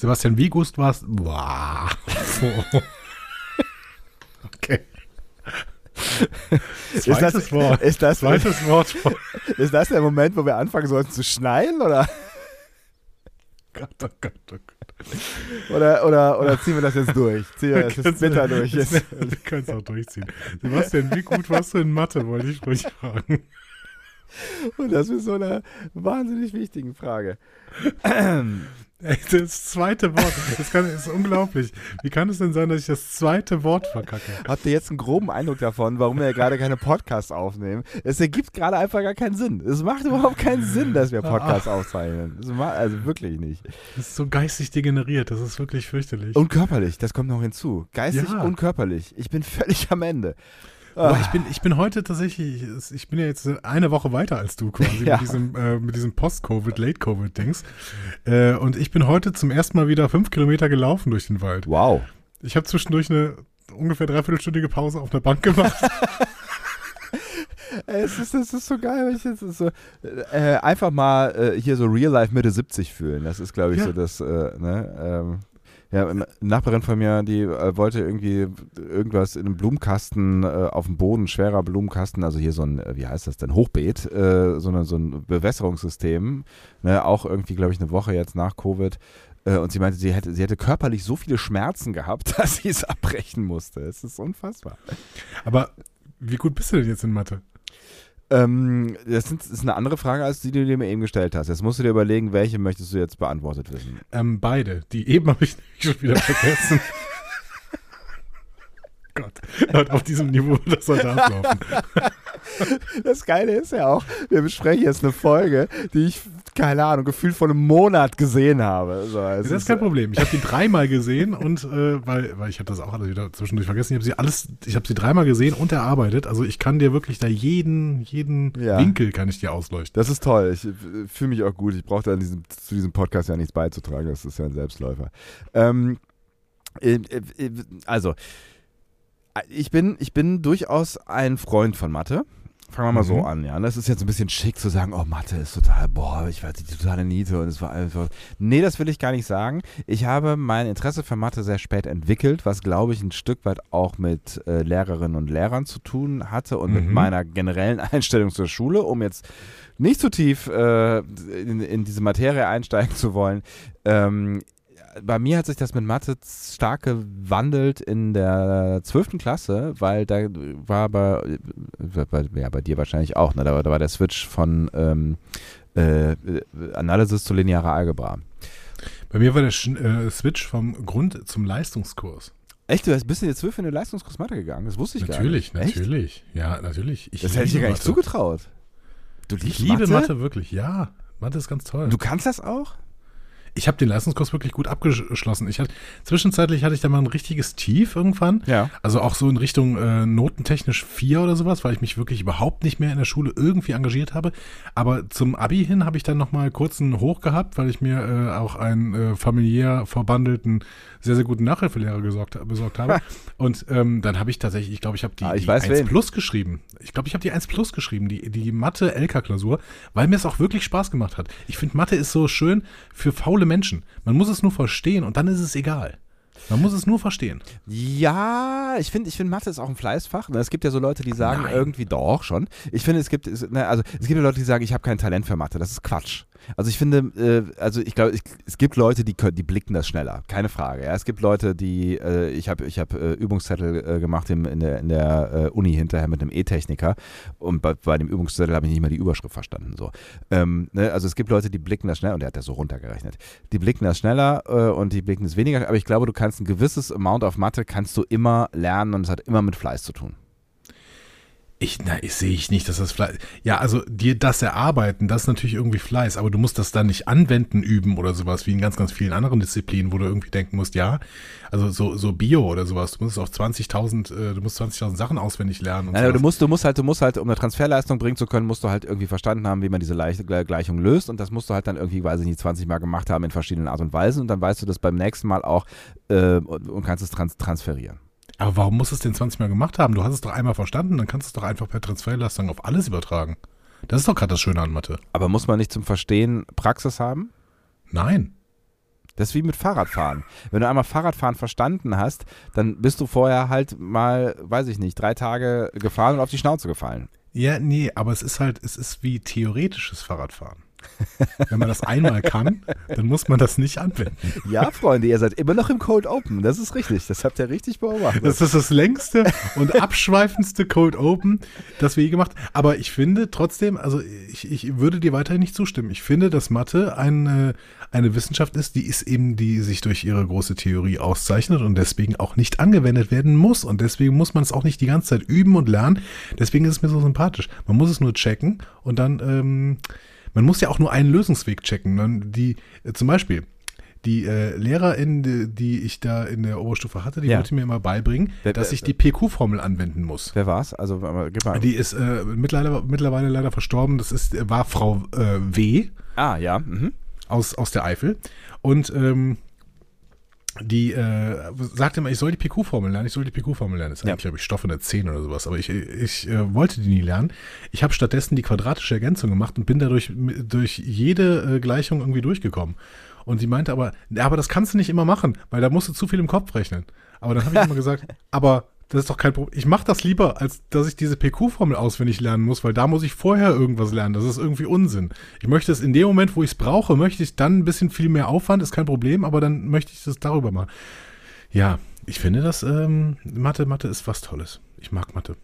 Sebastian, wie gut warst Boah. Okay. Zweites das, Wort. Ist das, Zweites Wort. ist das der Moment, wo wir anfangen sollten zu schneien? Oder, Gott, oh Gott, oh Gott. oder, oder, oder ziehen wir das jetzt durch? Ziehen wir das jetzt bitter durch? Jetzt. Wir können es auch durchziehen. Sebastian, wie gut warst du in Mathe, wollte ich ruhig fragen. Und das ist so eine wahnsinnig wichtigen Frage. Ey, das zweite Wort, das, kann, das ist unglaublich. Wie kann es denn sein, dass ich das zweite Wort verkacke? Habt ihr jetzt einen groben Eindruck davon, warum wir gerade keine Podcasts aufnehmen? Es ergibt gerade einfach gar keinen Sinn. Es macht überhaupt keinen Sinn, dass wir Podcasts aufzeichnen. Das macht, also wirklich nicht. Das ist so geistig degeneriert, das ist wirklich fürchterlich. Und körperlich, das kommt noch hinzu. Geistig Ja. und körperlich. Ich bin völlig am Ende. Ah. ich bin, ich bin heute tatsächlich, ich bin ja jetzt eine Woche weiter als du quasi Ja. mit diesem, äh, mit diesem Post-Covid, Late-Covid-Dings. Äh, und ich bin heute zum ersten Mal wieder fünf Kilometer gelaufen durch den Wald. Wow. Ich habe zwischendurch eine ungefähr dreiviertelstündige Pause auf einer Bank gemacht. Es ist, es ist so geil, wenn ich jetzt so, äh, einfach mal äh, hier so Real Life Mitte 70 fühlen. Das ist, glaube ich, Ja. so das, äh, ne, ähm, ja, eine Nachbarin von mir, die äh, wollte irgendwie irgendwas in einem Blumenkasten äh, auf dem Boden, schwerer Blumenkasten, also hier so ein, äh, wie heißt das denn, Hochbeet, äh, so, eine, so ein Bewässerungssystem, ne, auch irgendwie, glaube ich, eine Woche jetzt nach Covid. Äh, und sie meinte, sie hätte, sie hätte körperlich so viele Schmerzen gehabt, dass sie es abbrechen musste. Es ist unfassbar. Aber wie gut bist du denn jetzt in Mathe? Ähm, das sind- ist eine andere Frage, als die, die du mir eben gestellt hast. Jetzt musst du dir überlegen, welche möchtest du jetzt beantwortet wissen. Ähm, beide. Die eben habe ich schon wieder vergessen. Gott, Leute, auf diesem Niveau das heute ablaufen. Das Geile ist ja auch, wir besprechen jetzt eine Folge, die ich, keine Ahnung, gefühlt vor einem Monat gesehen habe. So, es Das ist kein Problem. Ich habe die dreimal gesehen und äh, weil, weil ich habe das auch alles wieder zwischendurch vergessen. Ich habe sie alles, ich habe sie dreimal gesehen und erarbeitet. Also ich kann dir wirklich da jeden, jeden Ja. Winkel kann ich dir ausleuchten. Das ist toll. Ich äh, fühle mich auch gut. Ich brauche da diesem, zu diesem Podcast ja nichts beizutragen. Das ist ja ein Selbstläufer. Ähm, äh, äh, also, ich bin, ich bin durchaus ein Freund von Mathe. Fangen wir mal so Mhm. an, ja. Das ist jetzt ein bisschen schick zu sagen, oh, Mathe ist total, boah, ich war die totale Niete und es war einfach. Nee, das will ich gar nicht sagen. Ich habe mein Interesse für Mathe sehr spät entwickelt, was, glaube ich, ein Stück weit auch mit äh, Lehrerinnen und Lehrern zu tun hatte und mit Mhm. meiner generellen Einstellung zur Schule, um jetzt nicht zu tief äh, in, in diese Materie einsteigen zu wollen. Ähm, bei mir hat sich das mit Mathe stark gewandelt in der 12. Klasse, weil da war bei, bei, ja, bei dir wahrscheinlich auch, ne? da, war, da war der Switch von ähm, äh, Analysis zu linearer Algebra. Bei mir war der Sch äh, Switch vom Grund zum Leistungskurs. Echt, du bist in der 12 in den Leistungskurs Mathe gegangen? Das wusste ich natürlich, gar nicht. Echt? natürlich. Ja, natürlich. Ich Das hätte ich dir gar nicht Mathe. zugetraut. Du Ich liebst liebe Mathe? Mathe? wirklich, ja. Mathe ist ganz toll. Du kannst das auch? Ich habe den Leistungskurs wirklich gut abgeschlossen. Ich hatte, zwischenzeitlich hatte ich da mal ein richtiges Tief irgendwann. Ja. Also auch so in Richtung äh, notentechnisch 4 oder sowas, weil ich mich wirklich überhaupt nicht mehr in der Schule irgendwie engagiert habe. Aber zum Abi hin habe ich dann nochmal kurz einen Hoch gehabt, weil ich mir äh, auch einen äh, familiär verbandelten, sehr, sehr guten Nachhilfelehrer gesorgt, besorgt habe. Und ähm, dann habe ich tatsächlich, ich glaube, ich habe die, Ah, ich die weiß 1 wen. Plus geschrieben. Ich glaube, ich habe die 1 Plus geschrieben, die, die Mathe-LK-Klausur, weil mir es auch wirklich Spaß gemacht hat. Ich finde, Mathe ist so schön für faule Menschen. Man muss es nur verstehen und dann ist es egal. Man muss es nur verstehen. Ja, ich finde, ich finde Mathe ist auch ein Fleißfach. Ne? Es gibt ja so Leute, die sagen Nein. irgendwie doch schon. Ich finde, es gibt, ne, also es gibt ja Leute, die sagen, ich habe kein Talent für Mathe. Das ist Quatsch. Also ich finde, äh, also ich glaube, es gibt Leute, die können, die blicken das schneller, keine Frage. Ja, es gibt Leute, die, äh, ich habe, ich habe äh, Übungszettel äh, gemacht im, in der, in der äh, Uni hinterher mit einem E-Techniker und bei, bei dem Übungszettel habe ich nicht mal die Überschrift verstanden. So, ähm, ne? also es gibt Leute, die blicken das schneller und der hat das so runtergerechnet. Die blicken das schneller äh, und die blicken es weniger. Aber ich glaube, du kannst ein gewisses Amount of Mathe kannst du immer lernen und es hat immer mit Fleiß zu tun. Ich, na, ich sehe ich nicht, dass das Fleiß. Ja, also dir das erarbeiten, das ist natürlich irgendwie Fleiß, aber du musst das dann nicht anwenden üben oder sowas, wie in ganz, ganz vielen anderen Disziplinen, wo du irgendwie denken musst, ja, also so, so Bio oder sowas, du musst auf 20.000, äh, du musst 20.000 Sachen auswendig lernen und Nein, aber du sowas. musst, du musst halt, du musst halt, um eine Transferleistung bringen zu können, musst du halt irgendwie verstanden haben, wie man diese Gle- Gleichung löst und das musst du halt dann irgendwie, weiß ich nicht, 20 Mal gemacht haben in verschiedenen Art und Weisen und dann weißt du das beim nächsten Mal auch äh, und, und kannst es trans transferieren. Aber warum musst du es denn 20 Mal gemacht haben? Du hast es doch einmal verstanden, dann kannst du es doch einfach per Transferleistung auf alles übertragen. Das ist doch gerade das Schöne an Mathe. Aber muss man nicht zum Verstehen Praxis haben? Nein. Das ist wie mit Fahrradfahren. Wenn du einmal Fahrradfahren verstanden hast, dann bist du vorher halt mal, weiß ich nicht, drei Tage gefahren und auf die Schnauze gefallen. Ja, nee, aber es ist halt, es ist wie theoretisches Fahrradfahren. Wenn man das einmal kann, dann muss man das nicht anwenden. Ja, Freunde, ihr seid immer noch im Cold Open. Das ist richtig. Das habt ihr richtig beobachtet. Das ist das längste und abschweifendste Cold Open, das wir je gemacht haben. Aber ich finde trotzdem, also ich, ich würde dir weiterhin nicht zustimmen. Ich finde, dass Mathe eine, eine Wissenschaft ist, die ist eben, die sich durch ihre große Theorie auszeichnet und deswegen auch nicht angewendet werden muss. Und deswegen muss man es auch nicht die ganze Zeit üben und lernen. Deswegen ist es mir so sympathisch. Man muss es nur checken und dann ähm, man muss ja auch nur einen Lösungsweg checken. Die, äh, zum Beispiel, die äh, Lehrerin, die, ich da in der Oberstufe hatte, die Ja. wollte mir immer beibringen, Wer- dass wer- ich die PQ-Formel anwenden muss. Wer war's? Also, aber gib mal. Die ist äh, mittlerweile, mittlerweile leider verstorben. Das ist, war Frau äh, W. ah, ja. Mhm. aus, aus der Eifel. Und ähm, die äh, sagte immer, ich soll die PQ-Formel lernen, ich soll die PQ-Formel lernen. Das ist Ja. eigentlich, glaube ich, Stoff in der 10 oder sowas. Aber ich, ich äh, wollte die nie lernen. Ich habe stattdessen die quadratische Ergänzung gemacht und bin dadurch durch jede äh, Gleichung irgendwie durchgekommen. Und die meinte aber, ja, aber das kannst du nicht immer machen, weil da musst du zu viel im Kopf rechnen. Aber dann habe ich immer gesagt, aber das ist doch kein Problem. Ich mache das lieber, als dass ich diese PQ-Formel auswendig lernen muss, weil da muss ich vorher irgendwas lernen. Das ist irgendwie Unsinn. Ich möchte es in dem Moment, wo ich es brauche, möchte ich dann ein bisschen viel mehr Aufwand, ist kein Problem, aber dann möchte ich das darüber machen. Ja, ich finde das, ähm, Mathe, Mathe ist was Tolles. Ich mag Mathe.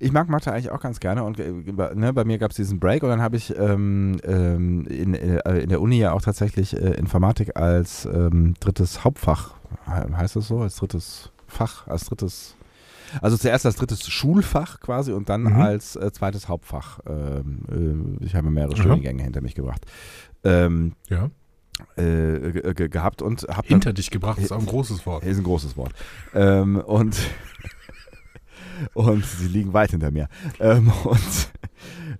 Ich mag Mathe eigentlich auch ganz gerne und äh, ne, bei mir gab es diesen Break und dann habe ich ähm, ähm, in, äh, in der Uni ja auch tatsächlich äh, Informatik als ähm, drittes Hauptfach, he- heißt das so, als drittes Fach, als drittes, also zuerst als drittes Schulfach quasi und dann Mhm. als äh, zweites Hauptfach. Ähm, äh, ich habe mehrere Aha. Studiengänge hinter mich gebracht. Ähm, Ja. äh, ge- ge- gehabt und habe Hinter dich gebracht ist auch ein großes Wort. ist ein großes Wort. Ähm, und, und sie liegen weit hinter mir. Ähm, und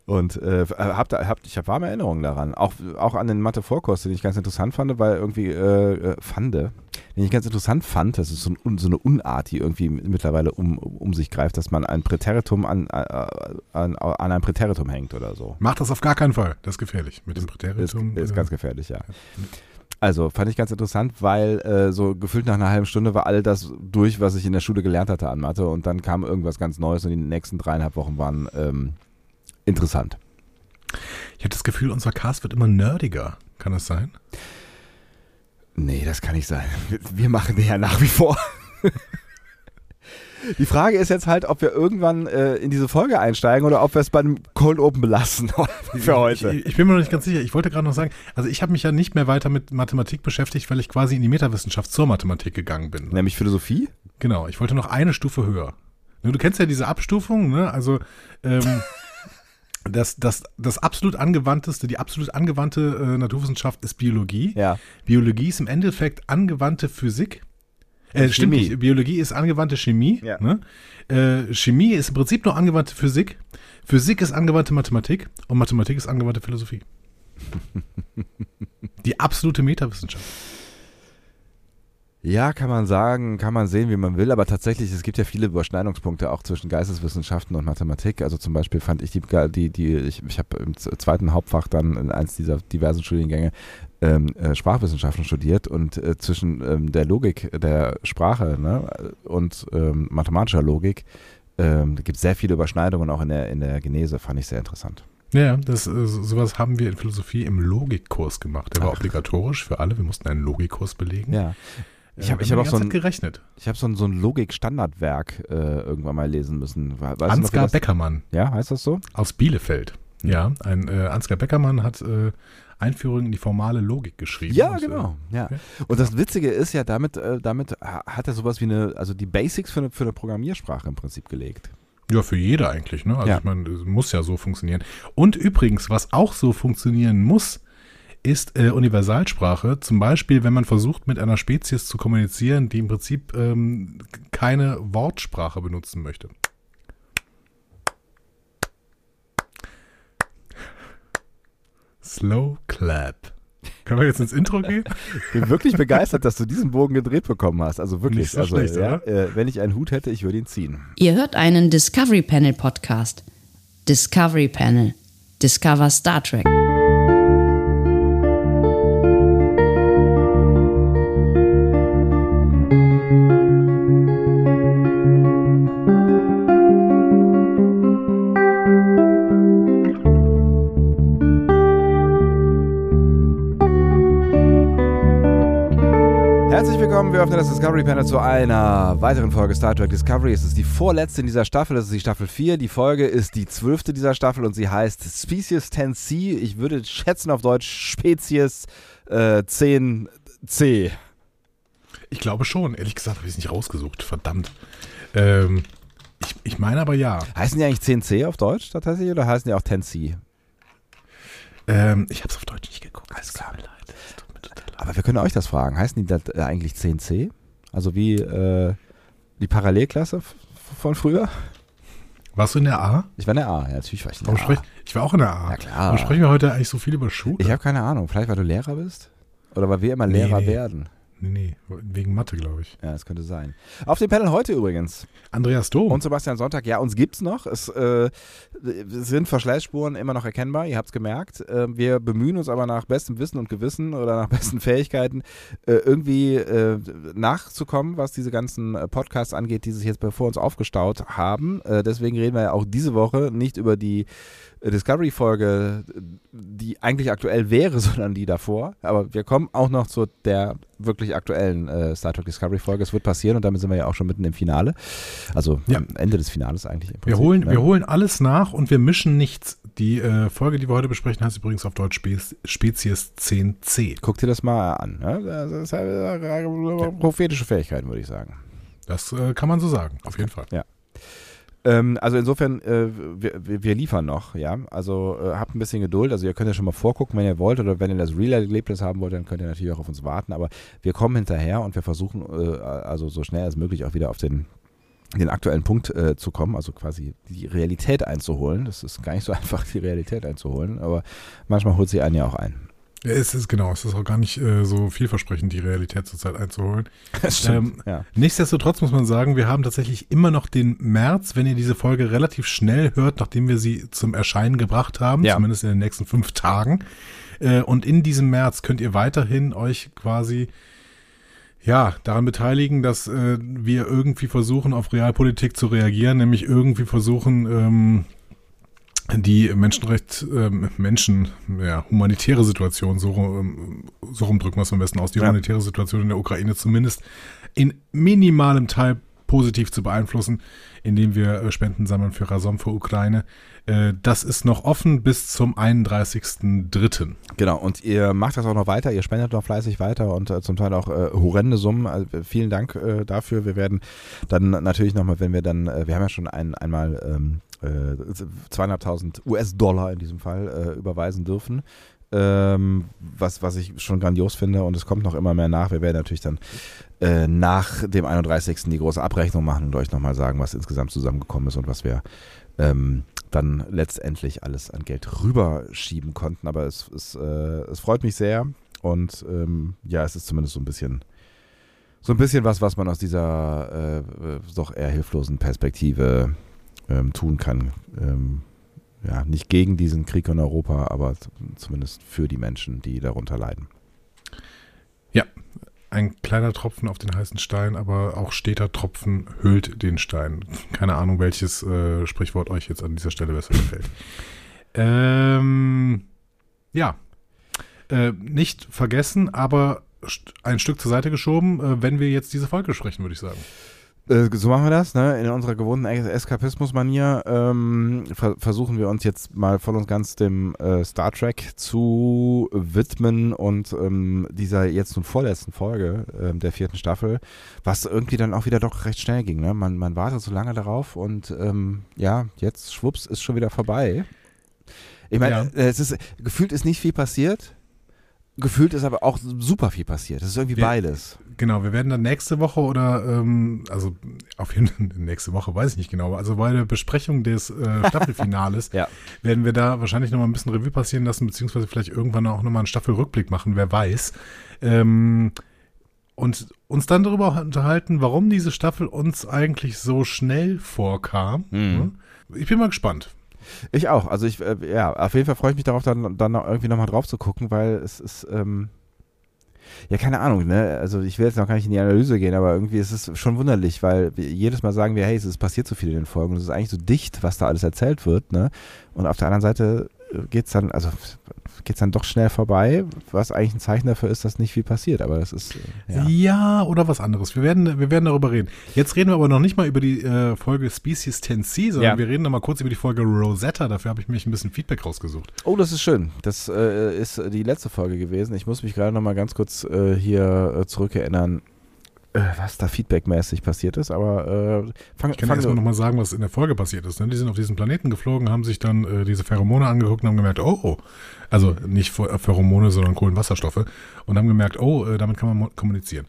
und äh, hab da, hab, ich habe warme Erinnerungen daran. Auch, auch an den Mathe-Vorkurs, den ich ganz interessant fand, weil irgendwie äh, äh, fand, den ich ganz interessant fand, das ist so, ein, so eine Unart, die irgendwie mittlerweile um, um sich greift, dass man ein Präteritum an, an, an ein Präteritum hängt oder so. Mach das auf gar keinen Fall. Das ist gefährlich. Mit dem Ist, Präteritum. ist äh, ganz gefährlich, ja. Also fand ich ganz interessant, weil äh, so gefühlt nach einer halben Stunde war all das durch, was ich in der Schule gelernt hatte an Mathe und dann kam irgendwas ganz Neues und die nächsten dreieinhalb Wochen waren ähm, interessant. Ich habe das Gefühl, unser Cast wird immer nerdiger. Kann das sein? Nee, das kann nicht sein. Wir, machen den ja nach wie vor. Die Frage ist jetzt halt, ob wir irgendwann äh, in diese Folge einsteigen oder ob wir es beim Cold Open belassen für heute. Ich, ich bin mir noch nicht ganz sicher. Ich wollte gerade noch sagen, also ich habe mich ja nicht mehr weiter mit Mathematik beschäftigt, weil ich quasi in die Metawissenschaft zur Mathematik gegangen bin. Nämlich Philosophie? Genau, ich wollte noch eine Stufe höher. Ne, Du kennst ja diese Abstufung, ne? Also ähm, das, das, das absolut angewandteste, die absolut angewandte äh, Naturwissenschaft ist Biologie. Ja. Biologie ist im Endeffekt angewandte Physik. Äh, stimmt nicht. Biologie ist angewandte Chemie. Ja. Ne? Äh, Chemie ist im Prinzip nur angewandte Physik. Physik ist angewandte Mathematik und Mathematik ist angewandte Philosophie. Die absolute Metawissenschaft. Ja, kann man sagen, kann man sehen, wie man will, aber tatsächlich, es gibt ja viele Überschneidungspunkte auch zwischen Geisteswissenschaften und Mathematik. Also zum Beispiel fand ich die, die, die ich, ich habe im zweiten Hauptfach dann in eins dieser diversen Studiengänge ähm, äh, Sprachwissenschaften studiert und äh, zwischen ähm, der Logik der Sprache ne, und ähm, mathematischer Logik ähm, gibt es sehr viele Überschneidungen auch in der, in der Genese, fand ich sehr interessant. Ja, das, äh, so- sowas haben wir in Philosophie im Logikkurs gemacht. Der war Ach. obligatorisch für alle. Wir mussten einen Logikkurs belegen. Ja. Ich Äh, habe hab die auch so ein, gerechnet. ich hab so ein, so ein Logik-Standardwerk äh, irgendwann mal lesen müssen. We- Weißt Ansgar das- Beckermann Ja, heißt das so? aus Bielefeld. Ja, ein äh, Ansgar Beckermann hat äh, Einführung in die formale Logik geschrieben. Ja, Und, äh, genau. Ja. okay. Und das Witzige ist ja, damit, äh, damit ha- hat er sowas wie eine, also die Basics für eine, für eine Programmiersprache im Prinzip gelegt. Ja, für jede eigentlich. Ne? Also Ja. ich meine, es muss ja so funktionieren. Und übrigens, was auch so funktionieren muss, ist äh, Universalsprache. Zum Beispiel, wenn man versucht, mit einer Spezies zu kommunizieren, die im Prinzip ähm, keine Wortsprache benutzen möchte. Slow Clap. Können wir jetzt ins Intro gehen? Ich bin wirklich begeistert, dass du diesen Bogen gedreht bekommen hast. Also wirklich. Nicht so also, schlecht, ja, oder? äh, wenn ich einen Hut hätte, ich würde ihn ziehen. Ihr hört einen Discovery Panel Podcast. Discovery Panel. Discover Star Trek. Öffnen das Discovery Panel zu einer weiteren Folge Star Trek Discovery. Es ist die vorletzte in dieser Staffel, das ist die Staffel 4. Die Folge ist die zwölfte dieser Staffel und sie heißt Species 10C. Ich würde schätzen auf Deutsch Spezies äh, 10C. Ich glaube schon. Ehrlich gesagt habe ich es nicht rausgesucht. Verdammt. Ähm, ich, ich meine aber ja. Heißen die eigentlich 10C auf Deutsch tatsächlich oder heißen die auch 10C? Ähm, ich habe es auf Deutsch nicht geguckt. Alles klar. Mir leid. Aber wir können euch das fragen. Heißen die das äh, eigentlich 10C? Also wie äh, die Parallelklasse von früher? Warst du in der A? Ich war in der A, ja, natürlich war ich in der Warum sprech, A. ich war auch in der A. Ja, klar. Warum sprechen wir heute eigentlich so viel über Schule? Ich habe keine Ahnung. Vielleicht, weil du Lehrer bist? Oder weil wir immer Lehrer nee. werden? Nee, nee, wegen Mathe, glaube ich. Ja, das könnte sein. Auf dem Panel heute übrigens. Andreas Dom. Und Sebastian Sonntag, ja, uns gibt's noch. Es äh, sind Verschleißspuren immer noch erkennbar, ihr habt's gemerkt. Äh, wir bemühen uns aber nach bestem Wissen und Gewissen oder nach besten Fähigkeiten äh, irgendwie äh, nachzukommen, was diese ganzen äh, Podcasts angeht, die sich jetzt bevor uns aufgestaut haben. Äh, deswegen reden wir ja auch diese Woche nicht über die Discovery-Folge, die eigentlich aktuell wäre, sondern die davor. Aber wir kommen auch noch zu der wirklich aktuellen äh, Star Trek Discovery-Folge. Es wird passieren und damit sind wir ja auch schon mitten im Finale. Also Ja. am Ende des Finales eigentlich. Im wir, holen, ne? wir holen alles nach und wir mischen nichts. Die äh, Folge, die wir heute besprechen, heißt übrigens auf Deutsch Spe Spezies 10c. Guck dir das mal an. Ne? Das ist halt, äh, prophetische Fähigkeiten, würde ich sagen. Das äh, kann man so sagen, auf jeden Fall. Ähm, also insofern, äh, wir, wir liefern noch, ja. Also äh, habt ein bisschen Geduld. Also ihr könnt ja schon mal vorgucken, wenn ihr wollt, oder wenn ihr das Real-Erlebnis haben wollt, dann könnt ihr natürlich auch auf uns warten. Aber wir kommen hinterher und wir versuchen, äh, also so schnell als möglich auch wieder auf den den aktuellen Punkt äh, zu kommen, also quasi die Realität einzuholen. Das ist gar nicht so einfach, die Realität einzuholen, aber manchmal holt sie einen ja auch ein. Ja, es ist genau, es ist auch gar nicht äh, so vielversprechend, die Realität zurzeit einzuholen. Das Ähm, ja. Nichtsdestotrotz muss man sagen, wir haben tatsächlich immer noch den März, wenn ihr diese Folge relativ schnell hört, nachdem wir sie zum Erscheinen gebracht haben, Ja. zumindest in den nächsten fünf Tagen. Äh, Und in diesem März könnt ihr weiterhin euch quasi ja, daran beteiligen, dass äh, wir irgendwie versuchen, auf Realpolitik zu reagieren, nämlich irgendwie versuchen, ähm, die Menschenrecht, ähm, Menschen, ja, humanitäre Situation, so, rum- so rumdrücken wir es am besten aus, die Ja. humanitäre Situation in der Ukraine zumindest in minimalem Teil positiv zu beeinflussen, indem wir äh, Spenden sammeln für Rasom für Ukraine. Äh, das ist noch offen bis zum 31.03. Genau, und ihr macht das auch noch weiter, ihr spendet noch fleißig weiter und äh, zum Teil auch äh, horrende Summen. Also, äh, vielen Dank äh, dafür. Wir werden dann natürlich nochmal, wenn wir dann, äh, wir haben ja schon ein, einmal ähm, äh, zweieinhalbtausend US-Dollar in diesem Fall äh, überweisen dürfen. Ähm, was, was ich schon grandios finde und es kommt noch immer mehr nach. Wir werden natürlich dann äh, nach dem 31. die große Abrechnung machen und euch nochmal sagen, was insgesamt zusammengekommen ist und was wir ähm, dann letztendlich alles an Geld rüberschieben konnten. Aber es, es, äh, es freut mich sehr und ähm, ja, es ist zumindest so ein bisschen so ein bisschen was, was man aus dieser äh, doch eher hilflosen Perspektive ähm, tun kann. Ähm, ja, nicht gegen diesen Krieg in Europa, aber zumindest für die Menschen, die darunter leiden. Ein kleiner Tropfen auf den heißen Stein, aber auch steter Tropfen höhlt den Stein. Keine Ahnung, welches äh, Sprichwort euch jetzt an dieser Stelle besser gefällt. Ähm, ja. Äh, nicht vergessen, aber ein Stück zur Seite geschoben, äh, wenn wir jetzt diese Folge sprechen, würde ich sagen. Äh, so machen wir das, ne? In unserer gewohnten Es- Eskapismus-Manier ähm, ver versuchen wir uns jetzt mal voll und ganz dem äh, Star Trek zu widmen und ähm, dieser jetzt nun vorletzten Folge ähm, der vierten Staffel, was irgendwie dann auch wieder doch recht schnell ging, ne? Man, man wartet so lange darauf und ähm, ja, jetzt schwupps ist schon wieder vorbei. Ich meine, Ja. äh, es ist gefühlt ist nicht viel passiert. Gefühlt ist aber auch super viel passiert. Das ist irgendwie Ja. beides. Genau, wir werden dann nächste Woche oder, ähm, also auf jeden Fall nächste Woche, weiß ich nicht genau, also bei der Besprechung des äh, Staffelfinales Ja. werden wir da wahrscheinlich nochmal ein bisschen Revue passieren lassen, beziehungsweise vielleicht irgendwann auch nochmal einen Staffelrückblick machen, wer weiß. Ähm, und uns dann darüber unterhalten, warum diese Staffel uns eigentlich so schnell vorkam. Mhm. Ich bin mal gespannt. Ich auch. Also ich, äh, ja, auf jeden Fall freue ich mich darauf, dann, dann irgendwie nochmal drauf zu gucken, weil es ist, ähm, ja, keine Ahnung, ne? Also ich will jetzt noch gar nicht in die Analyse gehen, aber irgendwie ist es schon wunderlich, weil jedes Mal sagen wir, hey, es passiert so viel in den Folgen und es ist eigentlich so dicht, was da alles erzählt wird, ne? Und auf der anderen Seite geht es dann, also geht dann doch schnell vorbei, was eigentlich ein Zeichen dafür ist, dass nicht viel passiert. Aber das ist. Äh, ja. ja, oder was anderes. Wir werden, wir werden darüber reden. Jetzt reden wir aber noch nicht mal über die äh, Folge Species 10C, sondern ja. wir reden noch mal kurz über die Folge Rosetta. Dafür habe ich mich ein bisschen Feedback rausgesucht. Oh, das ist schön. Das äh, ist die letzte Folge gewesen. Ich muss mich gerade noch mal ganz kurz äh, hier äh, zurückerinnern was da feedbackmäßig passiert ist, aber äh, fang, Ich kann erstmal nochmal sagen, was in der Folge passiert ist. Ne? Die sind auf diesen Planeten geflogen, haben sich dann äh, diese Pheromone angeguckt und haben gemerkt, oh, oh. also nicht äh, Pheromone, sondern Kohlenwasserstoffe und haben gemerkt, oh, äh, damit kann man kommunizieren.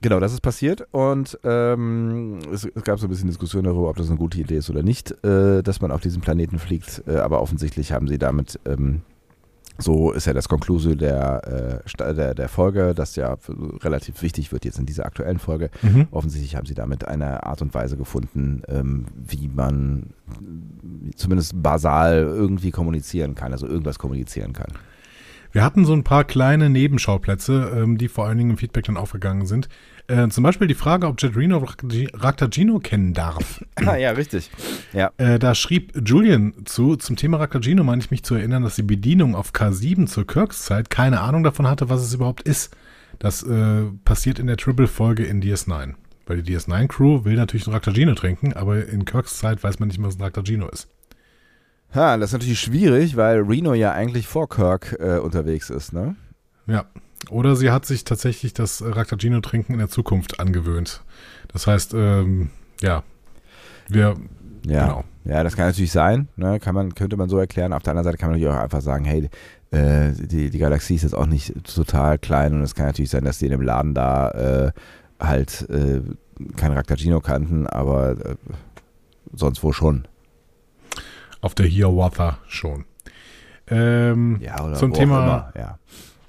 Genau, das ist passiert und ähm, es, es, gab so ein bisschen Diskussion darüber, ob das eine gute Idee ist oder nicht, äh, dass man auf diesen Planeten fliegt, äh, aber offensichtlich haben sie damit ähm, so ist ja das Konklusio der, äh, der, der, Folge, das ja relativ wichtig wird jetzt in dieser aktuellen Folge. Mhm. Offensichtlich haben sie damit eine Art und Weise gefunden, ähm, wie man zumindest basal irgendwie kommunizieren kann, also irgendwas kommunizieren kann. Wir hatten so ein paar kleine Nebenschauplätze, ähm, die vor allen Dingen im Feedback dann aufgegangen sind. Äh, zum Beispiel die Frage, ob Jet Reno Raktagino kennen darf. Ah, ja, richtig. Ja. Äh, da schrieb Julian zu, zum Thema Raktagino meine ich mich zu erinnern, dass die Bedienung auf K7 zur Kirks-Zeit keine Ahnung davon hatte, was es überhaupt ist. Das äh, passiert in der Triple-Folge in DS9. Weil die DS9-Crew will natürlich ein Raktagino trinken, aber in Kirks Zeit weiß man nicht mehr, was ein Raktagino ist. Ha, das ist natürlich schwierig, weil Reno ja eigentlich vor Kirk äh, unterwegs ist, ne? Ja. Oder sie hat sich tatsächlich das Raktagino-Trinken in der Zukunft angewöhnt. Das heißt, ähm, ja, wir. Ja, genau. ja, das kann natürlich sein. Ne? Kann man, könnte man so erklären. Auf der anderen Seite kann man natürlich auch einfach sagen, hey, äh, die, die Galaxie ist jetzt auch nicht total klein und es kann natürlich sein, dass die in dem Laden da äh, halt äh, kein Raktagino kannten, aber äh, sonst wo schon. Auf der Hiawatha schon. Ähm, ja, oder zum Thema, immer, ja.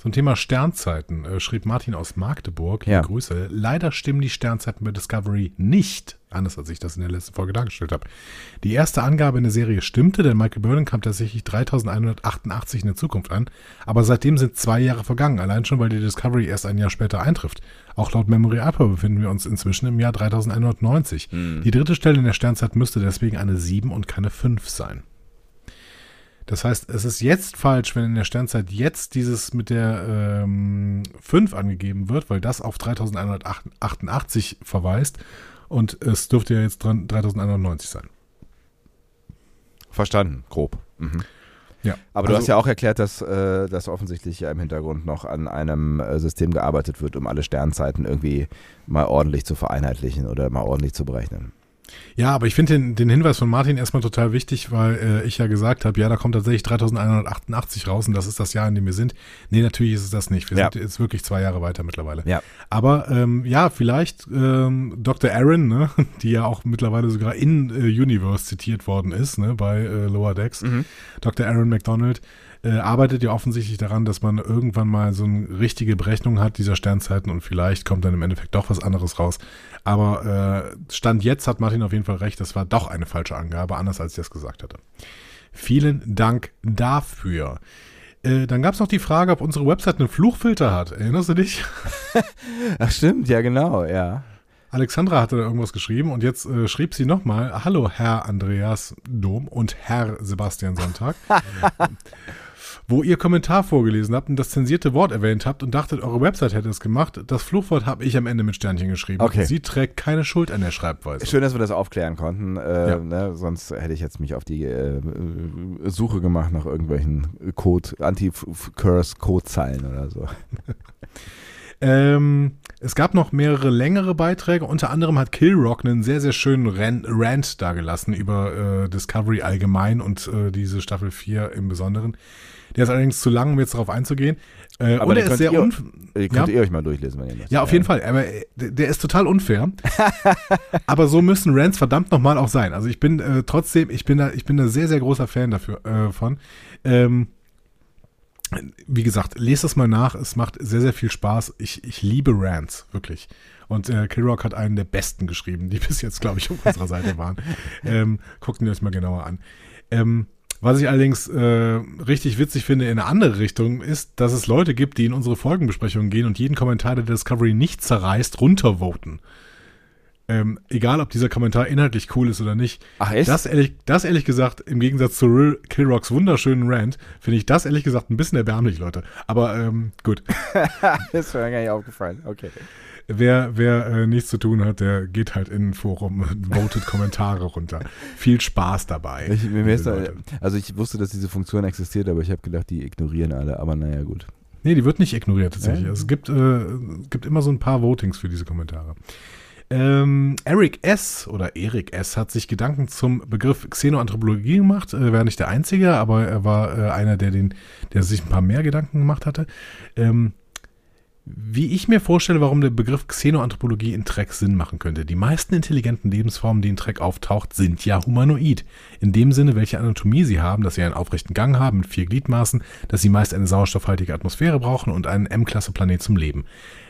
Zum Thema Sternzeiten äh, schrieb Martin aus Magdeburg, ja. Grüße, leider stimmen die Sternzeiten bei Discovery nicht, anders als ich das in der letzten Folge dargestellt habe. Die erste Angabe in der Serie stimmte, denn Michael Burnham kam tatsächlich 3188 in der Zukunft an, aber seitdem sind zwei Jahre vergangen, allein schon, weil die Discovery erst ein Jahr später eintrifft. Auch laut Memory Alpha befinden wir uns inzwischen im Jahr 3190. Hm. Die dritte Stelle in der Sternzeit müsste deswegen eine 7 und keine 5 sein. Das heißt, es ist jetzt falsch, wenn in der Sternzeit jetzt dieses mit der ähm, 5 angegeben wird, weil das auf 3188 verweist und es dürfte ja jetzt 3190 sein. Verstanden, grob. Mhm. Ja, Aber du also, hast ja auch erklärt, dass, äh, dass offensichtlich ja im Hintergrund noch an einem äh, System gearbeitet wird, um alle Sternzeiten irgendwie mal ordentlich zu vereinheitlichen oder mal ordentlich zu berechnen. Ja, aber ich finde den, den Hinweis von Martin erstmal total wichtig, weil äh, ich ja gesagt habe, ja, da kommt tatsächlich 3188 raus und das ist das Jahr, in dem wir sind. Nee, natürlich ist es das nicht. Wir ja. sind jetzt wirklich zwei Jahre weiter mittlerweile. Ja. Aber ähm, ja, vielleicht ähm, Dr. Aaron, ne, die ja auch mittlerweile sogar in äh, Universe zitiert worden ist, ne, bei äh, Lower Decks. Mhm. Dr. Aaron McDonald äh, arbeitet ja offensichtlich daran, dass man irgendwann mal so eine richtige Berechnung hat dieser Sternzeiten und vielleicht kommt dann im Endeffekt doch was anderes raus. Aber äh, Stand jetzt hat Martin auf jeden Fall recht, das war doch eine falsche Angabe, anders als ich das gesagt hatte. Vielen Dank dafür. Äh, dann gab es noch die Frage, ob unsere Website einen Fluchfilter hat. Erinnerst du dich? Ach stimmt, ja genau, ja. Alexandra hatte da irgendwas geschrieben und jetzt äh, schrieb sie nochmal, hallo Herr Andreas Dom und Herr Sebastian Sonntag. wo ihr Kommentar vorgelesen habt und das zensierte Wort erwähnt habt und dachtet, eure Website hätte es gemacht. Das Fluchwort habe ich am Ende mit Sternchen geschrieben. Okay. Sie trägt keine Schuld an der Schreibweise. Schön, dass wir das aufklären konnten. Äh, ja. ne, sonst hätte ich jetzt mich auf die äh, Suche gemacht nach irgendwelchen Code, Anti-Curse-Codezeilen oder so. ähm, es gab noch mehrere längere Beiträge. Unter anderem hat Killrock einen sehr, sehr schönen Rant, Rant dargelassen über äh, Discovery allgemein und äh, diese Staffel 4 im Besonderen. Der ist allerdings zu lang, um jetzt darauf einzugehen. Äh, aber und er ist sehr ihr, könnt ja? ihr euch mal durchlesen, wenn ihr möchtet. Ja, auf jeden Fall. Aber äh, der ist total unfair. aber so müssen Rants verdammt nochmal auch sein. Also ich bin äh, trotzdem, ich bin da, ich bin da sehr, sehr großer Fan dafür äh, von. Ähm, wie gesagt, lest das mal nach. Es macht sehr, sehr viel Spaß. Ich, ich liebe Rants, wirklich. Und äh, Killrock hat einen der besten geschrieben, die bis jetzt, glaube ich, auf unserer Seite waren. Ähm, guckt ihn euch mal genauer an. Ähm, was ich allerdings äh, richtig witzig finde in eine andere Richtung, ist, dass es Leute gibt, die in unsere Folgenbesprechungen gehen und jeden Kommentar der Discovery nicht zerreißt, runtervoten. Ähm, egal, ob dieser Kommentar inhaltlich cool ist oder nicht. Ach echt? Das ehrlich, das ehrlich gesagt, im Gegensatz zu Killrocks wunderschönen Rant, finde ich das ehrlich gesagt ein bisschen erbärmlich, Leute. Aber ähm, gut. das ist mir gar nicht aufgefallen. Okay. Wer, wer äh, nichts zu tun hat, der geht halt in ein Forum und votet Kommentare runter. Viel Spaß dabei. Ich, da, also ich wusste, dass diese Funktion existiert, aber ich habe gedacht, die ignorieren alle. Aber naja, gut. Nee, die wird nicht ignoriert tatsächlich. Ja? Also es gibt, äh, gibt immer so ein paar Votings für diese Kommentare. Ähm, Eric S. oder Erik S. hat sich Gedanken zum Begriff Xenoanthropologie gemacht. Er wäre nicht der Einzige, aber er war äh, einer, der, den, der sich ein paar mehr Gedanken gemacht hatte. Ähm, wie ich mir vorstelle, warum der Begriff Xenoanthropologie in Trek Sinn machen könnte. Die meisten intelligenten Lebensformen, die in Trek auftaucht, sind ja humanoid. In dem Sinne, welche Anatomie sie haben, dass sie einen aufrechten Gang haben mit vier Gliedmaßen, dass sie meist eine sauerstoffhaltige Atmosphäre brauchen und einen M-Klasse-Planet zum Leben.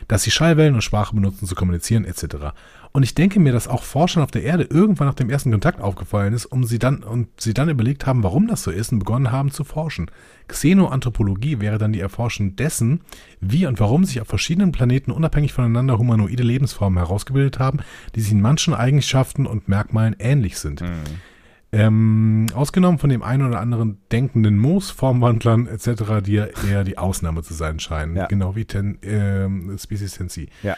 Dass sie Schallwellen und Sprache benutzen zu kommunizieren etc. Und ich denke mir, dass auch Forschern auf der Erde irgendwann nach dem ersten Kontakt aufgefallen ist, um sie dann und sie dann überlegt haben, warum das so ist und begonnen haben zu forschen. Xenoanthropologie wäre dann die Erforschung dessen, wie und warum sich auf verschiedenen Planeten unabhängig voneinander humanoide Lebensformen herausgebildet haben, die sich in manchen Eigenschaften und Merkmalen ähnlich sind. Ähm, ausgenommen von dem einen oder anderen denkenden Moos, Formwandlern etc., die ja eher die Ausnahme zu sein scheinen. Ja. Genau wie ten, ähm, Species Tensi. Ja.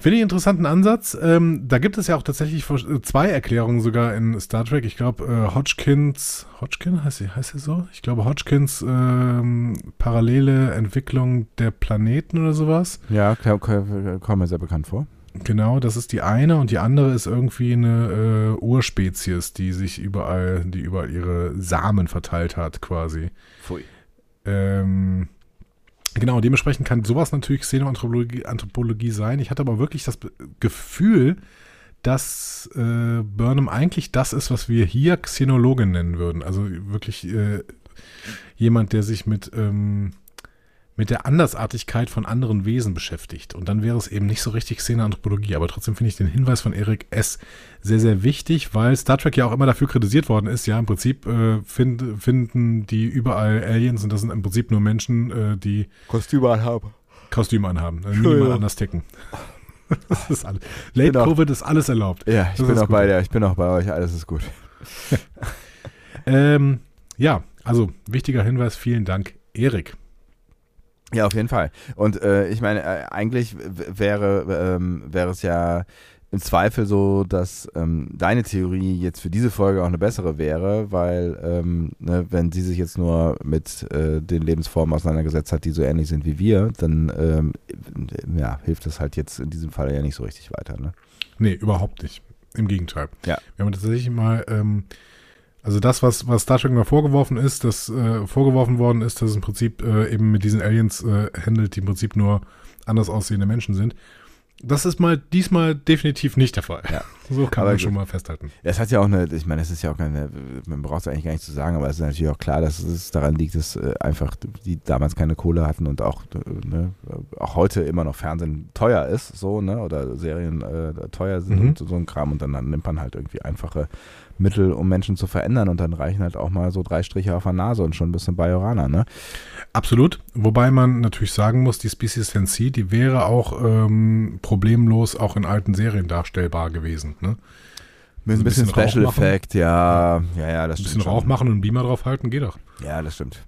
Finde ich einen interessanten Ansatz. Ähm, da gibt es ja auch tatsächlich äh, zwei Erklärungen sogar in Star Trek. Ich glaube, äh, Hodgkins, Hodgkin heißt sie, heißt sie so? Ich glaube, Hodgkins ähm, parallele Entwicklung der Planeten oder sowas. Ja, kam mir sehr bekannt vor. Genau, das ist die eine und die andere ist irgendwie eine äh, Urspezies, die sich überall, die überall ihre Samen verteilt hat, quasi. Pfui. Ähm, genau, dementsprechend kann sowas natürlich Xenoanthropologie Anthropologie sein. Ich hatte aber wirklich das Gefühl, dass äh, Burnham eigentlich das ist, was wir hier Xenologin nennen würden. Also wirklich äh, jemand, der sich mit, ähm, mit der Andersartigkeit von anderen Wesen beschäftigt. Und dann wäre es eben nicht so richtig Xenoanthropologie. Aber trotzdem finde ich den Hinweis von Erik S. sehr, sehr wichtig, weil Star Trek ja auch immer dafür kritisiert worden ist. Ja, im Prinzip äh, find, finden die überall Aliens und das sind im Prinzip nur Menschen, äh, die Kostüme anhaben. Kostüme anhaben. Äh, Entschuldigung. niemand anders ticken. Das ist alles. Late Genau. Covid ist alles erlaubt. Ja, ich Das bin auch gut. bei dir. Ich bin auch bei euch. Alles ist gut. Ähm, ja, also wichtiger Hinweis. Vielen Dank, Erik. Ja, auf jeden Fall. Und äh, ich meine, äh, eigentlich wäre, ähm, wäre es ja im Zweifel so, dass ähm, deine Theorie jetzt für diese Folge auch eine bessere wäre, weil ähm, ne, wenn sie sich jetzt nur mit äh, den Lebensformen auseinandergesetzt hat, die so ähnlich sind wie wir, dann ähm, ja, hilft das halt jetzt in diesem Fall ja nicht so richtig weiter. Ne? Nee, überhaupt nicht. Im Gegenteil. Ja. Wir haben tatsächlich mal, ähm, also das, was, was Star Trek mal vorgeworfen ist, dass äh, vorgeworfen worden ist, dass es im Prinzip äh, eben mit diesen Aliens äh, handelt, die im Prinzip nur anders aussehende Menschen sind. Das ist mal diesmal definitiv nicht der Fall. Ja. So kann Aber man schon mal festhalten. Es hat ja auch eine, ich meine, es ist ja auch keine, man braucht es eigentlich gar nicht zu sagen, aber es ist natürlich auch klar, dass es daran liegt, dass äh, einfach die damals keine Kohle hatten und auch, äh, ne, auch heute immer noch Fernsehen teuer ist, so, ne, oder Serien äh, teuer sind Mhm. und so ein Kram und dann, dann nimmt man halt irgendwie einfache Mittel, um Menschen zu verändern und dann reichen halt auch mal so drei Striche auf der Nase und schon ein bisschen Bajorana, ne? Absolut. Wobei man natürlich sagen muss, die Species Sensi, die wäre auch ähm, problemlos auch in alten Serien darstellbar gewesen. Ne? Mit Also ein bisschen, ein bisschen Rauch Special. Effect, ja, ja, ja, das Ein stimmt. bisschen schon. Rauch machen und einen Beamer draufhalten, geht doch. Ja, das stimmt.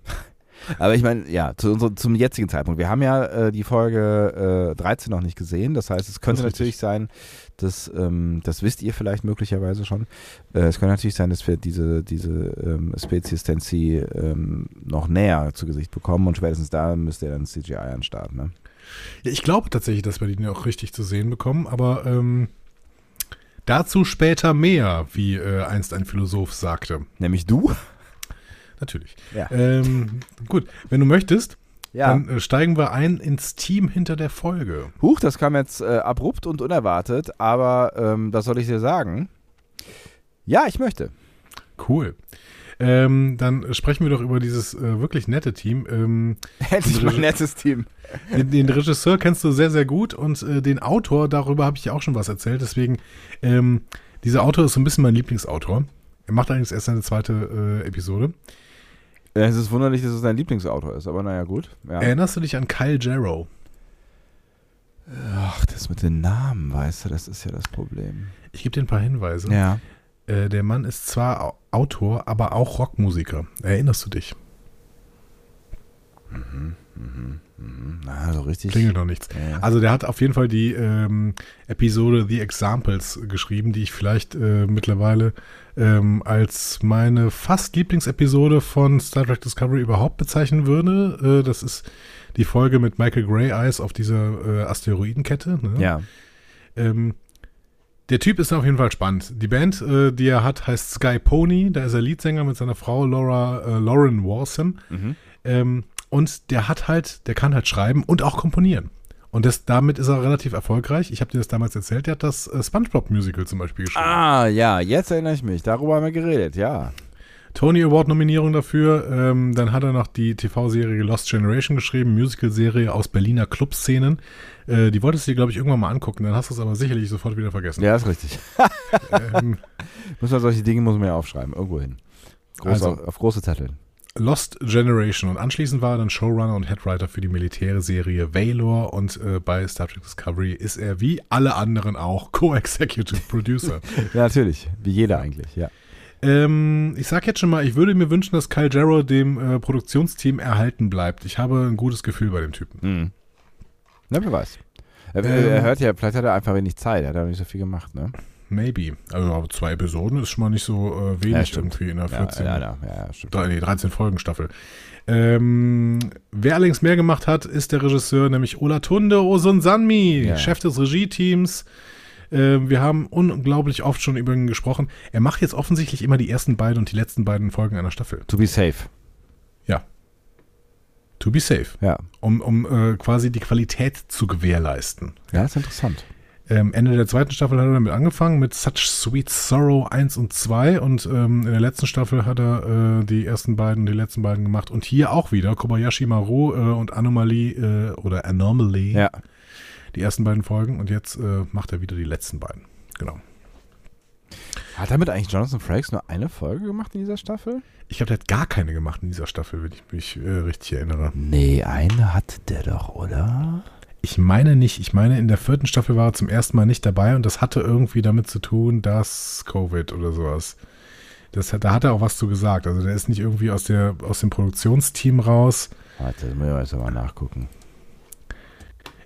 Aber ich meine, ja, zu unserem, zum jetzigen Zeitpunkt. Wir haben ja äh, die Folge äh, 13 noch nicht gesehen. Das heißt, es könnte natürlich sein, dass, ähm, das wisst ihr vielleicht möglicherweise schon, äh, es könnte natürlich sein, dass wir diese, diese ähm, Spezies Tensi ähm, noch näher zu Gesicht bekommen und spätestens da müsste ja dann CGI an den Start, ne? Ja, ich glaube tatsächlich, dass wir die auch richtig zu sehen bekommen, aber ähm, dazu später mehr, wie äh, einst ein Philosoph sagte. Nämlich du? Natürlich. Ja. Ähm, gut, wenn du möchtest, Ja. dann äh, steigen wir ein ins Team hinter der Folge. Huch, das kam jetzt äh, abrupt und unerwartet, aber ähm, was soll ich dir sagen? Ja, ich möchte. Cool. Ähm, dann sprechen wir doch über dieses äh, wirklich nette Team. Ähm, Endlich mal nettes Team. den, den Regisseur kennst du sehr, sehr gut und äh, den Autor, darüber habe ich ja auch schon was erzählt. Deswegen, ähm, dieser Autor ist so ein bisschen mein Lieblingsautor. Er macht allerdings erst seine zweite äh, Episode. Ja, Es ist wunderlich, dass es dein Lieblingsautor ist, aber naja, gut. Ja. Erinnerst du dich an Kyle Jarrow? Ach, das mit den Namen, weißt du, das ist ja das Problem. Ich gebe dir ein paar Hinweise. Ja. Äh, der Mann ist zwar Au- Autor, aber auch Rockmusiker. Erinnerst du dich? Na, so richtig. Klingelt noch nichts. Ja. Also der hat auf jeden Fall die ähm, Episode The Examples geschrieben, die ich vielleicht äh, mittlerweile ähm, als meine fast Lieblingsepisode von Star Trek Discovery überhaupt bezeichnen würde. Äh, das ist die Folge mit Michael Grey Eyes auf dieser äh, Asteroidenkette. Ne? Ja. Ähm, der Typ ist auf jeden Fall spannend. Die Band, äh, die er hat, heißt Sky Pony. Da ist er Leadsänger mit seiner Frau Laura äh, Lauren Walsam. Mhm. Ähm, und der hat halt, der kann halt schreiben und auch komponieren. Und das, damit ist er relativ erfolgreich. Ich habe dir das damals erzählt. Der hat das äh, SpongeBob-Musical zum Beispiel geschrieben. Ah, ja, jetzt erinnere ich mich. Darüber haben wir geredet, ja. Tony Award-Nominierung dafür. Ähm, dann hat er noch die TV-Serie Lost Generation geschrieben, Musical-Serie aus Berliner Clubszenen. Äh, die wolltest du dir, glaube ich, irgendwann mal angucken. Dann hast du es aber sicherlich sofort wieder vergessen. Ja, ist richtig. Ähm, Muss man solche Dinge muss man ja aufschreiben, irgendwo hin. Groß Also- auf, auf große Zettel. Lost Generation und anschließend war er dann Showrunner und Headwriter für die Militärserie Valor und äh, bei Star Trek Discovery ist er wie alle anderen auch Co-Executive Producer. Ja, natürlich. Wie jeder eigentlich, ja. ähm, ich sag jetzt schon mal, ich würde mir wünschen, dass Kyle Jarrow dem äh, Produktionsteam erhalten bleibt. Ich habe ein gutes Gefühl bei dem Typen. Mhm. Na, wer weiß. Er, Ähm. er hört ja, vielleicht hat er einfach wenig Zeit. Er hat ja nicht so viel gemacht, ne? Maybe. Also zwei Episoden ist schon mal nicht so äh, wenig Ja, irgendwie in der Ja, 14. ja, ja, ja, nee, 13 Folgen Staffel. Ähm, wer allerdings mehr gemacht hat, ist der Regisseur, nämlich Olatunde Osunsanmi. Chef des Regie-Teams. Ähm, wir haben unglaublich oft schon über ihn gesprochen. Er macht jetzt offensichtlich immer die ersten beiden und die letzten beiden Folgen einer Staffel. To be safe. Ja. To be safe. Ja. Um, um äh, quasi die Qualität zu gewährleisten. Ja, ist interessant. Ähm, Ende der zweiten Staffel hat er damit angefangen mit Such Sweet Sorrow 1 und 2 und ähm, in der letzten Staffel hat er äh, die ersten beiden, die letzten beiden gemacht und hier auch wieder Kobayashi Maru äh, und Anomaly äh, oder Anomaly, Ja. die ersten beiden Folgen und jetzt äh, macht er wieder die letzten beiden. Genau. Hat damit eigentlich Jonathan Frakes nur eine Folge gemacht in dieser Staffel? Ich glaube, der hat gar keine gemacht in dieser Staffel, wenn ich mich äh, richtig erinnere. Nee, eine hat der doch, oder? Ich meine nicht. Ich meine, in der vierten Staffel war er zum ersten Mal nicht dabei und das hatte irgendwie damit zu tun, dass Covid oder sowas. Das, da hat er auch was zu gesagt. Also der ist nicht irgendwie aus, der, aus dem Produktionsteam raus. Warte, müssen wir jetzt mal nachgucken.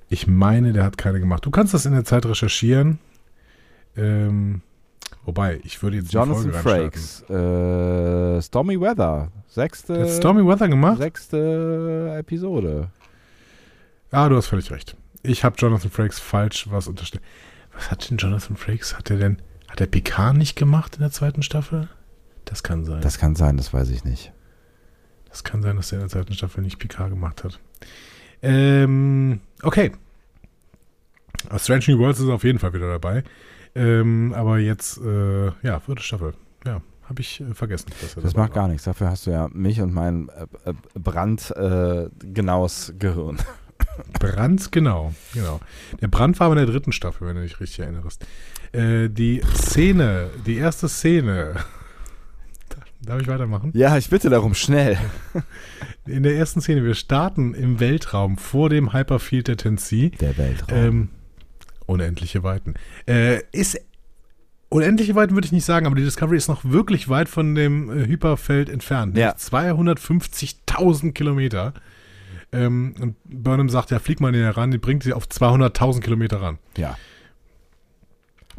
Ich meine, der hat keine gemacht. Du kannst das in der Zeit recherchieren. Ähm, wobei, ich würde jetzt die Jonathan Folge reinstarten. Frakes. Äh, Stormy Weather. Sechste, hat Stormy Weather gemacht? sechste Episode. Ah, du hast völlig recht. Ich habe Jonathan Frakes falsch was unterstellt. Was hat denn Jonathan Frakes? Hat er denn, hat er Picard nicht gemacht in der zweiten Staffel? Das kann sein. Das kann sein, das weiß ich nicht. Das kann sein, dass er in der zweiten Staffel nicht Picard gemacht hat. Ähm, okay. Aber Strange New Worlds ist auf jeden Fall wieder dabei. Ähm, aber jetzt, äh, ja, vierte Staffel. Ja, habe ich äh, vergessen. er Das macht gar nichts. Dafür hast du ja mich und mein äh, äh, brandgenaues Gehirn. Brand, genau, genau. Der Brand war aber in der dritten Staffel, wenn du dich richtig erinnerst. Äh, die Szene, die erste Szene. Darf ich weitermachen? Ja, ich bitte darum, schnell. In der ersten Szene, wir starten im Weltraum vor dem Hyperfield der Tennessee. Der Weltraum. Ähm, unendliche Weiten. Äh, ist unendliche Weiten würde ich nicht sagen, aber die Discovery ist noch wirklich weit von dem äh, Hyperfeld entfernt. Ja. nämlich 250.000 Kilometer. Ähm, und Burnham sagt, ja, flieg mal näher ran, die bringt sie auf 200.000 Kilometer ran. ja.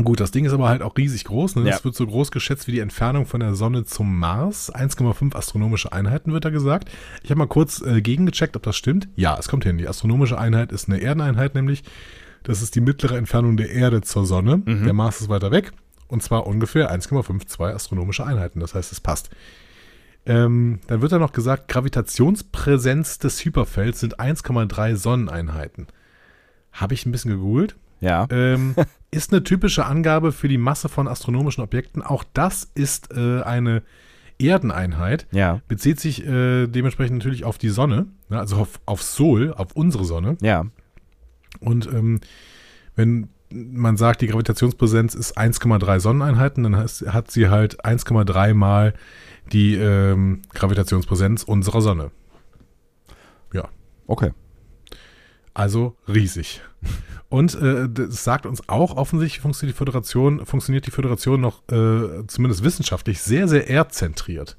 Gut, das Ding ist aber halt auch riesig groß. Ne? Ja. Das wird so groß geschätzt wie die Entfernung von der Sonne zum Mars. 1,5 astronomische Einheiten wird da gesagt. Ich habe mal kurz äh, gegengecheckt, ob das stimmt. Ja, es kommt hin. Die astronomische Einheit ist eine Erdeneinheit, nämlich das ist die mittlere Entfernung der Erde zur Sonne. Der Mars ist weiter weg. Und zwar ungefähr 1,52 astronomische Einheiten. Das heißt, es passt. Ähm, dann wird da noch gesagt, Gravitationspräsenz des Hyperfelds sind 1,3 Sonneneinheiten. Habe ich ein bisschen gegoogelt. Ja. Ähm, ist eine typische Angabe für die Masse von astronomischen Objekten. Auch das ist äh, eine Erdeneinheit. Ja. Bezieht sich äh, dementsprechend natürlich auf die Sonne, ne, also auf, auf Sol, auf unsere Sonne. Ja. Und ähm, wenn man sagt, die Gravitationspräsenz ist 1,3 Sonneneinheiten, dann heißt, hat sie halt 1,3 mal die ähm, Gravitationspräsenz unserer Sonne. Ja, Okay. also riesig. Und äh, das sagt uns auch, offensichtlich funktioniert die Föderation, funktioniert die Föderation noch äh, zumindest wissenschaftlich sehr, sehr erdzentriert.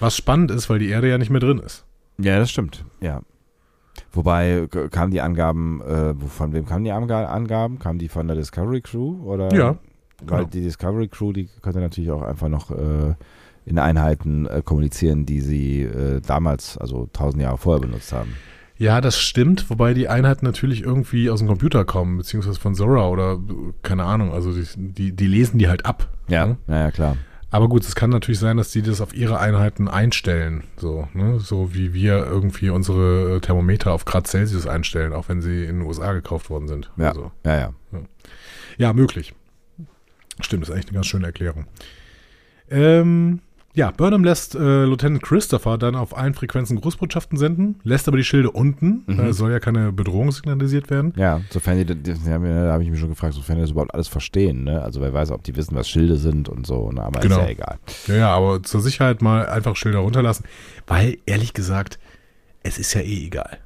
Was spannend ist, weil die Erde ja nicht mehr drin ist. Ja, das stimmt. Ja. Wobei kamen die Angaben, äh, von wem kamen die Anga- Angaben? Kamen die von der Discovery Crew oder? Ja, Weil genau. die Discovery Crew, die könnte natürlich auch einfach noch äh, in Einheiten äh, kommunizieren, die sie äh, damals, also tausend Jahre vorher benutzt haben. Ja, das stimmt, wobei die Einheiten natürlich irgendwie aus dem Computer kommen, beziehungsweise von Zora oder keine Ahnung, also die, die, die lesen die halt ab. ne? ja, ja klar. Aber gut, es kann natürlich sein, dass die das auf ihre Einheiten einstellen, so, ne? so wie wir irgendwie unsere äh, Thermometer auf Grad Celsius einstellen, auch wenn sie in den USA gekauft worden sind. Ja, Also, ja, ja. ja, möglich. Stimmt, ist eigentlich eine ganz schöne Erklärung. Ähm, ja, Burnham lässt äh, Lieutenant Christopher dann auf allen Frequenzen Großbotschaften senden, lässt aber die Schilde unten, Mhm. äh, soll ja keine Bedrohung signalisiert werden. Ja, sofern die, die, da habe ich mich schon gefragt, sofern die das überhaupt alles verstehen, ne? Also wer weiß, ob die wissen, was Schilde sind und so, ne? aber Genau. ist ja egal. Ja, ja, aber zur Sicherheit mal einfach Schilder runterlassen, weil ehrlich gesagt, es ist ja eh egal.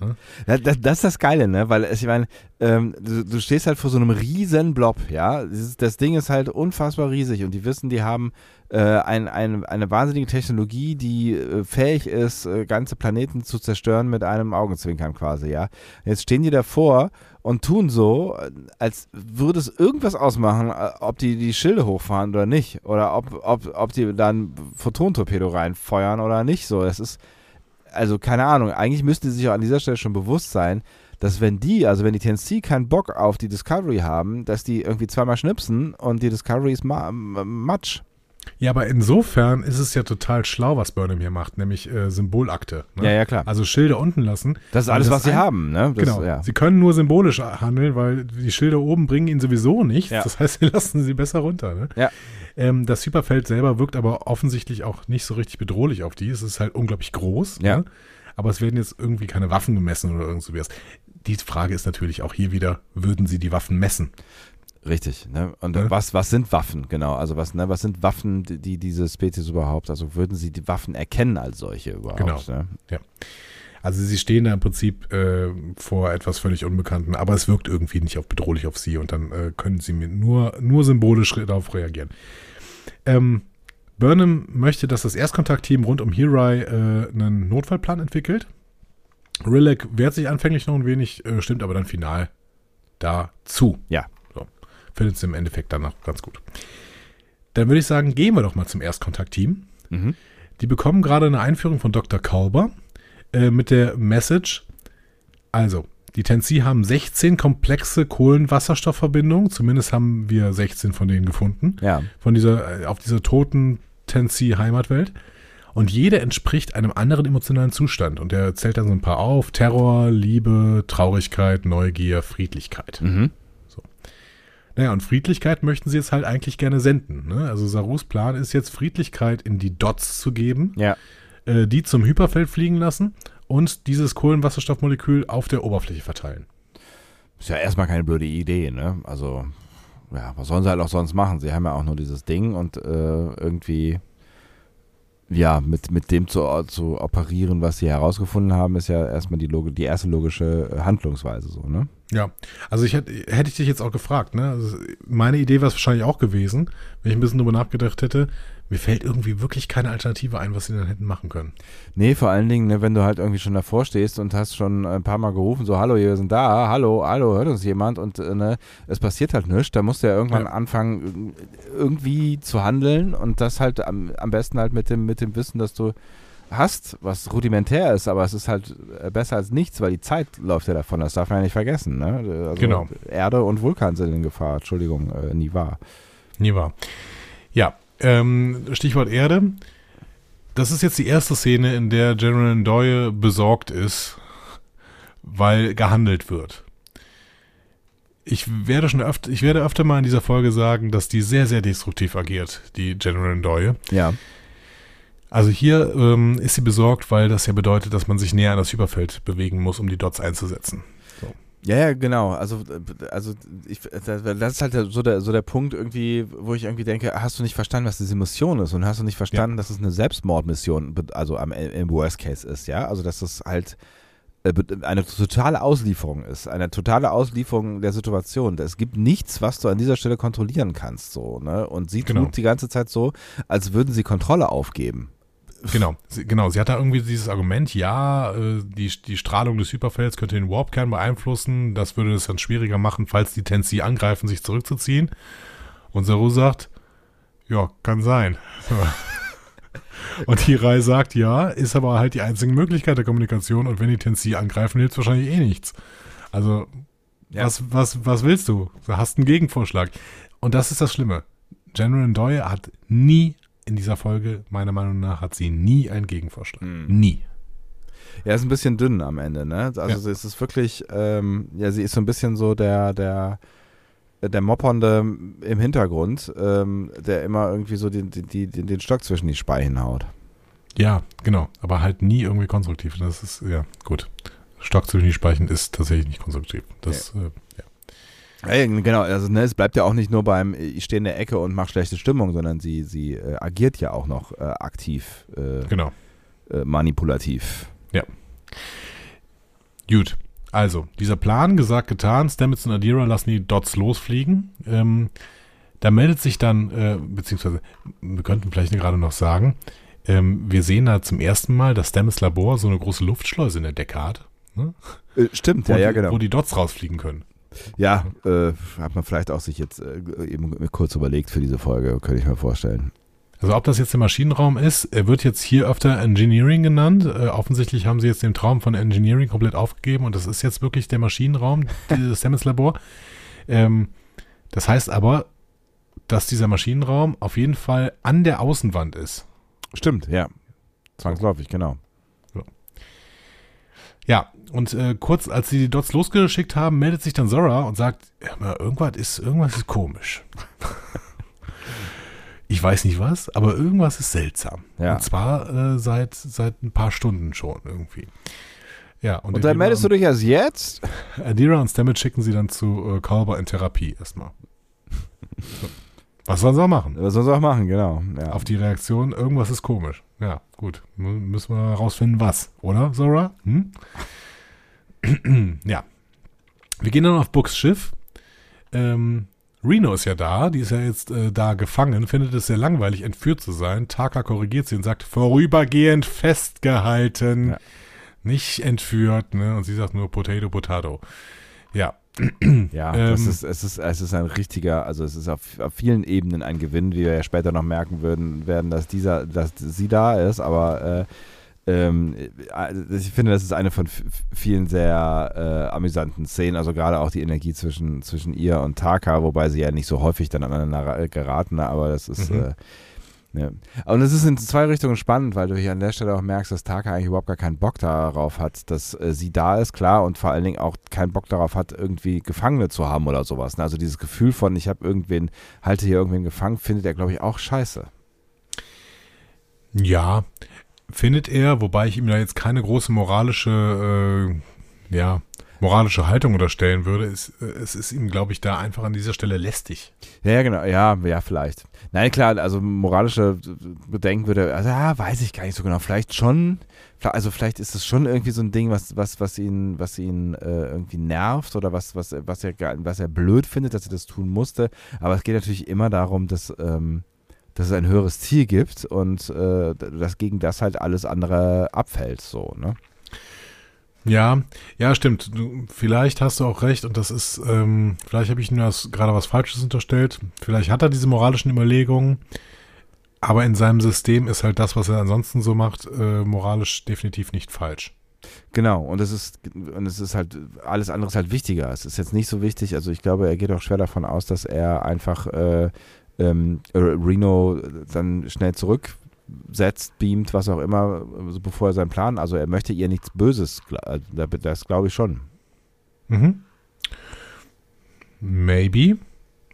Ne? Das, das, das ist das Geile, ne? Weil es, ich meine, ähm, du, du stehst halt vor so einem riesen Blob, ja. Das, das Ding ist halt unfassbar riesig und die wissen, die haben äh, ein, ein, eine wahnsinnige Technologie, die äh, fähig ist, äh, ganze Planeten zu zerstören mit einem Augenzwinkern quasi, ja. Jetzt stehen die davor und tun so, als würde es irgendwas ausmachen, ob die die Schilde hochfahren oder nicht. Oder ob, ob, ob die dann Photontorpedo reinfeuern oder nicht. So, das ist, also keine Ahnung, eigentlich müssten sie sich auch an dieser Stelle schon bewusst sein, dass wenn die, also wenn die TNC keinen Bock auf die Discovery haben, dass die irgendwie zweimal schnipsen und die Discovery ist ma Matsch. Ja, aber insofern ist es ja total schlau, was Burnham hier macht, nämlich äh, Symbolakte. Ne? Ja, ja, klar. Also Schilder unten lassen. Das ist alles, das was sie haben, ne? Das, genau. Ja. Sie können nur symbolisch handeln, weil die Schilder oben bringen ihnen sowieso nichts. Ja. Das heißt, sie lassen sie besser runter. Ne? Ja. Ähm, das Hyperfeld selber wirkt aber offensichtlich auch nicht so richtig bedrohlich auf die. Es ist halt unglaublich groß. Ja. Ne? Aber es werden jetzt irgendwie keine Waffen gemessen oder irgend sowas. Die Frage ist natürlich auch hier wieder, würden sie die Waffen messen? Richtig, ne? Und Ne? was, was sind Waffen, genau? Also was, ne, was sind Waffen, die, die diese Spezies überhaupt, also würden sie die Waffen erkennen als solche überhaupt? Genau. Ne? Also sie stehen da im Prinzip äh, vor etwas völlig Unbekannten, aber es wirkt irgendwie nicht auf bedrohlich auf sie und dann äh, können sie mir nur, nur symbolisch darauf reagieren. Ähm, Burnham möchte, dass das Erstkontaktteam rund um Hirai äh, einen Notfallplan entwickelt. Rilek wehrt sich anfänglich noch ein wenig, äh, stimmt aber dann final dazu. Ja. Findet sie im Endeffekt dann noch ganz gut. Dann würde ich sagen, gehen wir doch mal zum Erstkontaktteam. Mhm. Die bekommen gerade eine Einführung von Dr. Kalber äh, mit der Message. Also, die Tensi haben 16 komplexe Kohlenwasserstoffverbindungen. Zumindest haben wir 16 von denen gefunden. Ja. Von dieser, äh, auf dieser toten Tensi-Heimatwelt. Und jede entspricht einem anderen emotionalen Zustand. Und er zählt dann so ein paar auf. Terror, Liebe, Traurigkeit, Neugier, Friedlichkeit. Mhm. Naja, und Friedlichkeit möchten sie jetzt halt eigentlich gerne senden. Ne? Also Sarus Plan ist jetzt Friedlichkeit in die Dots zu geben Ja. äh, die zum Hyperfeld fliegen lassen und dieses Kohlenwasserstoffmolekül auf der Oberfläche verteilen. Ist ja erstmal keine blöde Idee, ne? Also, ja, was sollen sie halt auch sonst machen? Sie haben ja auch nur dieses Ding und äh, irgendwie, ja, mit, mit dem zu, zu operieren, was sie herausgefunden haben, ist ja erstmal die, die erste logische Handlungsweise so, ne? Ja, also ich hätte, hätte ich dich jetzt auch gefragt, ne? Also meine Idee wäre es wahrscheinlich auch gewesen, wenn ich ein bisschen drüber nachgedacht hätte. Mir fällt irgendwie wirklich keine Alternative ein, was sie dann hätten machen können. Nee, vor allen Dingen, ne, wenn du halt irgendwie schon davor stehst und hast schon ein paar Mal gerufen, so, hallo, wir sind da, hallo, hallo, hört uns jemand und äh, ne, es passiert halt nichts, da musst du ja irgendwann Ja. anfangen, irgendwie zu handeln und das halt am, am besten halt mit dem, mit dem Wissen, dass du hast, was rudimentär ist, aber es ist halt äh, besser als nichts, weil die Zeit läuft ja davon, das darf man ja nicht vergessen. Ne? Also Genau. Erde und Vulkan sind in Gefahr, Entschuldigung, äh, nie wahr. Nie wahr. Ja, ähm, Stichwort Erde. Das ist jetzt die erste Szene, in der General Ndoye besorgt ist, weil gehandelt wird. Ich werde schon öfter, ich werde öfter mal in dieser Folge sagen, dass die sehr, sehr destruktiv agiert, die General Ndoye. Ja. Also hier ähm, ist sie besorgt, weil das ja bedeutet, dass man sich näher an das Hyperfeld bewegen muss, um die Dots einzusetzen. Ja, ja, genau. Also, also ich, das ist halt so der, so der Punkt irgendwie, wo ich irgendwie denke, hast du nicht verstanden, was diese Mission ist und hast du nicht verstanden, dass es eine Selbstmordmission, also am, im Worst Case ist, ja? Also, dass es halt äh, eine totale Auslieferung ist, eine totale Auslieferung der Situation. Es gibt nichts, was du an dieser Stelle kontrollieren kannst, so, ne? Und sie Genau. tut die ganze Zeit so, als würden sie Kontrolle aufgeben. Genau, sie, genau. Sie hat da irgendwie dieses Argument, ja, äh, die, die Strahlung des Hyperfelds könnte den Warpkern beeinflussen. Das würde es dann schwieriger machen, falls die Tensi angreifen, sich zurückzuziehen. Und Saru sagt, ja, kann sein. Und Hirai sagt, ja, ist aber halt die einzige Möglichkeit der Kommunikation. Und wenn die Tensi angreifen, hilft wahrscheinlich eh nichts. Also, Ja. was, was, was willst du? Du hast einen Gegenvorschlag. Und das ist das Schlimme. General Ndoye hat nie in dieser Folge, meiner Meinung nach, hat sie nie einen Gegenvorschlag. Hm. Nie. Ja, ist ein bisschen dünn am Ende, ne? Also es ist wirklich, ähm, ja, sie ist so ein bisschen so der, der, der Moppernde im Hintergrund, ähm, der immer irgendwie so den, den, den, den Stock zwischen die Speichen haut. Ja, genau. Aber halt nie irgendwie konstruktiv. Das ist, ja, gut. Stock zwischen die Speichen ist tatsächlich nicht konstruktiv. Das, äh, ja. Ja, genau, also ne, es bleibt ja auch nicht nur beim, ich stehe in der Ecke und mache schlechte Stimmung, sondern sie, sie äh, agiert ja auch noch äh, aktiv, äh, Genau. äh, manipulativ. Gut. Also, dieser Plan, gesagt, getan. Stamets und Adira lassen die Dots losfliegen. Ähm, da meldet sich dann, äh, beziehungsweise, wir könnten vielleicht gerade noch sagen, ähm, wir sehen da zum ersten Mal, dass Stamets Labor so eine große Luftschleuse in der Decke hat. Ne? Äh, stimmt, Wo, ja, ja, die, genau. wo die Dots rausfliegen können. Ja, äh, hat man vielleicht auch sich jetzt äh, eben kurz überlegt für diese Folge, könnte ich mir vorstellen. Also ob das jetzt der Maschinenraum ist, er wird jetzt hier öfter Engineering genannt. Äh, offensichtlich haben sie jetzt den Traum von Engineering komplett aufgegeben und das ist jetzt wirklich der Maschinenraum, dieses Stamets Labor. Ähm, das heißt aber, dass dieser Maschinenraum auf jeden Fall an der Außenwand ist. Stimmt, ja. Zwangsläufig, genau. Ja, und äh, kurz als sie die Dots losgeschickt haben, meldet sich dann Zora und sagt, mal, irgendwas ist, irgendwas ist komisch. ich weiß nicht was, aber irgendwas ist seltsam. Ja. Und zwar äh, seit, seit ein paar Stunden schon irgendwie. Ja, und, Und dann meldest du dich erst jetzt? Adira und Stamets schicken sie dann zu äh, Culber in Therapie erstmal. So. Was sollen sie auch machen? Was soll sie auch machen, genau. Ja. Auf die Reaktion, irgendwas ist komisch. Ja, gut. M- Müssen wir herausfinden, was, oder, Zora? Hm? ja. Wir gehen dann auf Books Schiff. Ähm, Reno ist ja da, die ist ja jetzt äh, da gefangen, findet es sehr langweilig, entführt zu sein. Taka korrigiert sie und sagt, vorübergehend festgehalten, Ja. nicht entführt, ne? Und sie sagt nur Potato, Potato. Ja, Ja, Ähm, es, ist, es, ist, es ist ein richtiger, also es ist auf, auf vielen Ebenen ein Gewinn, wie wir ja später noch merken würden, werden, dass dieser, dass sie da ist, aber äh, ähm, äh, ich finde, das ist eine von vielen sehr äh, amüsanten Szenen, also gerade auch die Energie zwischen, zwischen ihr und Taka, wobei sie ja nicht so häufig dann aneinander geraten, ne, aber das ist Mhm. äh, ja. Und es ist in zwei Richtungen spannend, weil du hier an der Stelle auch merkst, dass Taka eigentlich überhaupt gar keinen Bock darauf hat, dass äh, sie da ist, klar, und vor allen Dingen auch keinen Bock darauf hat, irgendwie Gefangene zu haben oder sowas. Ne? Also dieses Gefühl von, ich habe irgendwen, halte hier irgendwen gefangen, findet er, glaube ich, auch scheiße. Ja, findet er, wobei ich ihm da jetzt keine große moralische, äh, ja, moralische Haltung unterstellen würde. Es, äh, es ist ihm, glaube ich, da einfach an dieser Stelle lästig. Ja, genau, ja, ja, vielleicht. Nein, klar, also moralische Bedenken würde, also ja, weiß ich gar nicht so genau. Vielleicht schon, also vielleicht ist es schon irgendwie so ein Ding, was, was, was ihn, was ihn äh, irgendwie nervt oder was, was, was er, was er blöd findet, dass er das tun musste. Aber es geht natürlich immer darum, dass, ähm, dass es ein höheres Ziel gibt und äh, dass gegen das halt alles andere abfällt, so, ne? Ja, ja, stimmt. Du, vielleicht hast du auch recht und das ist, ähm, vielleicht habe ich das gerade was Falsches unterstellt. Vielleicht hat er diese moralischen Überlegungen, aber in seinem System ist halt das, was er ansonsten so macht, äh, moralisch definitiv nicht falsch. Genau, und es ist und es ist halt alles andere ist halt wichtiger. Es ist jetzt nicht so wichtig, also ich glaube, er geht auch schwer davon aus, dass er einfach äh, ähm, Reno dann schnell zurücksetzt, beamt, was auch immer, bevor er seinen Plan, also er möchte ihr nichts Böses, äh, das glaube ich schon. Mhm. Maybe.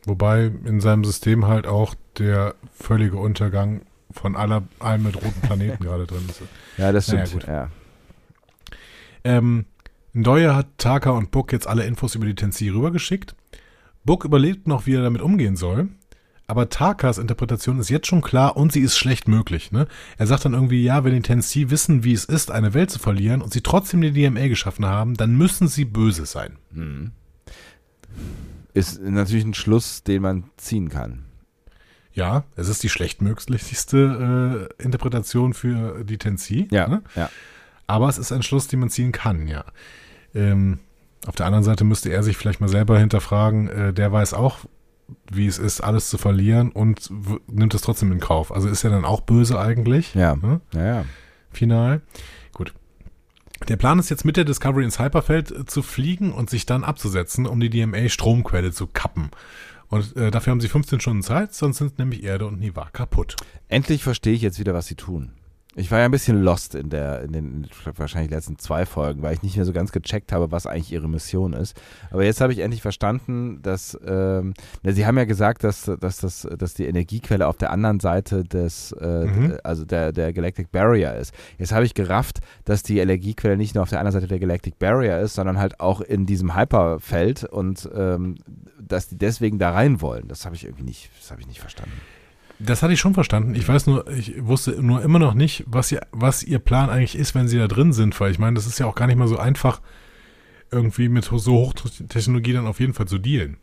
Wobei in seinem System halt auch der völlige Untergang von aller, allem mit roten Planeten gerade drin ist. Ja, das Naja, stimmt. gut. ja. Ähm, Ndoye hat Taka und Book jetzt alle Infos über die Tensi rübergeschickt. Book überlegt noch, wie er damit umgehen soll. Aber Tarkas Interpretation ist jetzt schon klar und sie ist schlecht möglich. Ne? Er sagt dann irgendwie, ja, wenn die Tennessee wissen, wie es ist, eine Welt zu verlieren und sie trotzdem die DMA geschaffen haben, dann müssen sie böse sein. Hm. Ist natürlich ein Schluss, den man ziehen kann. Ja, es ist die schlechtmöglichste äh, Interpretation für die Tennessee. Ja, ne? ja. Aber es ist ein Schluss, den man ziehen kann, ja. Ähm, auf der anderen Seite müsste er sich vielleicht mal selber hinterfragen, äh, der weiß auch, wie es ist, alles zu verlieren und nimmt es trotzdem in Kauf. Also ist er dann auch böse eigentlich? Ja. Ne? Ja, ja. Final. Gut. Der Plan ist jetzt mit der Discovery ins Hyperfeld äh, zu fliegen und sich dann abzusetzen, um die DMA-Stromquelle zu kappen. Und äh, dafür haben sie 15 Stunden Zeit, sonst sind nämlich Erde und Niva kaputt. Endlich verstehe ich jetzt wieder, was sie tun. Ich war ja ein bisschen lost in der, in den wahrscheinlich letzten zwei Folgen, weil ich nicht mehr so ganz gecheckt habe, was eigentlich ihre Mission ist. Aber jetzt habe ich endlich verstanden, dass ähm, na, sie haben ja gesagt, dass, dass, das, dass die Energiequelle auf der anderen Seite des, äh, Mhm. also der, der Galactic Barrier ist. Jetzt habe ich gerafft, dass die Energiequelle nicht nur auf der anderen Seite der Galactic Barrier ist, sondern halt auch in diesem Hyperfeld und ähm, dass die deswegen da rein wollen. Das habe ich irgendwie nicht, das habe ich nicht verstanden. Das hatte ich schon verstanden. Ich weiß nur, ich wusste nur immer noch nicht, was ihr, was ihr Plan eigentlich ist, wenn sie da drin sind, weil ich meine, das ist ja auch gar nicht mal so einfach, irgendwie mit so Hochtechnologie dann auf jeden Fall zu dealen.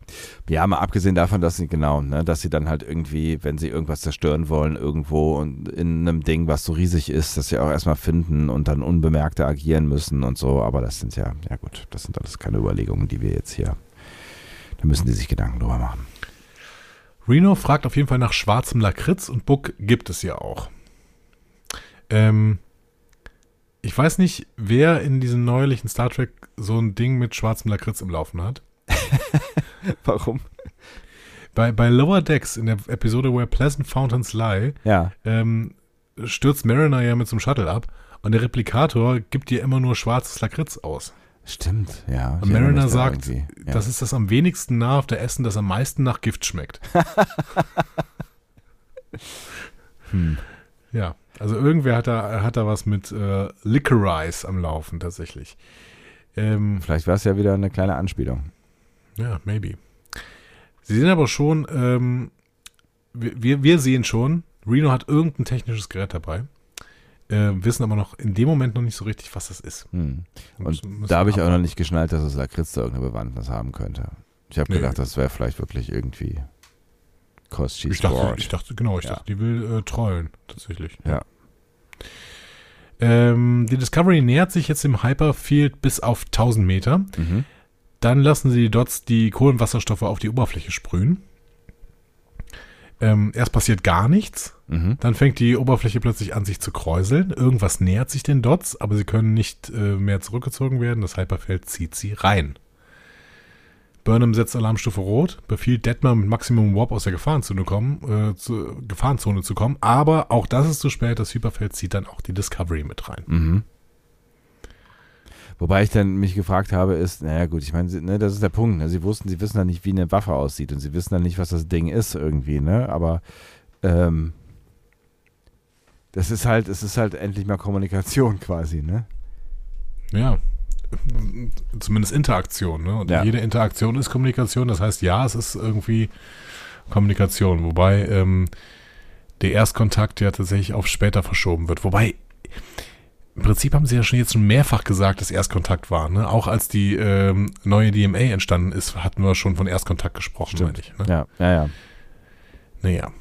Ja, mal abgesehen davon, dass sie genau, ne, dass sie dann halt irgendwie, wenn sie irgendwas zerstören wollen, irgendwo und in einem Ding, was so riesig ist, dass sie auch erstmal finden und dann unbemerkte agieren müssen und so. Aber das sind ja, ja gut, das sind alles keine Überlegungen, die wir jetzt hier, da müssen die sich Gedanken drüber machen. Reno fragt auf jeden Fall nach schwarzem Lakritz und Book gibt es ja auch. Ähm, ich weiß nicht, wer in diesem neuerlichen Star Trek so ein Ding mit schwarzem Lakritz im Laufen hat. Warum? Bei, bei Lower Decks in der Episode Where Pleasant Fountains Lie Ja, ähm, stürzt Mariner ja mit so einem Shuttle ab und der Replikator gibt dir immer nur schwarzes Lakritz aus. Stimmt, ja. Und Mariner da sagt, ja. das ist das am wenigsten nah auf der Essen, das am meisten nach Gift schmeckt. hm. Ja, also irgendwer hat da, hat da was mit äh, Licorice am Laufen tatsächlich. Ähm, Vielleicht war es ja wieder eine kleine Anspielung. ja, maybe. Sie sehen aber schon, ähm, wir- wir sehen schon, Reno hat irgendein technisches Gerät dabei, äh, wissen aber noch in dem Moment noch nicht so richtig, was das ist. Hm. Und müssen da habe ich auch noch nicht geschnallt, dass es Lakritz da irgendeine Bewandtnis haben könnte. Ich habe Nee. gedacht, das wäre vielleicht wirklich irgendwie Cheese Ich dachte, ich dachte, genau, ich Ja. dachte, die will äh, trollen, tatsächlich. Ja. Ähm, die Discovery nähert sich jetzt im Hyperfield bis auf 1000 Meter. Mhm. Dann lassen sie die Dots die Kohlenwasserstoffe auf die Oberfläche sprühen. Ähm, erst passiert gar nichts. Mhm. Dann fängt die Oberfläche plötzlich an, sich zu kräuseln. Irgendwas nähert sich den Dots, aber sie können nicht äh, mehr zurückgezogen werden. Das Hyperfeld zieht sie rein. Burnham setzt Alarmstufe Rot, befiehlt Detmer mit Maximum Warp aus der Gefahrenzone, kommen, äh, zu, Gefahrenzone zu kommen. Aber auch das ist zu spät. Das Hyperfeld zieht dann auch die Discovery mit rein. Mhm. Wobei ich dann mich gefragt habe, ist, naja gut, ich meine, ne, das ist der Punkt. Ne? Sie wussten, sie wissen dann nicht, wie eine Waffe aussieht und sie wissen dann nicht, was das Ding ist irgendwie, ne? Aber ähm, das ist halt, es ist halt endlich mal Kommunikation quasi, ne? Ja. Zumindest Interaktion, ne? Und Ja. jede Interaktion ist Kommunikation. Das heißt, ja, es ist irgendwie Kommunikation. Wobei ähm, der Erstkontakt ja tatsächlich auf später verschoben wird. Wobei, im Prinzip haben sie ja schon jetzt schon mehrfach gesagt, dass Erstkontakt war. Ne? Auch als die ähm, neue DMA entstanden ist, hatten wir schon von Erstkontakt gesprochen, Stimmt. meine ich. Ne? Ja, ja, ja. Naja.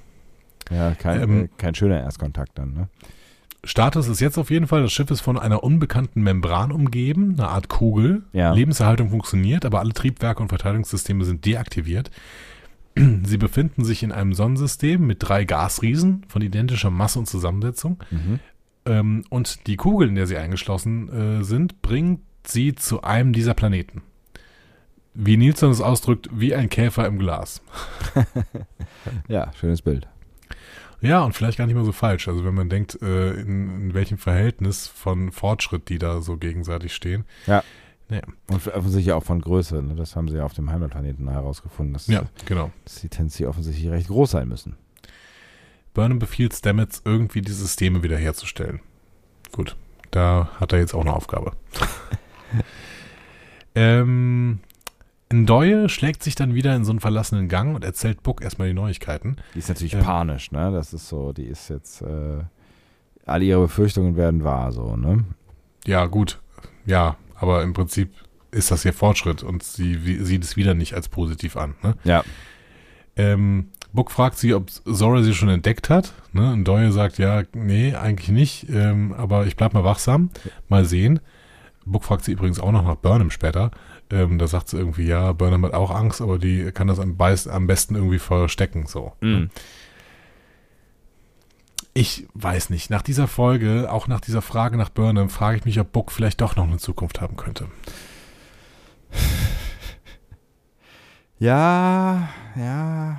Ja, kein, Ähm, äh, kein schöner Erstkontakt dann, ne? Status ist jetzt auf jeden Fall, das Schiff ist von einer unbekannten Membran umgeben, eine Art Kugel. Ja. Lebenserhaltung funktioniert, aber alle Triebwerke und Verteidigungssysteme sind deaktiviert. Sie befinden sich in einem Sonnensystem mit drei Gasriesen von identischer Masse und Zusammensetzung. Mhm. Ähm, und die Kugel, in der sie eingeschlossen äh, sind, bringt sie zu einem dieser Planeten. Wie Nilsson es ausdrückt, wie ein Käfer im Glas. Ja, schönes Bild. Ja, und vielleicht gar nicht mal so falsch. Also wenn man denkt, äh, in, in welchem Verhältnis von Fortschritt die da so gegenseitig stehen. Ja. Naja. Und offensichtlich auch von Größe, ne? Das haben sie ja auf dem Heimatplaneten herausgefunden, dass, Ja, genau. dass die Tensi offensichtlich recht groß sein müssen. Burnham befiehlt Stamets, irgendwie die Systeme wiederherzustellen. Gut, da hat er jetzt auch eine Aufgabe. ähm, Ndoye schlägt sich dann wieder in so einen verlassenen Gang und erzählt Book erstmal die Neuigkeiten. Die ist natürlich Ähm. panisch, ne? Das ist so, die ist jetzt, äh, alle ihre Befürchtungen werden wahr, so, ne? Ja, gut. Ja, aber im Prinzip ist das ihr Fortschritt und sie wie, sieht es wieder nicht als positiv an. Ne? Ja. Ähm, Book fragt sie, ob Zora sie schon entdeckt hat. Ne? Und Doyle sagt, ja, nee, eigentlich nicht. Ähm, aber ich bleib mal wachsam. Mal sehen. Book fragt sie übrigens auch noch nach Burnham später. Ähm, da sagt sie irgendwie, ja, Burnham hat auch Angst, aber die kann das am, am besten irgendwie verstecken. So. Mhm. Ich weiß nicht. Nach dieser Folge, auch nach dieser Frage nach Burnham, frage ich mich, ob Book vielleicht doch noch eine Zukunft haben könnte. Ja, ja.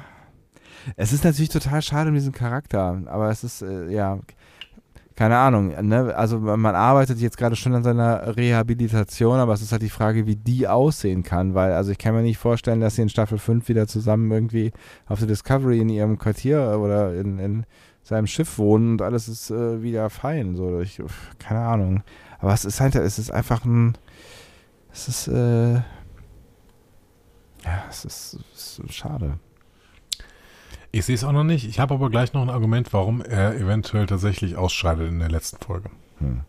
Es ist natürlich total schade um diesen Charakter, aber es ist, äh, ja, keine Ahnung. Ne? Also man arbeitet jetzt gerade schon an seiner Rehabilitation, aber es ist halt die Frage, wie die aussehen kann, weil, also ich kann mir nicht vorstellen, dass sie in Staffel 5 wieder zusammen irgendwie auf der Discovery in ihrem Quartier oder in, in seinem Schiff wohnen und alles ist äh, wieder fein. So, ich, keine Ahnung. Aber es ist halt, es ist einfach ein, es ist, äh, ja, es ist, es ist schade. Ich sehe es auch noch nicht. Ich habe aber gleich noch ein Argument, warum er eventuell tatsächlich ausscheidet in der letzten Folge. Hm.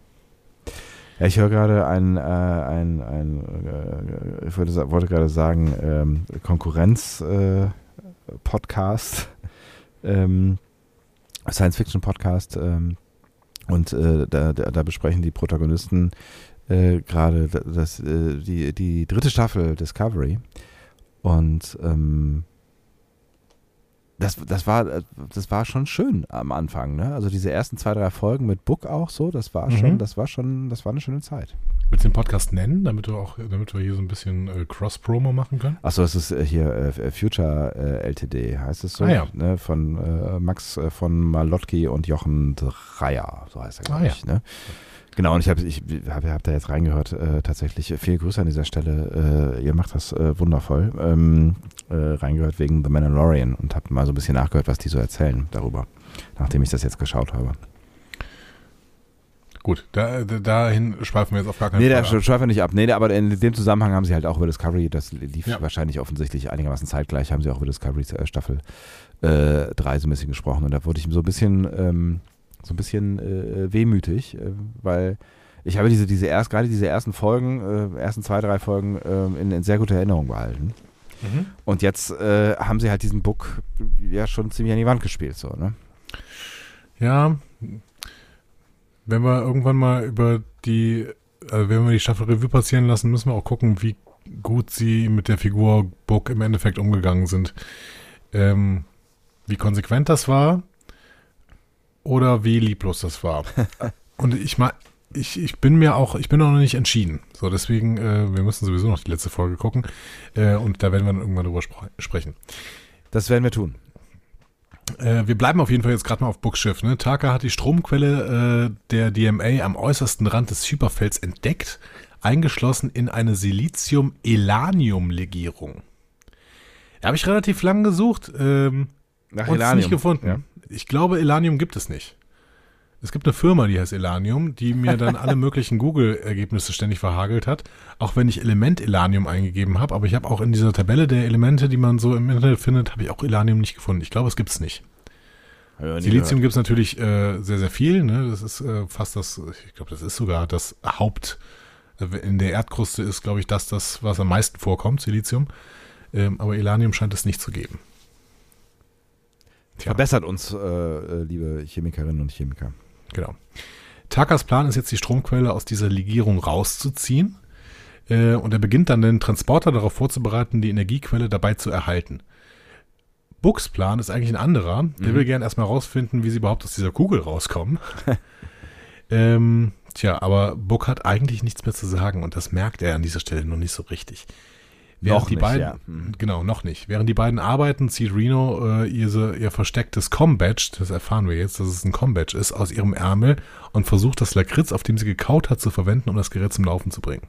Ja, ich höre gerade ein, äh, ein, ein äh, ich wollte, wollte gerade sagen, ähm, Konkurrenz-Podcast, ähm, Science-Fiction-Podcast ähm, und äh, da, da, da besprechen die Protagonisten äh, gerade da- das, äh, die, die dritte Staffel Discovery und ähm, das, das, war, das war schon schön am Anfang, ne? Also diese ersten zwei, drei Folgen mit Book auch so, das war Mhm. schon, das war schon, das war eine schöne Zeit. Willst du den Podcast nennen, damit wir auch, damit wir hier so ein bisschen äh, Cross-Promo machen können? Achso, es ist äh, hier äh, Future äh, LTD, heißt es so? Ah, ja. ne? Von äh, Max äh, von Malotki und Jochen Dreier, so heißt er, glaube Ah, ja. ich. Ne? Genau, und ich habe ich hab, hab da jetzt reingehört, äh, tatsächlich. Viele Grüße an dieser Stelle. Äh, ihr macht das äh, wundervoll. Ähm, äh, reingehört wegen The Mandalorian und habe mal so ein bisschen nachgehört, was die so erzählen darüber, nachdem ich das jetzt geschaut habe. Gut, da, da, dahin schweifen wir jetzt auf gar keinen Nee, Fall. der ab. schweift nicht ab. Nee, aber in dem Zusammenhang haben sie halt auch über Discovery, das lief Ja. wahrscheinlich offensichtlich einigermaßen zeitgleich, haben sie auch über Discovery äh, Staffel 3 so ein bisschen gesprochen. Und da wurde ich so ein bisschen, ähm, so ein bisschen äh, wehmütig, äh, weil ich habe diese, diese erst, gerade diese ersten Folgen, äh, ersten zwei, drei Folgen äh, in, in sehr guter Erinnerung behalten. Mhm. Und jetzt äh, haben sie halt diesen Book ja schon ziemlich an die Wand gespielt, so, ne? Ja, wenn wir irgendwann mal über die, also wenn wir die Staffel Revue passieren lassen, müssen wir auch gucken, wie gut sie mit der Figur Book im Endeffekt umgegangen sind. Ähm, wie konsequent das war oder wie lieblos das war. Und ich mal, ich, ich bin mir auch, ich bin auch noch nicht entschieden. So, deswegen, äh, wir müssen sowieso noch die letzte Folge gucken. Äh, und da werden wir dann irgendwann drüber spre sprechen. Das werden wir tun. Äh, wir bleiben auf jeden Fall jetzt gerade mal auf Buckschiff. Ne? Taka hat die Stromquelle äh, der DMA am äußersten Rand des Hyperfelds entdeckt, eingeschlossen in eine Silizium-Elanium-Legierung. Da habe ich relativ lang gesucht ähm, Nach und es nicht gefunden. Ja. Ich glaube, Elanium gibt es nicht. Es gibt eine Firma, die heißt Elanium, die mir dann alle möglichen Google-Ergebnisse ständig verhagelt hat, auch wenn ich Element Elanium eingegeben habe. Aber ich habe auch in dieser Tabelle der Elemente, die man so im Internet findet, habe ich auch Elanium nicht gefunden. Ich glaube, es gibt es nicht. Ja, Silizium gibt es natürlich äh, sehr, sehr viel. Ne? Das ist äh, fast das, ich glaube, das ist sogar das Haupt, äh, in der Erdkruste ist, glaube ich, das, das, was am meisten vorkommt, Silizium. Ähm, aber Elanium scheint es nicht zu geben. Tja. Verbessert uns, äh, äh, liebe Chemikerinnen und Chemiker. Genau. Takas Plan ist jetzt, die Stromquelle aus dieser Legierung rauszuziehen. Äh, und er beginnt dann den Transporter darauf vorzubereiten, die Energiequelle dabei zu erhalten. Bucks Plan ist eigentlich ein anderer. Der Mhm. will gern erstmal rausfinden, wie sie überhaupt aus dieser Kugel rauskommen. ähm, tja, aber Buck hat eigentlich nichts mehr zu sagen und das merkt er an dieser Stelle noch nicht so richtig. Während Noch die nicht, beiden, ja. Mhm. Genau, noch nicht. Während die beiden arbeiten, zieht Reno äh, ihr, ihr verstecktes Com-Badge, das erfahren wir jetzt, dass es ein Com-Badge ist, aus ihrem Ärmel und versucht, das Lakritz, auf dem sie gekaut hat, zu verwenden, um das Gerät zum Laufen zu bringen.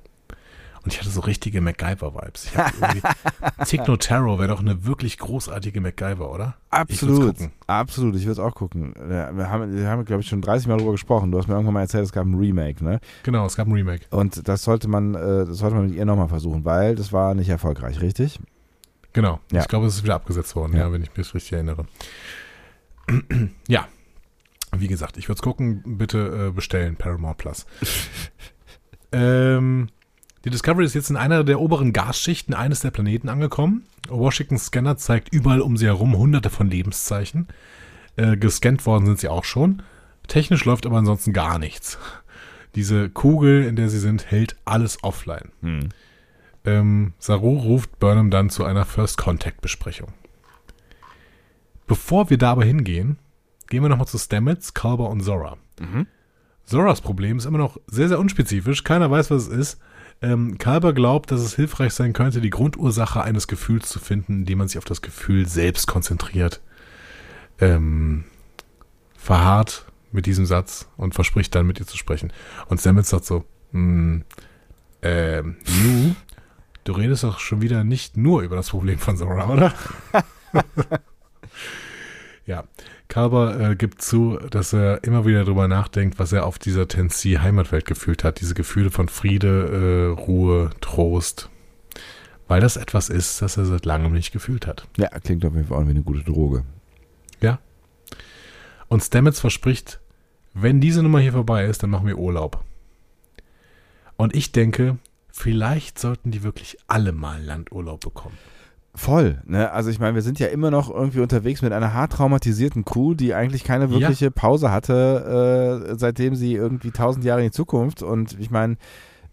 Und ich hatte so richtige MacGyver-Vibes. Ich Techno Terror wäre doch eine wirklich großartige MacGyver, oder? Ich Absolut. gucken. Absolut, ich würde es auch gucken. Wir haben, wir haben glaube ich, schon 30 Mal darüber gesprochen. Du hast mir irgendwann mal erzählt, es gab ein Remake, ne? Genau, es gab ein Remake. Und das sollte man, äh, das sollte man mit ihr nochmal versuchen, weil das war nicht erfolgreich, richtig? Genau. Ja. Ich glaube, es ist wieder abgesetzt worden, Ja. ja, wenn ich mich richtig erinnere. ja. Wie gesagt, ich würde es gucken. Bitte äh, bestellen, Paramount Plus. ähm, die Discovery ist jetzt in einer der oberen Gasschichten eines der Planeten angekommen. Washington Scanner zeigt überall um sie herum hunderte von Lebenszeichen. Äh, gescannt worden sind sie auch schon. Technisch läuft aber ansonsten gar nichts. Diese Kugel, in der sie sind, hält alles offline. Hm. Ähm, Saru ruft Burnham dann zu einer First Contact Besprechung. Bevor wir da aber hingehen, gehen wir nochmal zu Stamets, Kalber und Zora. Mhm. Zoras Problem ist immer noch sehr, sehr unspezifisch. Keiner weiß, was es ist. Ähm, Kalber glaubt, dass es hilfreich sein könnte, die Grundursache eines Gefühls zu finden, indem man sich auf das Gefühl selbst konzentriert. Ähm, verharrt mit diesem Satz und verspricht dann mit ihr zu sprechen. Und Stamets sagt so, hm, ähm, nu, du redest doch schon wieder nicht nur über das Problem von Zora, oder? ja, Kalber äh, gibt zu, dass er immer wieder darüber nachdenkt, was er auf dieser Tennessee Heimatwelt gefühlt hat. Diese Gefühle von Friede, äh, Ruhe, Trost. Weil das etwas ist, das er seit langem nicht gefühlt hat. Ja, klingt auf jeden Fall auch wie eine gute Droge. Ja. Und Stamets verspricht, wenn diese Nummer hier vorbei ist, dann machen wir Urlaub. Und ich denke, vielleicht sollten die wirklich alle mal Landurlaub bekommen. Voll, ne? Also ich meine, wir sind ja immer noch irgendwie unterwegs mit einer hart traumatisierten Crew, die eigentlich keine wirkliche Pause hatte, äh, seitdem sie irgendwie tausend Jahre in die Zukunft. Und ich meine,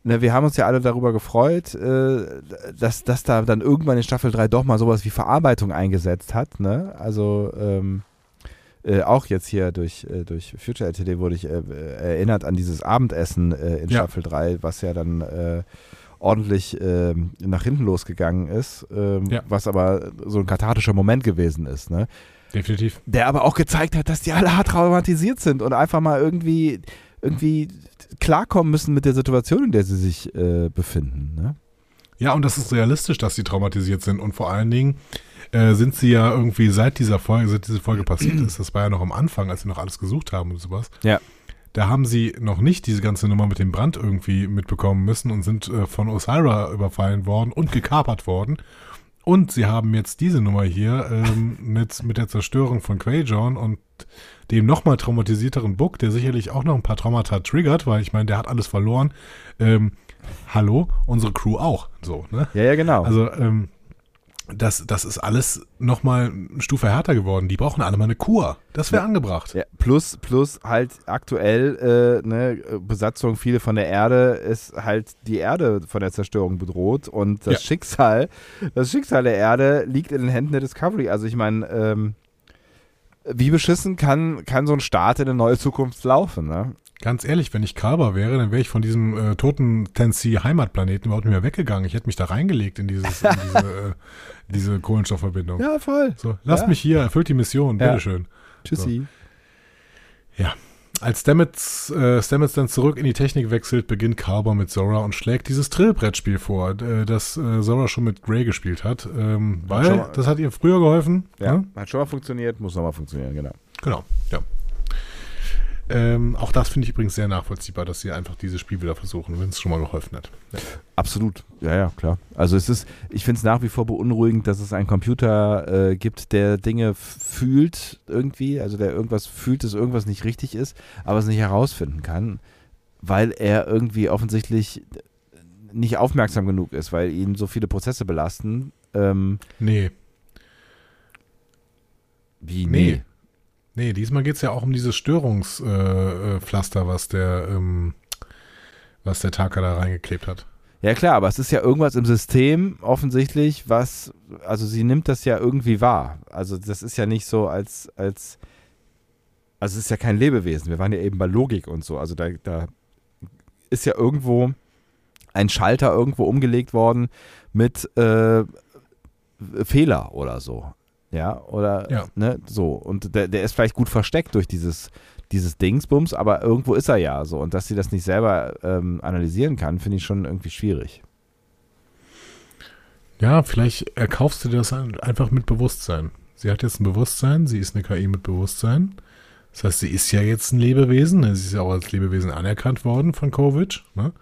ne, wir haben uns ja alle darüber gefreut, äh, dass, dass da dann irgendwann in Staffel 3 doch mal sowas wie Verarbeitung eingesetzt hat, ne? Also ähm, äh, auch jetzt hier durch, äh, durch Future LTD wurde ich äh, erinnert an dieses Abendessen äh, in Ja. Staffel 3, was ja dann äh, ordentlich ähm, nach hinten losgegangen ist, ähm, Ja. was aber so ein kathartischer Moment gewesen ist, ne? Definitiv. Der aber auch gezeigt hat, dass die alle hart traumatisiert sind und einfach mal irgendwie, irgendwie klarkommen müssen mit der Situation, in der sie sich äh, befinden, ne? Ja, und das ist realistisch, dass sie traumatisiert sind. Und vor allen Dingen äh, sind sie ja irgendwie seit dieser Folge, seit diese Folge passiert ist, das war ja noch am Anfang, als sie noch alles gesucht haben und sowas. Ja. Da haben sie noch nicht diese ganze Nummer mit dem Brand irgendwie mitbekommen müssen und sind äh, von Osira überfallen worden und gekapert worden. Und sie haben jetzt diese Nummer hier ähm, mit, mit der Zerstörung von Quajon und dem nochmal traumatisierteren Book, der sicherlich auch noch ein paar Traumata triggert, weil ich meine, der hat alles verloren. Ähm, hallo, unsere Crew auch. So, ne? Ja, ja, genau. Also, ähm, das, das ist alles nochmal eine Stufe härter geworden. Die brauchen alle mal eine Kur. Das wäre Ja. angebracht. Ja, plus, plus halt aktuell, äh, ne, Besatzung, viele von der Erde ist halt die Erde von der Zerstörung bedroht und das Ja. Schicksal, das Schicksal der Erde liegt in den Händen der Discovery. Also ich meine, ähm, wie beschissen kann, kann so ein Start in eine neue Zukunft laufen, ne? Ganz ehrlich, wenn ich Kalber wäre, dann wäre ich von diesem äh, toten Tennessee Heimatplaneten überhaupt nicht mehr weggegangen. Ich hätte mich da reingelegt in, dieses, in diese, äh, diese Kohlenstoffverbindung. Ja, voll. So, lasst Ja. mich hier, erfüllt die Mission, Ja. bitteschön. Tschüssi. Als Stamets, äh, Stamets dann zurück in die Technik wechselt, beginnt Carver mit Zora und schlägt dieses Trillbrettspiel vor, äh, das äh, Zora schon mit Grey gespielt hat. Ähm, weil mal- das hat ihr früher geholfen. Ja, ne? hat schon mal funktioniert, muss nochmal funktionieren, genau. Genau, ja. Ähm, auch das finde ich übrigens sehr nachvollziehbar, dass sie einfach dieses Spiel wieder versuchen, wenn es schon mal geholfen hat. Ja. Absolut, ja, ja, klar. Also es ist, ich finde es nach wie vor beunruhigend, dass es einen Computer äh, gibt, der Dinge fühlt irgendwie, also der irgendwas fühlt, dass irgendwas nicht richtig ist, aber es nicht herausfinden kann, weil er irgendwie offensichtlich nicht aufmerksam genug ist, weil ihn so viele Prozesse belasten. Ähm, Nee, wie? Nee. nee, diesmal geht es ja auch um dieses Störungspflaster, äh, Pflaster, was der, ähm, was der Taka da reingeklebt hat. Ja klar, aber es ist ja irgendwas im System offensichtlich, was, also sie nimmt das ja irgendwie wahr. Also das ist ja nicht so als, als, also es ist ja kein Lebewesen. Wir waren ja eben bei Logik und so. Also da, da ist ja irgendwo ein Schalter irgendwo umgelegt worden mit äh, Fehler oder so. Ja, oder Ja. ne, so. Und der, der ist vielleicht gut versteckt durch dieses, dieses Dingsbums, aber irgendwo ist er ja so. Und dass sie das nicht selber ähm, analysieren kann, finde ich schon irgendwie schwierig. Ja, vielleicht erkaufst du dir das ein- einfach mit Bewusstsein. Sie hat jetzt ein Bewusstsein, sie ist eine KI mit Bewusstsein. Das heißt, sie ist ja jetzt ein Lebewesen. ne? Sie ist ja auch als Lebewesen anerkannt worden von Covid. Ne?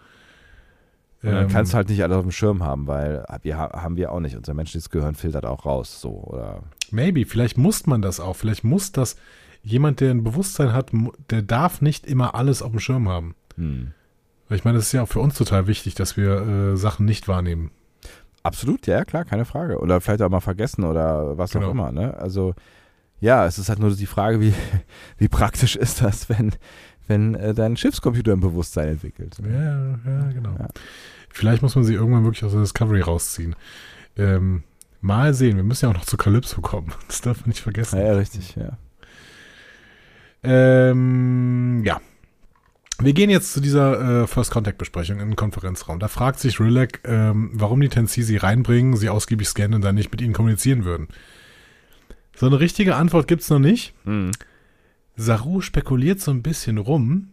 Und dann Ähm, kannst du halt nicht alles auf dem Schirm haben, weil wir ha- haben wir auch nicht. Unser menschliches Gehirn filtert auch raus, so oder. Maybe, vielleicht muss man das auch. Vielleicht muss das jemand, der ein Bewusstsein hat, der darf nicht immer alles auf dem Schirm haben. Hm. Ich meine, das ist ja auch für uns total wichtig, dass wir äh, Sachen nicht wahrnehmen. Absolut, ja, klar, keine Frage. Oder vielleicht auch mal vergessen oder was Genau. auch immer, ne? Also, ja, es ist halt nur die Frage, wie, wie praktisch ist das, wenn, wenn äh, dein Schiffscomputer ein Bewusstsein entwickelt. Ja, ja, genau. Ja. Vielleicht muss man sie irgendwann wirklich aus der Discovery rausziehen. Ähm, mal sehen, wir müssen ja auch noch zu Calypso kommen. Das darf man nicht vergessen. Ja, ja, richtig, ja. Ähm, ja. Wir gehen jetzt zu dieser äh, First Contact Besprechung in den Konferenzraum. Da fragt sich Rilek, ähm, warum die Tensi sie reinbringen, sie ausgiebig scannen und dann nicht mit ihnen kommunizieren würden. So eine richtige Antwort gibt's noch nicht. Hm. Saru spekuliert so ein bisschen rum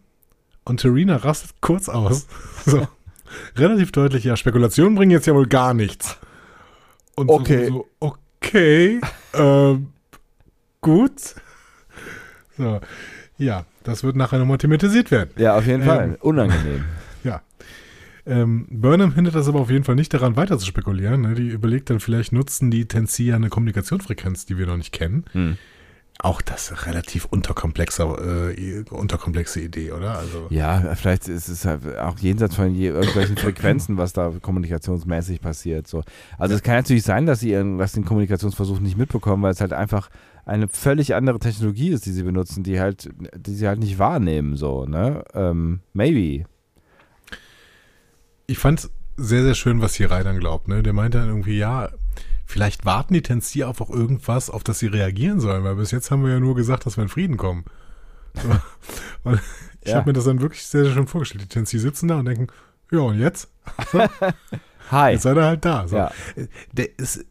und Terina rastet kurz aus. So. Relativ deutlich, ja, Spekulationen bringen jetzt ja wohl gar nichts. Und so- Okay. So, okay, ähm, gut. So, ja, das wird nachher nochmal thematisiert werden. Ja, auf jeden Ähm. Fall. Unangenehm. Ja. Ähm, Burnham hindert das aber auf jeden Fall nicht daran, weiter zu spekulieren. Ne? Die überlegt dann, vielleicht nutzen die Tensi ja eine Kommunikationsfrequenz, die wir noch nicht kennen. Hm. Auch das ist relativ unterkomplexer, äh, unterkomplexe Idee, oder? Also, Ja, vielleicht ist es halt auch jenseits von je, irgendwelchen Frequenzen, was da kommunikationsmäßig passiert. So. Also es kann natürlich sein, dass sie ihren, dass den Kommunikationsversuch nicht mitbekommen, weil es halt einfach eine völlig andere Technologie ist, die sie benutzen, die halt, die sie halt nicht wahrnehmen. So, ne? Ähm, maybe. ich fand sehr, sehr schön, was Hirai dann glaubt. Ne? Der meinte dann irgendwie, ja, vielleicht warten die Tensi auf auch irgendwas, auf das sie reagieren sollen, weil bis jetzt haben wir ja nur gesagt, dass wir in Frieden kommen. Und ich Ja. habe mir das dann wirklich sehr, sehr schön vorgestellt. Die Tensi sitzen da und denken, ja, und jetzt? Hi. Jetzt seid ihr halt da. So. Ja. Der ist,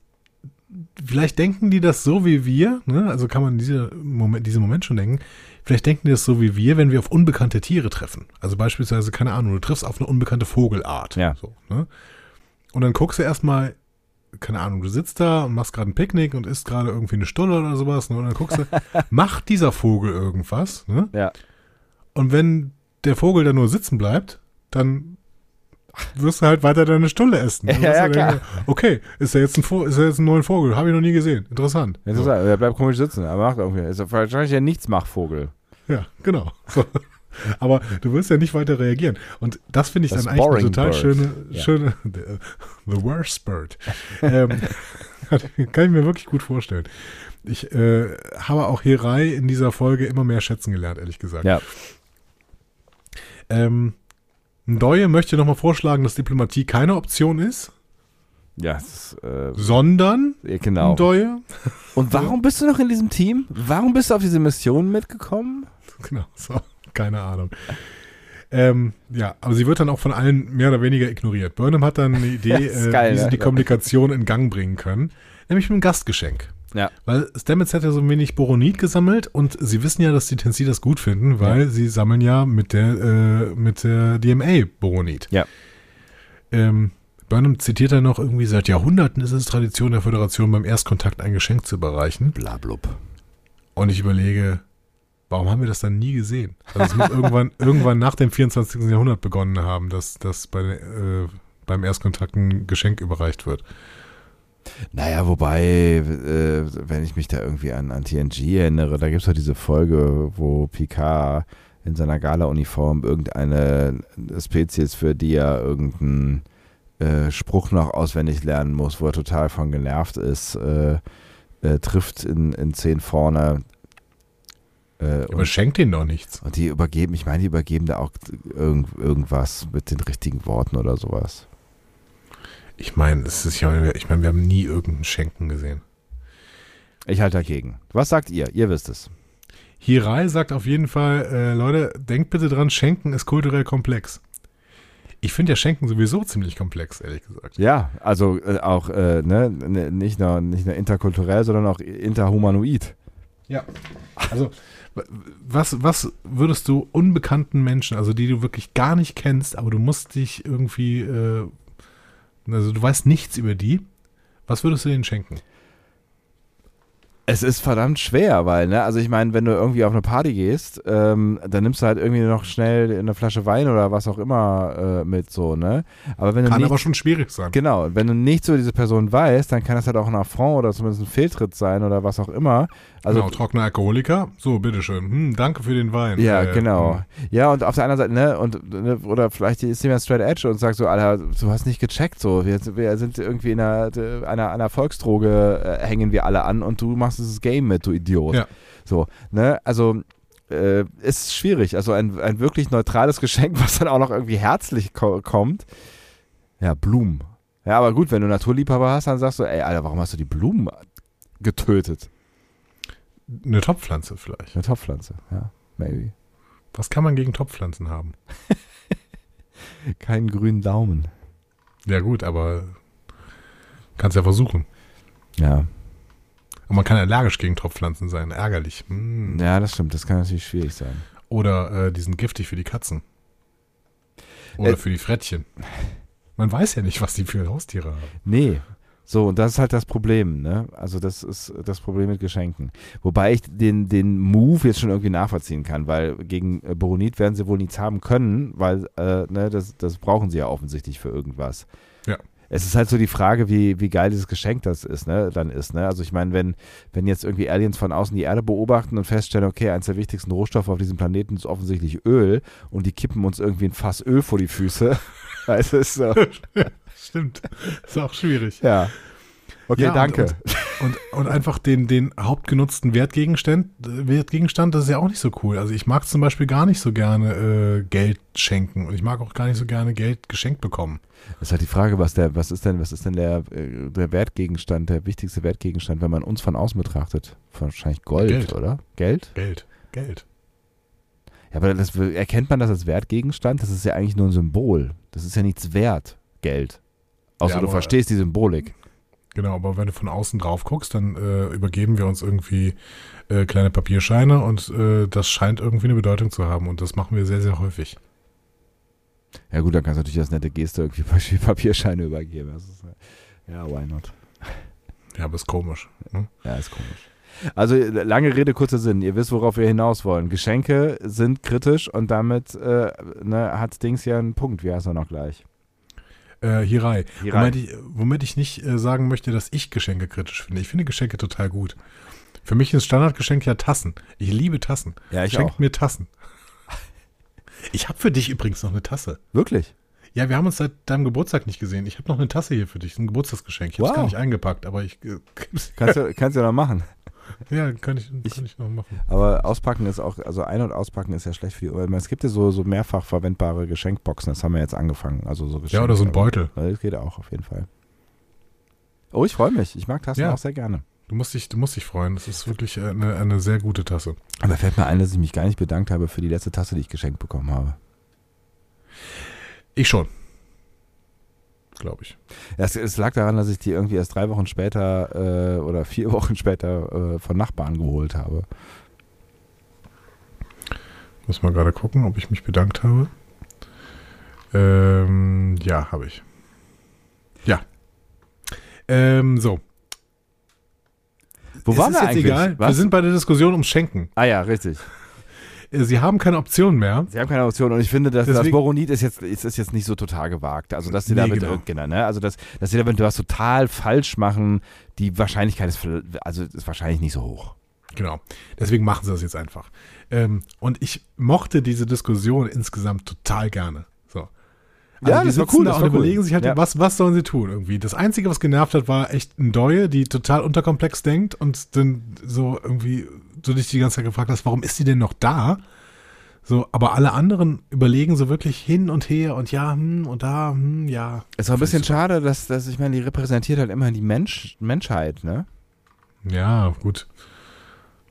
vielleicht denken die das so wie wir, ne? also kann man diese Moment, diesen Moment schon denken, vielleicht denken die das so wie wir, wenn wir auf unbekannte Tiere treffen. Also beispielsweise, keine Ahnung, du triffst auf eine unbekannte Vogelart. Ja. So, ne? Und dann guckst du erstmal, keine Ahnung, du sitzt da und machst gerade ein Picknick und isst gerade irgendwie eine Stulle oder sowas, ne? und dann guckst du, macht dieser Vogel irgendwas, ne? Ja. Und wenn der Vogel da nur sitzen bleibt, dann wirst du halt weiter deine Stulle essen. Dann Ja, ja, du klar. denken, Okay, ist er jetzt ein, Vo- ist er jetzt ein neuer Vogel? Habe ich noch nie gesehen. Interessant. Jetzt So. er, er bleibt komisch sitzen, aber macht irgendwie. Ist wahrscheinlich ein Nichtsmachvogel. Ja, genau. So. Aber du wirst ja nicht weiter reagieren. Und das finde ich Das dann eigentlich eine total bird. schöne, Ja. schöne the, worst bird. ähm, kann ich mir wirklich gut vorstellen. Ich äh, habe auch Hirai in dieser Folge immer mehr schätzen gelernt, ehrlich gesagt. Ja. Ähm, Ndoye möchte nochmal vorschlagen, dass Diplomatie keine Option ist, Ja, ist, äh, sondern ja, genau. Ndoye. Und warum bist du noch in diesem Team? Warum bist du auf diese Mission mitgekommen? Genau, so, keine Ahnung. Ähm, ja, aber sie wird dann auch von allen mehr oder weniger ignoriert. Burnham hat dann eine Idee, äh, geil, wie sie ne? die Kommunikation in Gang bringen können, nämlich mit einem Gastgeschenk. Ja. Weil Stamets hat ja so ein wenig Boronit gesammelt und sie wissen ja, dass die Tensi das gut finden, weil sie sammeln ja mit der, äh, mit der DMA Boronit. Ja. Ähm, Burnham zitiert dann noch irgendwie, seit Jahrhunderten ist es Tradition der Föderation, beim Erstkontakt ein Geschenk zu überreichen. Blablub. Und ich überlege, warum haben wir das dann nie gesehen? Also es muss irgendwann, irgendwann nach dem 24. Jahrhundert begonnen haben, dass, dass bei, äh, beim Erstkontakt ein Geschenk überreicht wird. Naja, wobei, äh, wenn ich mich da irgendwie an, an TNG erinnere, da gibt es doch diese Folge, wo Picard in seiner Gala-Uniform irgendeine Spezies, für die er irgendeinen äh, Spruch noch auswendig lernen muss, wo er total von genervt ist, äh, äh, trifft in, in 10 vorne. Äh, Aber schenkt ihnen doch nichts. und die übergeben, ich meine, die übergeben da auch irgend, irgendwas mit den richtigen Worten oder sowas. Ich meine, es ist ja, ich meine, wir haben nie irgendeinen Schenken gesehen. Ich halte dagegen. Was sagt ihr? Ihr wisst es. Hirai sagt auf jeden Fall, äh, Leute, denkt bitte dran, Schenken ist kulturell komplex. Ich finde ja Schenken sowieso ziemlich komplex, ehrlich gesagt. Ja, also äh, auch äh, ne, nicht, nur, nicht nur interkulturell, sondern auch interhumanoid. Ja. Also, was, was würdest du unbekannten Menschen, also die du wirklich gar nicht kennst, aber du musst dich irgendwie, äh, also du weißt nichts über die, Was würdest du denen schenken? Es ist verdammt schwer, weil, ne, also ich meine, wenn du irgendwie auf eine Party gehst, ähm, dann nimmst du halt irgendwie noch schnell eine Flasche Wein oder was auch immer äh, mit, so, ne? Aber wenn du Kann nicht, aber schon schwierig sein. Genau, wenn du nicht so diese Person weißt, dann kann das halt auch ein Affront oder zumindest ein Fehltritt sein oder was auch immer. Also genau, trockener Alkoholiker. So, bitteschön. Hm, danke für den Wein. Ja, Äh, genau. hm. Ja, und auf der anderen Seite, ne, und ne, oder vielleicht ist jemand straight edge und sagt so, Alter, du hast nicht gecheckt, so, wir, wir sind irgendwie in einer, einer, einer Volksdroge, äh, hängen wir alle an und du machst dieses Game mit, du Idiot. Ja. So, ne, also äh, ist schwierig. Also ein, ein wirklich neutrales Geschenk, was dann auch noch irgendwie herzlich ko kommt. Ja, Blumen. Ja, aber gut, wenn du Naturliebhaber hast, dann sagst du, ey, Alter, warum hast du die Blumen getötet? Eine Topfpflanze vielleicht. Eine Topfpflanze, ja, maybe. Was kann man gegen Topfpflanzen haben? Keinen grünen Daumen. Ja gut, aber kannst ja versuchen. Ja. Und man kann allergisch gegen Topfpflanzen sein. Ärgerlich. Hm. Ja, das stimmt. Das kann natürlich schwierig sein. Oder äh, die sind giftig für die Katzen. Oder Äh, für die Frettchen. Man weiß ja nicht, was die für Haustiere haben. Nee. So, und das ist halt das Problem, ne? Also, das ist das Problem mit Geschenken. Wobei ich den, den Move jetzt schon irgendwie nachvollziehen kann, weil gegen äh, Boronit werden sie wohl nichts haben können, weil, äh, ne, das, das brauchen sie ja offensichtlich für irgendwas. Ja. Es ist halt so die Frage, wie, wie geil dieses Geschenk das ist, ne, dann ist, ne? Also ich meine, wenn, wenn jetzt irgendwie Aliens von außen die Erde beobachten und feststellen, okay, eins der wichtigsten Rohstoffe auf diesem Planeten ist offensichtlich Öl und die kippen uns irgendwie ein Fass Öl vor die Füße. weißt du, so. Stimmt. Ist auch schwierig. Ja. Okay, Ja, und- danke. Und, und einfach den, den hauptgenutzten Wertgegenstand, Wertgegenstand, das ist ja auch nicht so cool. Also ich mag zum Beispiel gar nicht so gerne äh, Geld schenken und ich mag auch gar nicht so gerne Geld geschenkt bekommen. Das ist halt die Frage, was der, was ist denn, was ist denn der, äh, der Wertgegenstand, der wichtigste Wertgegenstand, wenn man uns von außen betrachtet? Wahrscheinlich Gold, Geld. oder? Geld? Geld. Geld. Ja, aber das, erkennt man das als Wertgegenstand? Das ist ja eigentlich nur ein Symbol. Das ist ja nichts wert, Geld. Außer Ja, du verstehst die Symbolik. Genau, aber wenn du von außen drauf guckst, dann äh, übergeben wir uns irgendwie äh, kleine Papierscheine und äh, das scheint irgendwie eine Bedeutung zu haben und das machen wir sehr, sehr häufig. Ja gut, dann kannst du natürlich als nette Geste irgendwie Papierscheine übergeben. Ist, äh, ja, why not? Ja, aber ist komisch. Ne? Ja, ist komisch. Also lange Rede, kurzer Sinn. Ihr wisst, worauf wir hinaus wollen. Geschenke sind kritisch und damit äh, ne, hat Dings ja einen Punkt. Wie heißt er noch gleich? Äh, Hirai. Hirai. Womit ich, womit ich nicht äh, sagen möchte, dass ich Geschenke kritisch finde. Ich finde Geschenke total gut. Für mich ist Standardgeschenk ja Tassen. Ich liebe Tassen. Ja, ich Schenkt auch. mir Tassen. Ich habe für dich übrigens noch eine Tasse. Wirklich? Ja, wir haben uns seit deinem Geburtstag nicht gesehen. Ich habe noch eine Tasse hier für dich, ein Geburtstagsgeschenk. Ich habe es gar nicht eingepackt, aber ich äh, Kannst du, kannst du ja noch machen. Ja, kann ich, kann ich noch machen. Aber auspacken ist auch, also ein- und auspacken ist ja schlecht für die Umwelt. Es gibt ja so, so mehrfach verwendbare Geschenkboxen, das haben wir jetzt angefangen. Also so Ja, oder so ein Beutel. Das geht auch auf jeden Fall. Oh, ich freue mich. Ich mag Tassen Ja. auch sehr gerne. Du musst dich, du musst dich freuen. Das ist wirklich eine, eine sehr gute Tasse. Aber fällt mir ein, dass ich mich gar nicht bedankt habe für die letzte Tasse, die ich geschenkt bekommen habe. Ich schon. Glaube ich. Es, es lag daran, dass ich die irgendwie erst drei Wochen später äh, oder vier Wochen später äh, von Nachbarn geholt habe. Muss mal gerade gucken, ob ich mich bedankt habe. Ähm, ja, habe ich. Ja. Ähm, so. Wo Es waren ist wir jetzt eigentlich? egal. Was? Wir sind bei der Diskussion ums Schenken. ah ja, richtig. Äh, Sie haben keine Option mehr. Sie haben keine Option und ich finde, dass das Deswegen- Boronit ist jetzt, ist, ist jetzt nicht so total gewagt. Also, dass sie Nee, damit, genau. genau, ne? Also, dass, dass sie damit was total falsch machen, die Wahrscheinlichkeit ist, also, ist wahrscheinlich nicht so hoch. Genau. Deswegen machen sie das jetzt einfach. Ähm, und ich mochte diese Diskussion insgesamt total gerne. So. Also Ja, die das war cool, da das und war cool. überlegen sich halt, Ja. was, was sollen sie tun irgendwie. Das Einzige, was genervt hat, war echt ein Deue, die total unterkomplex denkt und dann so irgendwie so dich die ganze Zeit gefragt hast, warum ist sie denn noch da? So, aber alle anderen überlegen so wirklich hin und her und ja, hm, und da, hm, ja. Es war ein bisschen schade, dass, dass ich meine, die repräsentiert halt immer die Mensch, Menschheit, ne? Ja, gut.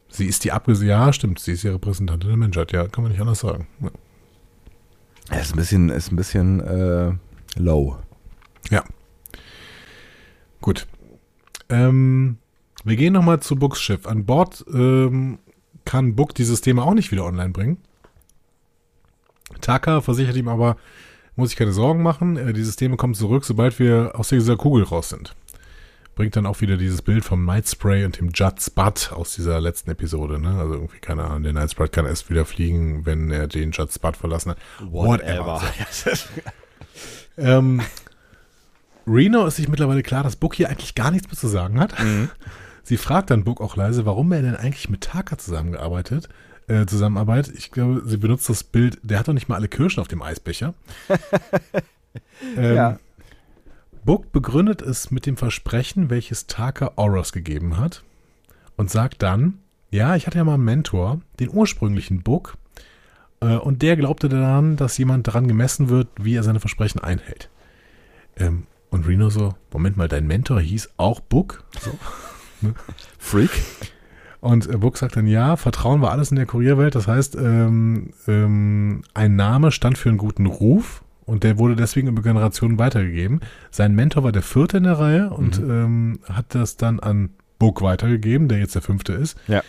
Sie ist die Abges ja, stimmt, sie ist die Repräsentantin der Menschheit, ja, kann man nicht anders sagen. Ja. Er ist ein bisschen, ist ein bisschen äh, low. Gut. Ähm, wir gehen nochmal zu Books Schiff. An Bord ähm, kann Book die Systeme auch nicht wieder online bringen. Taka versichert ihm aber, muss ich keine Sorgen machen, äh, die Systeme kommen zurück, sobald wir aus dieser Kugel raus sind. bringt dann auch wieder dieses Bild vom Night Spray und dem Judd Spud aus dieser letzten Episode. Ne? Also irgendwie, keine Ahnung, der Night Spray kann erst wieder fliegen, wenn er den Judd Spud verlassen hat. Whatever. ähm, Reno ist sich mittlerweile klar, dass Book hier eigentlich gar nichts mehr zu sagen hat. Mhm. Sie fragt dann Book auch leise, warum er denn eigentlich mit Taka zusammengearbeitet, äh, zusammenarbeitet. Ich glaube, sie benutzt das Bild, der hat doch nicht mal alle Kirschen auf dem Eisbecher. ähm, Ja. Book begründet es mit dem Versprechen, welches Taka Oros gegeben hat und sagt dann, ja, ich hatte ja mal einen Mentor, den ursprünglichen Book, äh, und der glaubte daran, dass jemand daran gemessen wird, wie er seine Versprechen einhält. Ähm, und Reno so, Moment mal, dein Mentor hieß auch Book? So. Freak. Und äh, sagt dann, ja, Vertrauen war alles in der Kurierwelt. Das heißt, ähm, ähm, ein Name stand für einen guten Ruf und der wurde deswegen über Generationen weitergegeben. Sein Mentor war der vierte in der Reihe und ähm, hat das dann an Book weitergegeben, der jetzt der fünfte ist. Ja.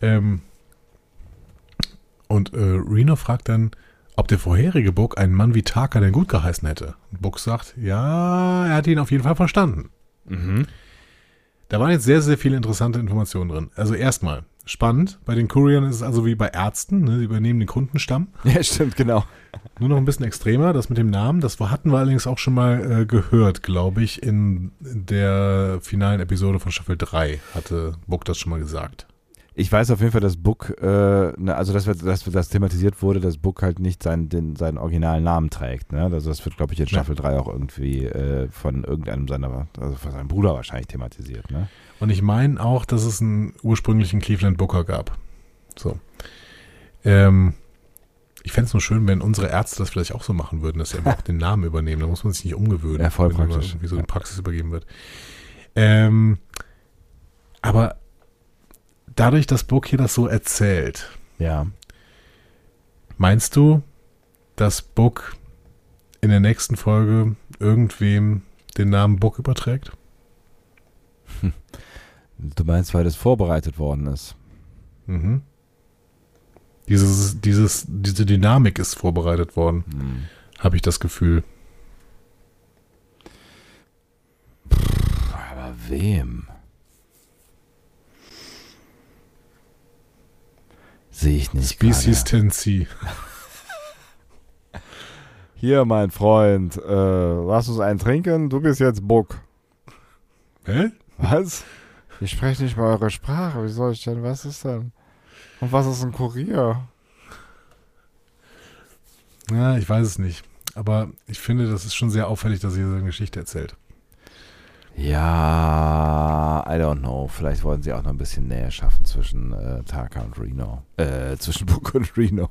Ähm, und äh, Reno fragt dann, ob der vorherige Book einen Mann wie Taka denn gut geheißen hätte. Und Book sagt, ja, er hat ihn auf jeden Fall verstanden. Mhm. Da waren jetzt sehr, sehr viele interessante Informationen drin. Also erstmal, spannend, bei den Couriern ist es also wie bei Ärzten, ne? sie übernehmen den Kundenstamm. Ja, stimmt, genau. Nur noch ein bisschen extremer, das mit dem Namen, das hatten wir allerdings auch schon mal äh, gehört, glaube ich, in der finalen Episode von Staffel 3 hatte Book das schon mal gesagt. Ich weiß auf jeden Fall, dass Book, äh, ne, also dass, wir, dass das thematisiert wurde, dass Book halt nicht seinen, den, seinen originalen Namen trägt. Ne? Also das wird, glaube ich, in Staffel 3 auch irgendwie äh, von irgendeinem seiner, also von seinem Bruder wahrscheinlich thematisiert. Ne? Und ich meine auch, dass es einen ursprünglichen Cleveland Booker gab. So. Ähm, ich fände es nur schön, wenn unsere Ärzte das vielleicht auch so machen würden, dass sie einfach auch den Namen übernehmen. Da muss man sich nicht umgewöhnen, Ja, voll wenn praktisch. irgendwie so Ja. die Praxis übergeben wird. Ähm, aber dadurch, dass Book hier das so erzählt, Ja. meinst du, dass Book in der nächsten Folge irgendwem den Namen Book überträgt? Du meinst, weil das vorbereitet worden ist. Mhm. Dieses, dieses, diese Dynamik ist vorbereitet worden, Hm. habe ich das Gefühl. Aber wem? Sehe ich nicht. 10C. Hier, mein Freund, äh, lass uns einen trinken. Du bist jetzt Buck. Hä? Was? Ich spreche nicht mal eure Sprache. Wie soll ich denn? Was ist denn? Und was ist ein Kurier? Ja, ich weiß es nicht. Aber ich finde, das ist schon sehr auffällig, dass ihr so eine Geschichte erzählt. Ja, I don't know. Vielleicht wollen sie auch noch ein bisschen Nähe schaffen zwischen äh, Taka und Reno. Äh, zwischen Book und Reno.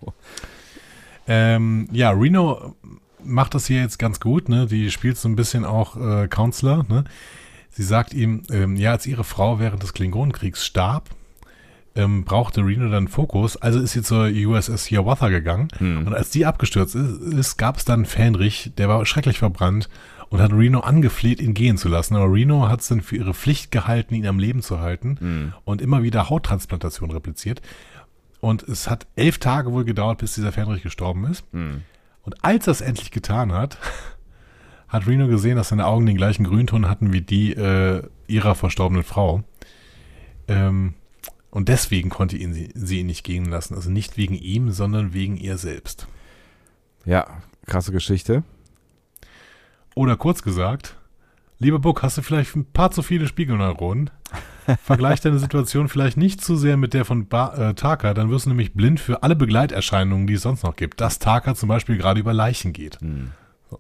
Ähm, ja, Reno macht das hier jetzt ganz gut. Ne? Die spielt so ein bisschen auch äh, Counselor. Ne? Sie sagt ihm, ähm, ja, als ihre Frau während des Klingonenkriegs starb, ähm, brauchte Reno dann Fokus. Also ist sie zur USS Hiawatha gegangen. Hm. Und als die abgestürzt ist, ist gab es dann Fähnrich, der war schrecklich verbrannt und hat Reno angefleht, ihn gehen zu lassen. Aber Reno hat es dann für ihre Pflicht gehalten, ihn am Leben zu halten Hm. und immer wieder Hauttransplantation repliziert. Und es hat elf Tage wohl gedauert, bis dieser Fähnrich gestorben ist. Hm. Und als er es endlich getan hat, hat Reno gesehen, dass seine Augen den gleichen Grünton hatten wie die äh, ihrer verstorbenen Frau. Ähm, und deswegen konnte ihn sie, sie ihn nicht gehen lassen. Also nicht wegen ihm, sondern wegen ihr selbst. Ja, krasse Geschichte. Oder kurz gesagt, lieber Buck, hast du vielleicht ein paar zu viele Spiegelneuronen? Vergleich deine Situation vielleicht nicht zu sehr mit der von ba äh, Taka, dann wirst du nämlich blind für alle Begleiterscheinungen, die es sonst noch gibt. Dass Taka zum Beispiel gerade über Leichen geht. Hm. So.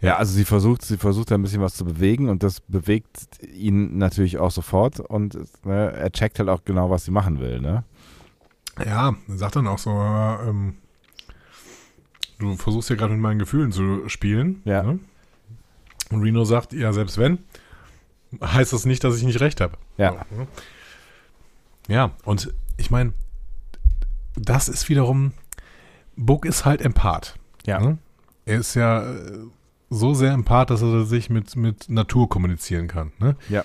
Ja, also sie versucht, sie versucht ein bisschen was zu bewegen und das bewegt ihn natürlich auch sofort und ne, er checkt halt auch genau, was sie machen will, ne? Ja, sagt dann auch so, äh, ähm, du versuchst ja gerade mit meinen Gefühlen zu spielen. Ja. Ne? Und Reno sagt, ja, selbst wenn, heißt das nicht, dass ich nicht recht habe. Ja. Ne? Ja, und ich meine, das ist wiederum, Book ist halt Empath. Ja. Ne? Er ist ja äh, so sehr Empath, dass er sich mit, mit Natur kommunizieren kann. Ne? Ja.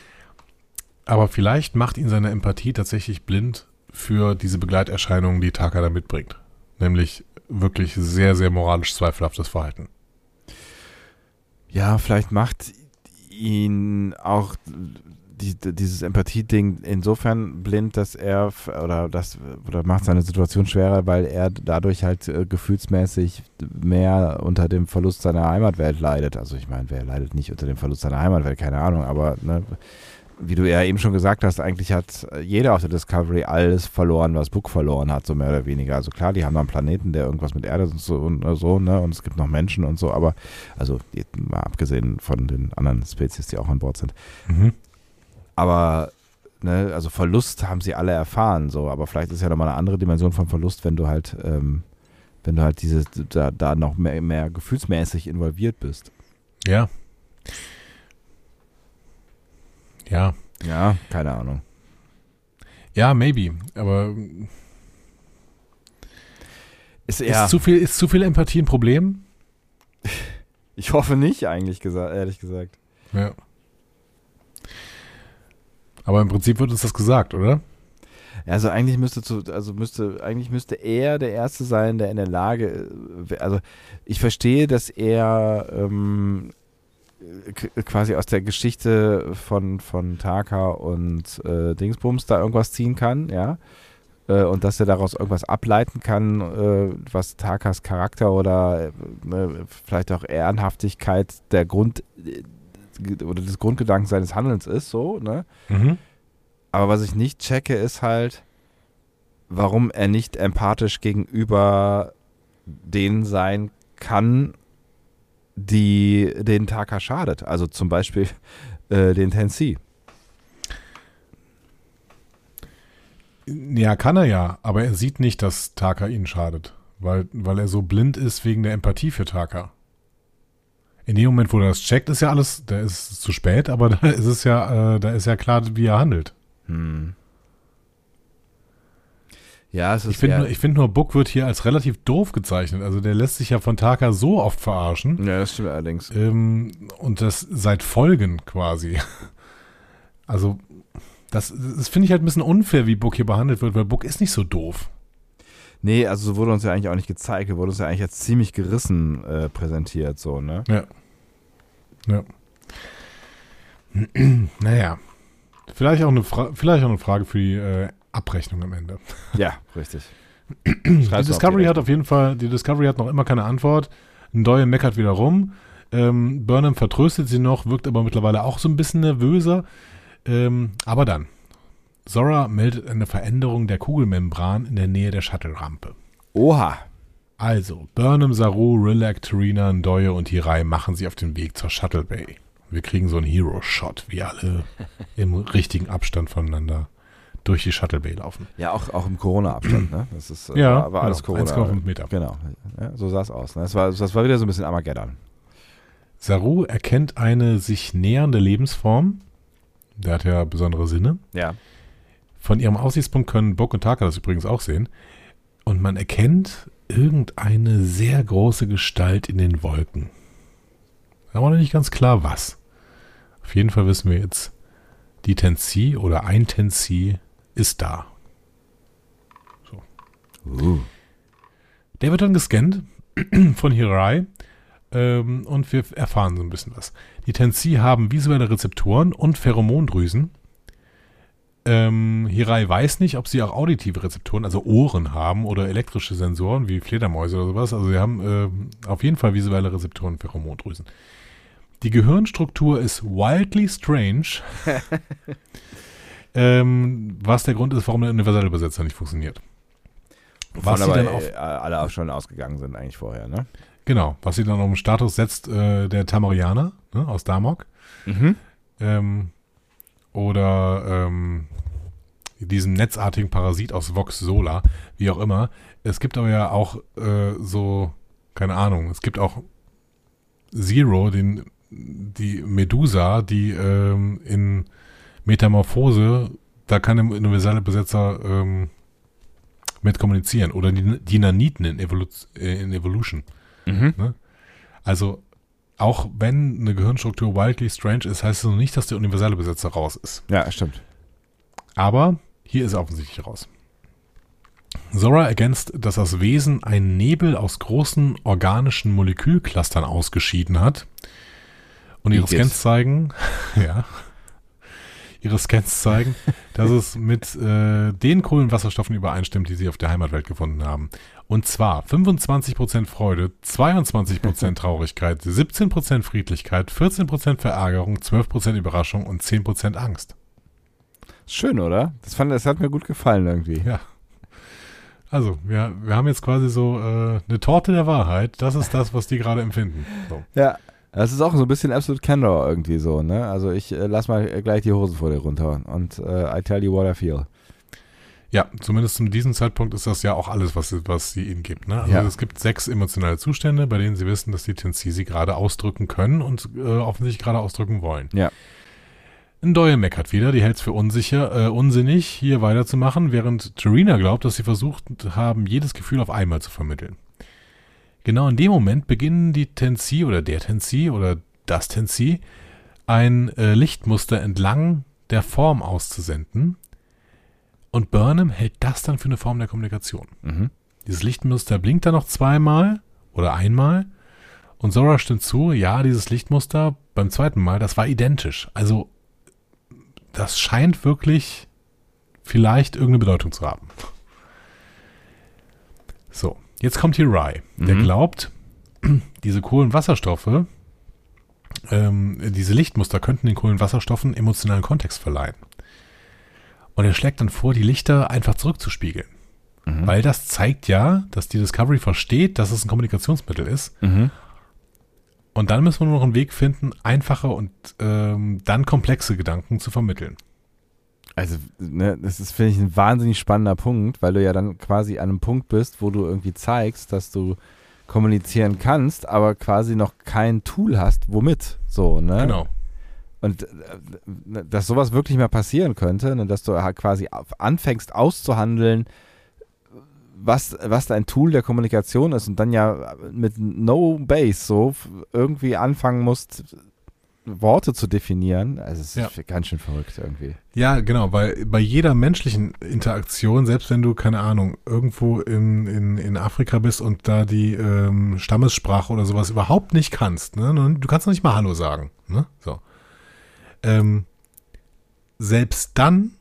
Aber vielleicht macht ihn seine Empathie tatsächlich blind für diese Begleiterscheinungen, die Taka da mitbringt. Nämlich wirklich sehr, sehr moralisch zweifelhaftes Verhalten. Ja, vielleicht macht ihn auch die, dieses Empathie-Ding insofern blind, dass er oder das oder macht seine Situation schwerer, weil er dadurch halt äh, gefühlsmäßig mehr unter dem Verlust seiner Heimatwelt leidet. Also ich meine, wer leidet nicht unter dem Verlust seiner Heimatwelt, keine Ahnung, aber ne, wie du ja eben schon gesagt hast, eigentlich hat jeder auf der Discovery alles verloren, was Book verloren hat, so mehr oder weniger. Also klar, die haben da einen Planeten, der irgendwas mit Erde und so und so, ne? Und es gibt noch Menschen und so, aber also mal abgesehen von den anderen Spezies, die auch an Bord sind. Mhm. Aber ne, also Verlust haben sie alle erfahren, so, aber vielleicht ist ja nochmal eine andere Dimension von Verlust, wenn du halt, ähm, wenn du halt diese, da, da noch mehr, mehr gefühlsmäßig involviert bist. Ja. Ja. Ja, keine Ahnung. Ja, maybe, aber ist, ja. ist, zu viel, ist zu viel Empathie ein Problem? Ich hoffe nicht, eigentlich gesagt, ehrlich gesagt. Ja. Aber im Prinzip wird uns das gesagt, oder? Also eigentlich müsste zu, also müsste, eigentlich müsste er der Erste sein, der in der Lage, also ich verstehe, dass er ähm, quasi aus der Geschichte von, von Taka und äh, Dingsbums da irgendwas ziehen kann, ja. Äh, und dass er daraus irgendwas ableiten kann, äh, was Takas Charakter oder äh, vielleicht auch Ehrenhaftigkeit der Grund oder des Grundgedankens seines Handelns ist, so, ne? Mhm. Aber was ich nicht checke, ist halt, warum er nicht empathisch gegenüber denen sein kann, die den Taka schadet. Also zum Beispiel äh, den Tennessee. Ja, kann er ja, aber er sieht nicht, dass Taka ihn schadet, weil, weil er so blind ist wegen der Empathie für Taka in dem Moment, wo er das checkt, ist ja alles, da ist es zu spät, aber da ist es ja, äh, da ist ja klar, wie er handelt. Hm. Ja, es ist ich finde nur, find nur, Book wird hier als relativ doof gezeichnet. Also der lässt sich ja von Taka so oft verarschen. Ja, das stimmt allerdings. Ähm, und das seit Folgen quasi. Also das, das finde ich halt ein bisschen unfair, wie Book hier behandelt wird, weil Book ist nicht so doof. Nee, also so wurde uns ja eigentlich auch nicht gezeigt. Er wurde uns ja eigentlich als ziemlich gerissen äh, präsentiert, so, ne? Ja. Ja. naja. Vielleicht auch, eine vielleicht auch eine Frage für die äh, Abrechnung am Ende. Ja, richtig. die Discovery hat auf jeden Fall, die Discovery hat noch immer keine Antwort. Ndoye meckert wieder rum. Ähm, Burnham vertröstet sie noch, wirkt aber mittlerweile auch so ein bisschen nervöser. Ähm, aber dann, Zora meldet eine Veränderung der Kugelmembran in der Nähe der Shuttle-Rampe. Oha. Also, Burnham, Saru, Rilak, Tarina, Ndoye und Hirai machen sich auf den Weg zur Shuttle Bay. Wir kriegen so einen Hero-Shot, wie alle im richtigen Abstand voneinander durch die Shuttle Bay laufen. Ja, auch, auch im Corona-Abstand, ne? Das ist, äh, ja, war, alles genau, Corona. 1,5 Meter. Genau, ja, so sah es aus. Ne? Das, war, das war wieder so ein bisschen Armageddon. Saru erkennt eine sich nähernde Lebensform. Der hat ja besondere Sinne. Ja. Von ihrem Aussichtspunkt können Bock und Taka das übrigens auch sehen. Und man erkennt irgendeine sehr große Gestalt in den Wolken. Aber noch nicht ganz klar, was. Auf jeden Fall wissen wir jetzt, die Tensi oder ein Tensi ist da. So. Uh. Der wird dann gescannt von Hirai ähm, und wir erfahren so ein bisschen was. Die Tensi haben visuelle Rezeptoren und Pheromondrüsen, ähm, Hirai weiß nicht, ob sie auch auditive Rezeptoren, also Ohren haben oder elektrische Sensoren wie Fledermäuse oder sowas. Also sie haben äh, auf jeden Fall visuelle Rezeptoren für Hormondrüsen. Die Gehirnstruktur ist wildly strange. ähm, was der Grund ist, warum der universelle Übersetzer nicht funktioniert. Was sie dann auf, alle auch schon ausgegangen sind eigentlich vorher, ne? Genau, was sie dann auf den Status setzt, äh, der Tamarianer ne, aus Damok. Mhm. Ähm, oder ähm, diesem netzartigen Parasit aus Vox Sola, wie auch immer. Es gibt aber ja auch äh, so, keine Ahnung, es gibt auch Zero, den, die Medusa, die ähm, in Metamorphose, da kann der universelle Besetzer ähm, mit kommunizieren. Oder die, die Naniten in, Evolu äh, in Evolution. Mhm. Ne? Also auch wenn eine Gehirnstruktur wildly strange ist, heißt es noch nicht, dass der universelle Besetzer raus ist. Ja, stimmt. Aber hier ist er offensichtlich raus. Zora ergänzt, dass das Wesen einen Nebel aus großen organischen Molekülclustern ausgeschieden hat. Und ihre. Scans zeigen, ja, ihre Scans zeigen, dass es mit äh, den Kohlenwasserstoffen übereinstimmt, die sie auf der Heimatwelt gefunden haben. Und zwar 25% Freude, 22% Traurigkeit, 17% Friedlichkeit, 14% Verärgerung, 12% Überraschung und 10% Angst. Schön, oder? Das, fand, das hat mir gut gefallen irgendwie. Ja. Also, wir, wir haben jetzt quasi so äh, eine Torte der Wahrheit. Das ist das, was die gerade empfinden. So. Ja. Das ist auch so ein bisschen Absolute Candor irgendwie so, ne? Also ich äh, lass mal gleich die Hosen vor dir runter und äh, I tell you what I feel. Ja, zumindest zu diesem Zeitpunkt ist das ja auch alles, was, was sie ihnen gibt. Ne? Also Ja. es gibt sechs emotionale Zustände, bei denen sie wissen, dass die Tensi sie gerade ausdrücken können und äh, offensichtlich gerade ausdrücken wollen. Ja. Ein Doyle meckert wieder, die hält es für unsicher, äh, unsinnig, hier weiterzumachen, während Tarina glaubt, dass sie versucht haben, jedes Gefühl auf einmal zu vermitteln. Genau in dem Moment beginnen die Tensi oder der Tensi oder das Tensi ein äh, Lichtmuster entlang der Form auszusenden. Und Burnham hält das dann für eine Form der Kommunikation. Mhm. Dieses Lichtmuster blinkt dann noch zweimal oder einmal. Und Zora stimmt zu, ja, dieses Lichtmuster beim zweiten Mal, das war identisch. Also, das scheint wirklich vielleicht irgendeine Bedeutung zu haben. So, jetzt kommt hier Rye. Der Mhm. glaubt, diese Kohlenwasserstoffe, ähm, diese Lichtmuster könnten den Kohlenwasserstoffen emotionalen Kontext verleihen. Und er schlägt dann vor, die Lichter einfach zurückzuspiegeln. Mhm. Weil das zeigt ja, dass die Discovery versteht, dass es ein Kommunikationsmittel ist. Mhm. Und dann müssen wir nur noch einen Weg finden, einfache und ähm, dann komplexe Gedanken zu vermitteln. Also, ne, das ist, finde ich, ein wahnsinnig spannender Punkt, weil du ja dann quasi an einem Punkt bist, wo du irgendwie zeigst, dass du kommunizieren kannst, aber quasi noch kein Tool hast, womit. So, ne? Genau. Und äh, dass sowas wirklich mal passieren könnte, ne, dass du halt quasi anfängst auszuhandeln, was, was dein Tool der Kommunikation ist und dann ja mit No Base so irgendwie anfangen musst, Worte zu definieren. Also es ist Ja. ganz schön verrückt irgendwie. Ja, genau, weil bei jeder menschlichen Interaktion, selbst wenn du, keine Ahnung, irgendwo in, in, in Afrika bist und da die ähm, Stammessprache oder sowas überhaupt nicht kannst, ne? du kannst noch nicht mal Hallo sagen. Ne? So. Ähm, selbst dann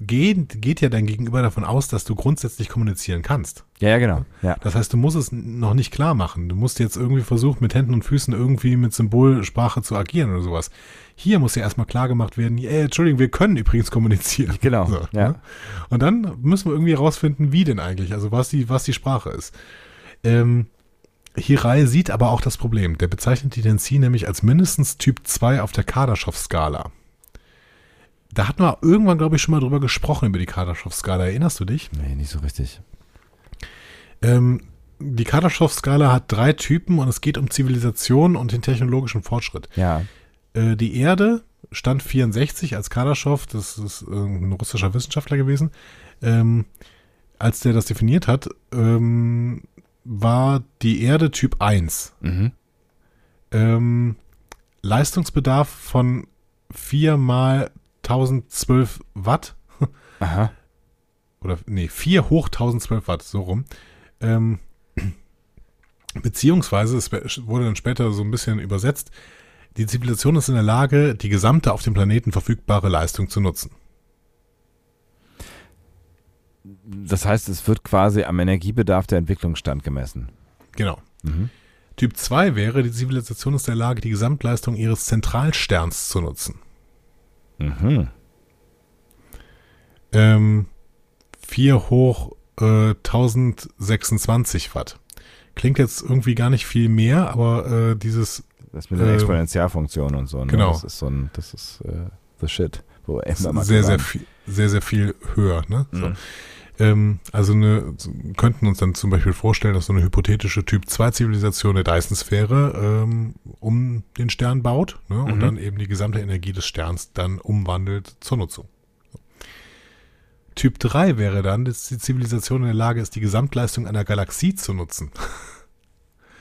geht, geht ja dein Gegenüber davon aus, dass du grundsätzlich kommunizieren kannst. Ja, ja, genau. Ja. Das heißt, du musst es noch nicht klar machen. Du musst jetzt irgendwie versuchen, mit Händen und Füßen irgendwie mit Symbolsprache zu agieren oder sowas. Hier muss ja erstmal klar gemacht werden, äh, Entschuldigung, wir können übrigens kommunizieren. Genau, So, ja. ne? Und dann müssen wir irgendwie herausfinden, wie denn eigentlich, also was die, was die Sprache ist. Ähm, Hirai sieht aber auch das Problem. Der bezeichnet die Tensi nämlich als mindestens Typ 2 auf der Kardaschow-Skala. Da hatten wir irgendwann, glaube ich, schon mal drüber gesprochen, über die Kardaschow-Skala. Erinnerst du dich? Nee, nicht so richtig. Ähm, die Kardaschow-Skala hat drei Typen und es geht um Zivilisation und den technologischen Fortschritt. Ja. Äh, die Erde stand 64 als Kardaschow, das ist ein russischer Wissenschaftler gewesen, ähm, als der das definiert hat, ähm, war die Erde Typ 1. Mhm. Ähm, Leistungsbedarf von 4 mal 1012 Watt Aha. oder nee, 4 hoch 1012 Watt, so rum. Ähm, beziehungsweise, es wurde dann später so ein bisschen übersetzt, die Zivilisation ist in der Lage, die gesamte auf dem Planeten verfügbare Leistung zu nutzen. Das heißt, es wird quasi am Energiebedarf der Entwicklungsstand gemessen. Genau. Mhm. Typ 2 wäre, die Zivilisation ist in der Lage, die Gesamtleistung ihres Zentralsterns zu nutzen. Mhm. Ähm, 4 hoch äh, 1026 Watt. Klingt jetzt irgendwie gar nicht viel mehr, aber äh, dieses Das mit der Ähm, Exponentialfunktion und so. Ne? genau. Das ist so ein, das ist äh, the shit. Wo sehr, sehr viel, sehr, sehr viel höher. Ne? So. Mhm. Ähm, also eine, könnten uns dann zum Beispiel vorstellen, dass so eine hypothetische Typ-2-Zivilisation eine Dyson-Sphäre ähm, um den Stern baut ne? und Mhm. dann eben die gesamte Energie des Sterns dann umwandelt zur Nutzung. Typ 3 wäre dann, dass die Zivilisation in der Lage ist, die Gesamtleistung einer Galaxie zu nutzen.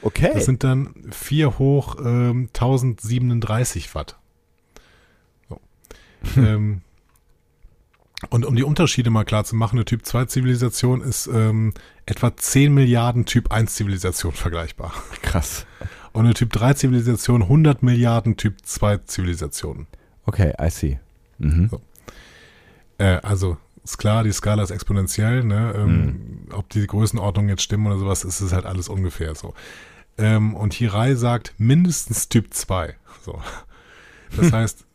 Okay. Das sind dann 4 hoch ähm, 1037 Watt. So. ähm, und um die Unterschiede mal klar zu machen, eine Typ 2 Zivilisation ist ähm, etwa 10 Milliarden Typ 1 Zivilisation vergleichbar. krass. Und eine Typ 3 Zivilisation 100 Milliarden Typ 2 Zivilisationen. Okay, I see. Mhm. So. Äh, also ist klar, die Skala ist exponentiell. Ne? Ähm, Ob die Größenordnungen jetzt stimmen oder sowas, ist es halt alles ungefähr so. Ähm, und Hirai sagt mindestens Typ 2. So. Das heißt,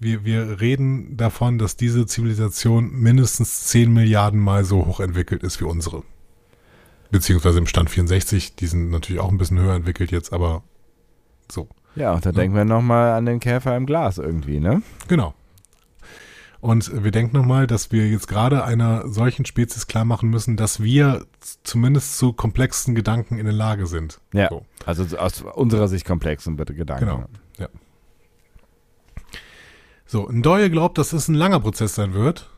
wir, wir reden davon, dass diese Zivilisation mindestens 10 Milliarden Mal so hoch entwickelt ist wie unsere. Beziehungsweise im Stand 64, die sind natürlich auch ein bisschen höher entwickelt jetzt, aber so. Ja, und da denken wir nochmal an den Käfer im Glas irgendwie, ne? Genau. Und wir denken nochmal, dass wir jetzt gerade einer solchen Spezies klar machen müssen, dass wir zumindest zu komplexen Gedanken in der Lage sind. Ja. So. Also aus unserer Sicht komplex und bitte Gedanken. Genau. So, Ndoye glaubt, dass es ein langer Prozess sein wird.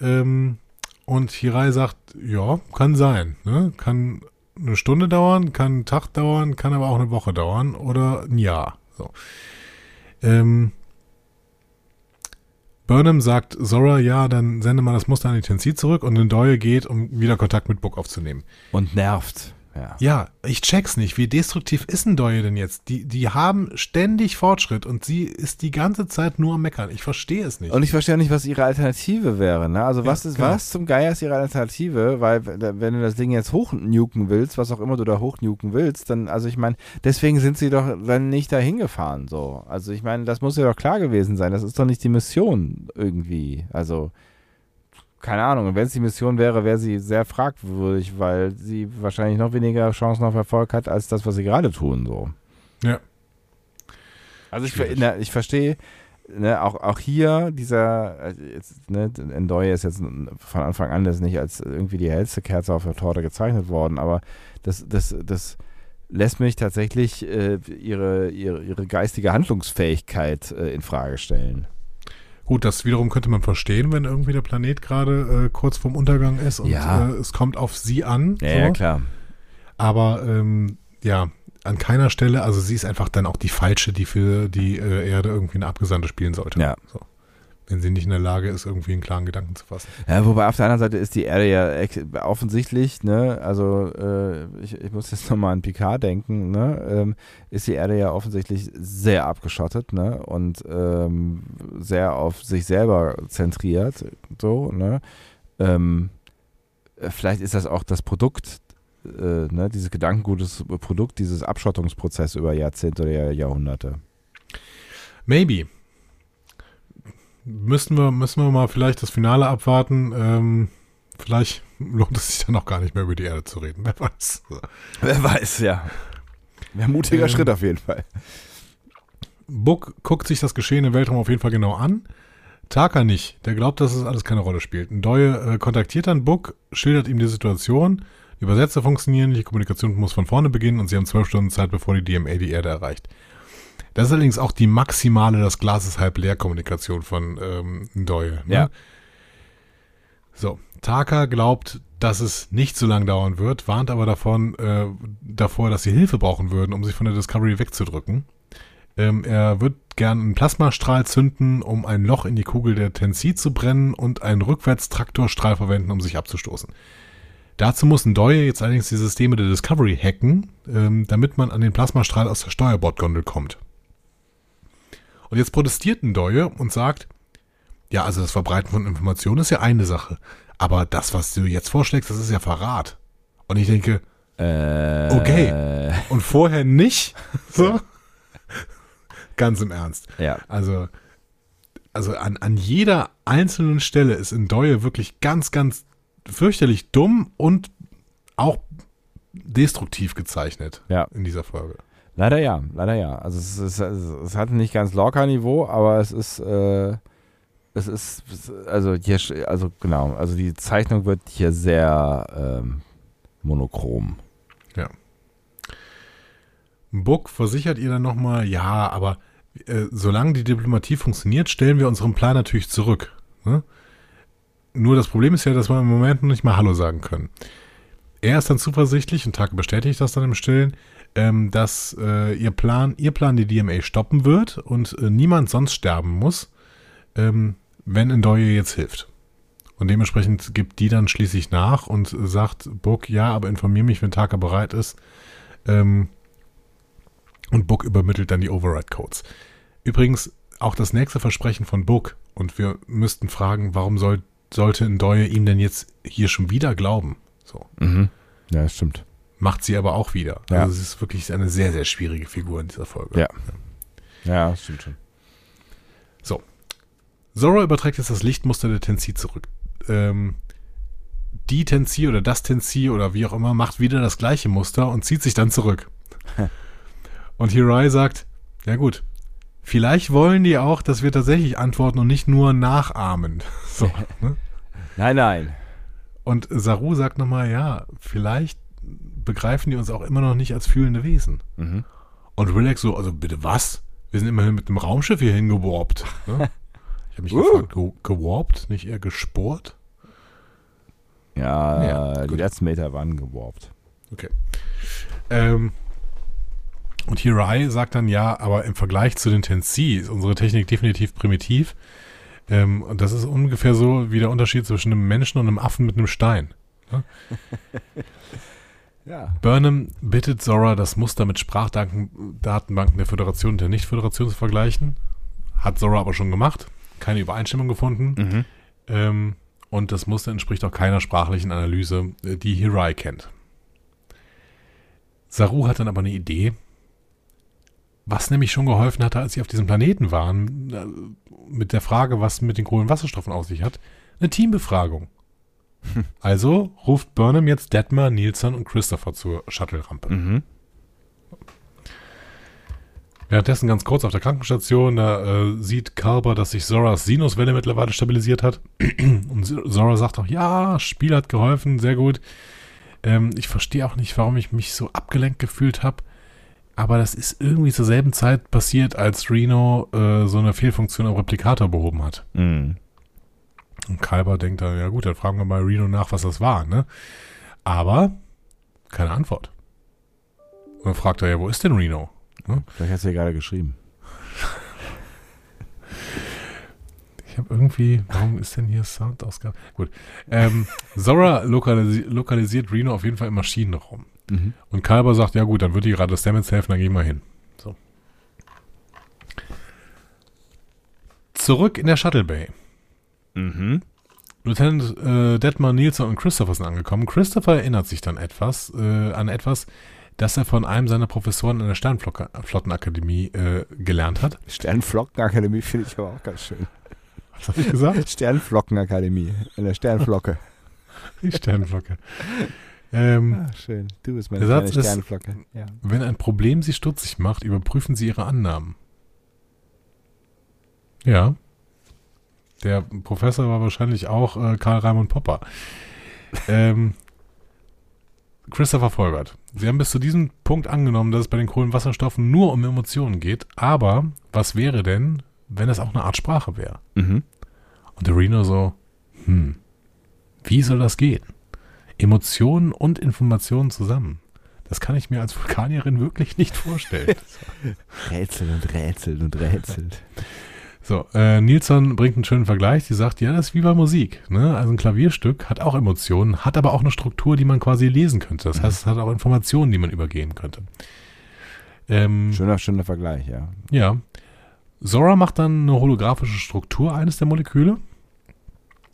Ähm, und Hirai sagt, ja, kann sein. Ne? Kann eine Stunde dauern, kann einen Tag dauern, kann aber auch eine Woche dauern oder ein Jahr. So. Ähm, Burnham sagt Zora, ja, dann sende mal das Muster an die Tensi zurück und Ndoye geht, um wieder Kontakt mit Book aufzunehmen. Und nervt. Ja. Ja, ich check's nicht. Wie destruktiv ist ein Doye denn jetzt? Die, die haben ständig Fortschritt und sie ist die ganze Zeit nur am Meckern. Ich verstehe es nicht. Und ich verstehe nicht, was ihre Alternative wäre. Ne? Also was Ja, ist genau. was zum Geier ist ihre Alternative? Weil wenn du das Ding jetzt hochnuken willst, was auch immer du da hochnuken willst, dann, also ich meine, deswegen sind sie doch dann nicht da hingefahren. So. Also ich meine, das muss ja doch klar gewesen sein. Das ist doch nicht die Mission irgendwie. Also keine Ahnung. Und wenn es die Mission wäre, wäre sie sehr fragwürdig, weil sie wahrscheinlich noch weniger Chancen auf Erfolg hat, als das, was sie gerade tun. So. ja. Also ich, na, ich verstehe, ne, auch, auch hier dieser, äh, jetzt, ne, Endoye ist jetzt von Anfang an das nicht als irgendwie die hellste Kerze auf der Torte gezeichnet worden, aber das, das, das lässt mich tatsächlich äh, ihre, ihre, ihre geistige Handlungsfähigkeit äh, in Frage stellen. Gut, das wiederum könnte man verstehen, wenn irgendwie der Planet gerade äh, kurz vorm Untergang ist und Ja. äh, es kommt auf sie an. Ja, so. ja klar. Aber ähm, ja, an keiner Stelle, also sie ist einfach dann auch die falsche, die für die äh, Erde irgendwie eine Abgesandte spielen sollte. Ja. So. Wenn sie nicht in der Lage ist, irgendwie einen klaren Gedanken zu fassen. Ja, wobei auf der anderen Seite ist die Erde ja offensichtlich, ne, also äh, ich, ich muss jetzt nochmal an Picard denken, ne, ähm, ist die Erde ja offensichtlich sehr abgeschottet, ne, und ähm, sehr auf sich selber zentriert, so, ne. Ähm, äh, vielleicht ist das auch das Produkt, äh, ne, dieses gedankengutes Produkt dieses Abschottungsprozesses über Jahrzehnte oder Jahrhunderte. Maybe. Müssen wir, müssen wir mal vielleicht das Finale abwarten. Ähm, vielleicht lohnt es sich dann auch gar nicht mehr über die Erde zu reden. Wer weiß. Wer weiß, ja. Ein mutiger Ähm, Schritt auf jeden Fall. Book guckt sich das Geschehen im Weltraum auf jeden Fall genau an. Taka nicht. Der glaubt, dass es alles keine Rolle spielt. Ndoye äh, kontaktiert dann Book, schildert ihm die Situation. Die Übersetzer funktionieren, die Kommunikation muss von vorne beginnen und sie haben zwölf Stunden Zeit, bevor die DMA die Erde erreicht. Das ist allerdings auch die maximale, das Glas ist halb leer Kommunikation von ähm, Ndoye. Ne? Ja. So, Taka glaubt, dass es nicht so lange dauern wird, warnt aber davon, äh, davor, dass sie Hilfe brauchen würden, um sich von der Discovery wegzudrücken. Ähm, er wird gern einen Plasmastrahl zünden, um ein Loch in die Kugel der Tensi zu brennen und einen Rückwärtstraktorstrahl verwenden, um sich abzustoßen. Dazu muss Ndoye jetzt allerdings die Systeme der Discovery hacken, ähm, damit man an den Plasmastrahl aus der Steuerbordgondel kommt. Und jetzt protestiert Ndoye und sagt, ja, also das Verbreiten von Informationen ist ja eine Sache, aber das, was du jetzt vorschlägst, das ist ja Verrat. Und ich denke, Äh, Okay. und vorher nicht? So? Ganz im Ernst. Ja. Also, also an, an jeder einzelnen Stelle ist Ndoye wirklich ganz, ganz fürchterlich dumm und auch destruktiv gezeichnet Ja. in dieser Folge. Leider ja, leider ja. Also es, ist, es, hat nicht ganz locker Niveau, aber es ist, äh, es ist, also hier, also genau, also die Zeichnung wird hier sehr ähm, monochrom. Buck versichert ihr dann nochmal, ja, aber äh, solange die Diplomatie funktioniert, stellen wir unseren Plan natürlich zurück. Ne? Nur das Problem ist ja, dass wir im Moment noch nicht mal Hallo sagen können. Er ist dann zuversichtlich, und Tage bestätigt das dann im Stillen, ähm, dass äh, ihr Plan, ihr Plan die DMA stoppen wird und äh, niemand sonst sterben muss, ähm, wenn Ndoye jetzt hilft. Und dementsprechend gibt die dann schließlich nach und sagt, Buck, ja, aber informier mich, wenn Taka bereit ist. Ähm, Und Book übermittelt dann die Override-Codes. Übrigens, auch das nächste Versprechen von Book, und wir müssten fragen, warum soll, sollte Ndoye ihm denn jetzt hier schon wieder glauben? So. Mhm. Ja, stimmt. Macht sie aber auch wieder. Ja. Also es ist wirklich eine sehr, sehr schwierige Figur in dieser Folge. Ja. Ja, stimmt schon. So. Zora überträgt jetzt das Lichtmuster der Tensi zurück. Ähm, die Tensi oder das Tensi oder wie auch immer macht wieder das gleiche Muster und zieht sich dann zurück. und Hirai sagt, ja gut, vielleicht wollen die auch, dass wir tatsächlich antworten und nicht nur nachahmen. So, ne? Nein, nein. Und Saru sagt nochmal, ja, vielleicht begreifen die uns auch immer noch nicht als fühlende Wesen. Mhm. Und Relax so, also bitte was? Wir sind immerhin mit einem Raumschiff hier hingewarpt. Ne? Ich habe mich Uh. gefragt, ge gewarpt, nicht eher gesport? Ja, Ja, die gut. letzten Meter waren gewarpt. Okay. Ähm, und Hirai sagt dann, ja, aber im Vergleich zu den Tensi ist unsere Technik definitiv primitiv. Ähm, und das ist ungefähr so wie der Unterschied zwischen einem Menschen und einem Affen mit einem Stein. Ja. Burnham bittet Zora, das Muster mit Sprachdatenbanken der Föderation und der Nicht-Föderation zu vergleichen. Hat Zora aber schon gemacht. Keine Übereinstimmung gefunden. Mhm. Ähm, und das Muster entspricht auch keiner sprachlichen Analyse, äh, die Hirai kennt. Saru hat dann aber eine Idee, was nämlich schon geholfen hatte, als sie auf diesem Planeten waren, äh, mit der Frage, was mit den Kohlenwasserstoffen auf sich hat, eine Teambefragung. Also ruft Burnham jetzt Detmar, Nielsen und Christopher zur Shuttle-Rampe. Mhm. Währenddessen ganz kurz auf der Krankenstation, da äh, sieht Kalber, dass sich Zoras Sinuswelle mittlerweile stabilisiert hat. Und Zora sagt auch, ja, Spiel hat geholfen, sehr gut. Ähm, ich verstehe auch nicht, warum ich mich so abgelenkt gefühlt habe. Aber das ist irgendwie zur selben Zeit passiert, als Reno äh, so eine Fehlfunktion am Replikator behoben hat. Mhm. Und Kalber denkt dann, ja gut, dann fragen wir mal Reno nach, was das war, ne? Aber keine Antwort. Und dann fragt er ja, wo ist denn Reno? Vielleicht hast du ja gerade geschrieben. Ich habe irgendwie, warum ist denn hier Soundausgabe? Gut. Ähm, Zora lokalisi lokalisiert Reno auf jeden Fall im Maschinenraum. Mhm. Und Kalber sagt, ja gut, dann wird die gerade Stamets helfen, dann gehen wir hin. So. Zurück in der Shuttle Bay. Mhm. Lieutenant äh, Detmar, Nielsen und Christopher sind angekommen. Christopher erinnert sich dann etwas äh, an etwas, das er von einem seiner Professoren in der Sternflottenakademie äh, gelernt hat. Sternflockenakademie finde ich aber auch ganz schön. Was habe ich gesagt? Sternflockenakademie. In der Sternflocke. Die Sternflocke. Ähm, Ah, schön. Du bist meine Satz ist- Sternflocke. Ja. Wenn ein Problem Sie stutzig macht, überprüfen Sie Ihre Annahmen. Ja. Der Professor war wahrscheinlich auch äh, Karl Raimund Popper. Ähm, Christopher Folgert. Sie haben bis zu diesem Punkt angenommen, dass es bei den Kohlenwasserstoffen nur um Emotionen geht. Aber was wäre denn, wenn es auch eine Art Sprache wäre? Mhm. Und der Reno so, hm, wie soll das gehen? Emotionen und Informationen zusammen. Das kann ich mir als Vulkanierin wirklich nicht vorstellen. Rätseln und rätseln und rätselt. So, äh, Nilsson bringt einen schönen Vergleich. Die sagt, ja, das ist wie bei Musik. Ne? Also ein Klavierstück hat auch Emotionen, hat aber auch eine Struktur, die man quasi lesen könnte. Das heißt, es hat auch Informationen, die man übergeben könnte. Ähm, Schöner, schöner Vergleich, ja. Ja. Zora macht dann eine holographische Struktur eines der Moleküle.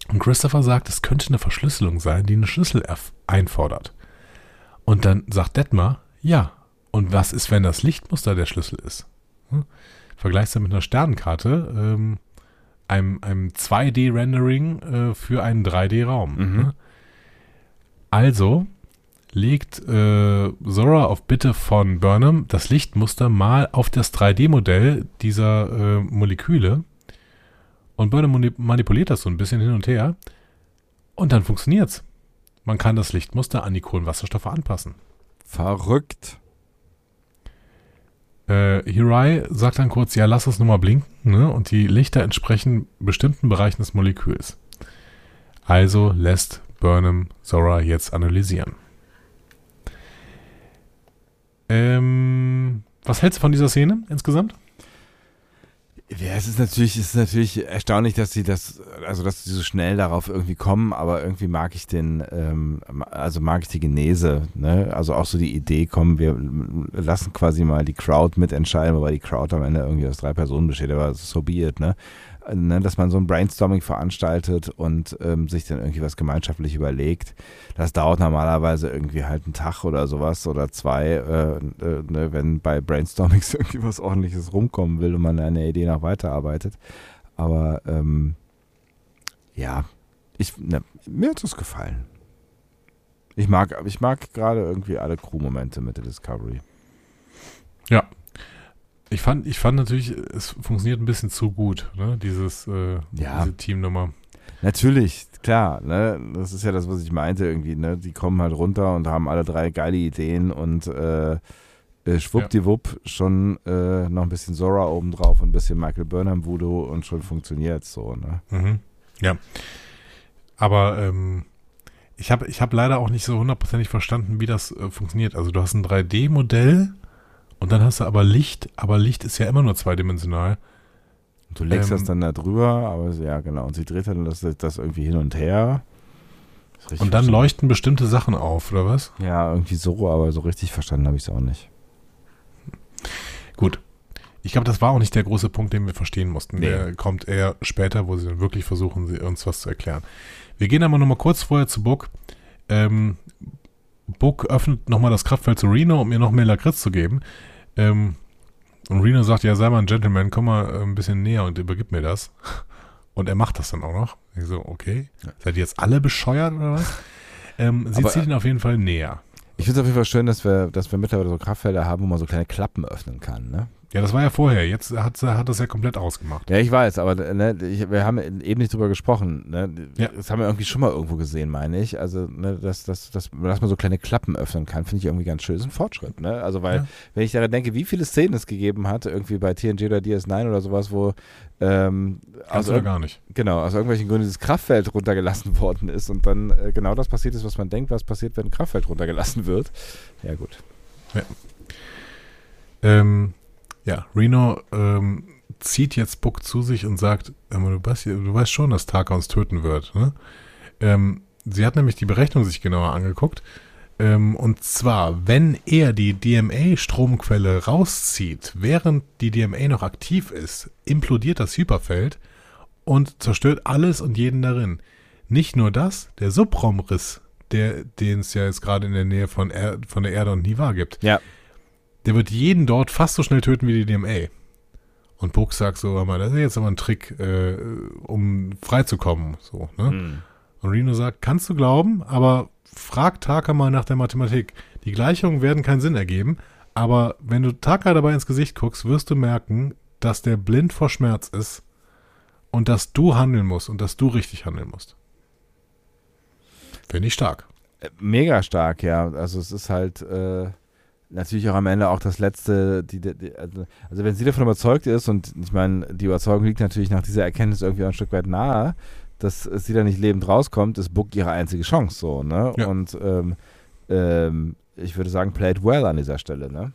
Und Christopher sagt, es könnte eine Verschlüsselung sein, die einen Schlüssel einfordert. Und dann sagt Detmar, ja. Und was ist, wenn das Lichtmuster der Schlüssel ist? Hm? Vergleichst du mit einer Sternenkarte, ähm, einem, einem 2D-Rendering äh, für einen 3D-Raum. Mhm. Ne? Also legt äh, Zora auf Bitte von Burnham das Lichtmuster mal auf das 3D-Modell dieser äh, Moleküle und Burnham mani- manipuliert das so ein bisschen hin und her und dann funktioniert's. Man kann das Lichtmuster an die Kohlenwasserstoffe anpassen. Verrückt. Äh, Hirai sagt dann kurz, ja, lass es nur mal blinken, ne? Und die Lichter entsprechen bestimmten Bereichen des Moleküls. Also lässt Burnham Zora jetzt analysieren. Ähm, was hältst du von dieser Szene insgesamt? Ja, es ist natürlich, es ist natürlich erstaunlich, dass sie das, also dass sie so schnell darauf irgendwie kommen, aber irgendwie mag ich den, ähm, also mag ich die Genese, ne? Also auch so die Idee, kommen, wir lassen quasi mal die Crowd mitentscheiden, wobei die Crowd am Ende irgendwie aus drei Personen besteht, aber so be it, ne? Ne, dass man so ein Brainstorming veranstaltet und ähm, sich dann irgendwie was gemeinschaftlich überlegt. Das dauert normalerweise irgendwie halt einen Tag oder sowas oder zwei, äh, äh, ne, wenn bei Brainstormings irgendwie was ordentliches rumkommen will und man an der Idee noch weiterarbeitet. Aber ähm, ja, ich, ne, mir hat es gefallen. Ich mag, ich mag gerade irgendwie alle Crew-Momente mit der Discovery. Ja, ich fand, ich fand natürlich, es funktioniert ein bisschen zu gut, ne? Dieses, äh, ja. diese Teamnummer. Natürlich, klar, ne? Das ist ja das, was ich meinte irgendwie, ne? Die kommen halt runter und haben alle drei geile Ideen und äh, äh, schwuppdiwupp schon äh, noch ein bisschen Zora obendrauf und ein bisschen Michael Burnham Voodoo und schon funktioniert so, ne? Mhm. Ja. Aber ähm, ich habe ich hab leider auch nicht so hundertprozentig verstanden, wie das äh, funktioniert. Also du hast ein 3D-Modell und dann hast du aber Licht, aber Licht ist ja immer nur zweidimensional. Du legst ähm, das dann da drüber, aber ja, genau. Und sie dreht dann das, das irgendwie hin und her. Und dann leuchten bestimmte Sachen auf, oder was? Ja, irgendwie so, aber so richtig verstanden habe ich es auch nicht. Gut. Ich glaube, das war auch nicht der große Punkt, den wir verstehen mussten. Nee. Der kommt eher später, wo sie dann wirklich versuchen, sie, uns was zu erklären. Wir gehen aber nochmal kurz vorher zu Book. Ähm, Book öffnet nochmal das Kraftfeld zu Reno, um mir noch mehr Lakritz zu geben. Ähm, und Reno sagt, ja, sei mal ein Gentleman, komm mal äh, ein bisschen näher und übergib mir das. Und er macht das dann auch noch. Ich so, okay. Seid ihr jetzt alle bescheuert oder was? Ähm, sie Aber, zieht ihn auf jeden Fall näher. Ich finde es auf jeden Fall schön, dass wir, dass wir mittlerweile so Kraftfelder haben, wo man so kleine Klappen öffnen kann. Ne? Ja, das war ja vorher. Jetzt hat, hat das ja komplett ausgemacht. Ja, ich weiß, aber ne, ich, wir haben eben nicht drüber gesprochen. Ne? Ja. Das haben wir irgendwie schon mal irgendwo gesehen, meine ich. Also, ne, dass, dass, dass, dass man so kleine Klappen öffnen kann, finde ich irgendwie ganz schön. Das ist ein Fortschritt. Ne? Also, weil, ja. wenn ich daran denke, wie viele Szenen es gegeben hat, irgendwie bei TNG oder DS9 oder sowas, wo ähm, aus oder gar nicht. Genau, aus irgendwelchen Gründen dieses Kraftfeld runtergelassen worden ist und dann äh, genau das passiert ist, was man denkt, was passiert, wenn ein Kraftfeld runtergelassen wird. Ja, gut. Ja. Ähm, ja, Reno ähm, zieht jetzt Buck zu sich und sagt, du weißt, du weißt schon, dass Taka uns töten wird. Ne? Ähm, sie hat nämlich die Berechnung sich genauer angeguckt. Ähm, und zwar, wenn er die DMA-Stromquelle rauszieht, während die DMA noch aktiv ist, implodiert das Hyperfeld und zerstört alles und jeden darin. Nicht nur das, der Subraumriss, den es ja jetzt gerade in der Nähe von, er, von der Erde und Niva gibt, ja der wird jeden dort fast so schnell töten wie die DMA. Und Buck sagt so, aber das ist jetzt aber ein Trick, äh, um freizukommen. So, ne? Mhm. Und Reno sagt, kannst du glauben, aber frag Taka mal nach der Mathematik. Die Gleichungen werden keinen Sinn ergeben, aber wenn du Taka dabei ins Gesicht guckst, wirst du merken, dass der blind vor Schmerz ist und dass du handeln musst und dass du richtig handeln musst. Finde ich stark. Äh, mega stark, ja. Also es ist halt, äh, natürlich auch am Ende auch das letzte, die, die, also, also, wenn sie davon überzeugt ist, und ich meine, die Überzeugung liegt natürlich nach dieser Erkenntnis irgendwie auch ein Stück weit nahe, dass sie da nicht lebend rauskommt, ist Book ihre einzige Chance so, ne? Ja. Und ähm, ähm, ich würde sagen, played well an dieser Stelle, ne?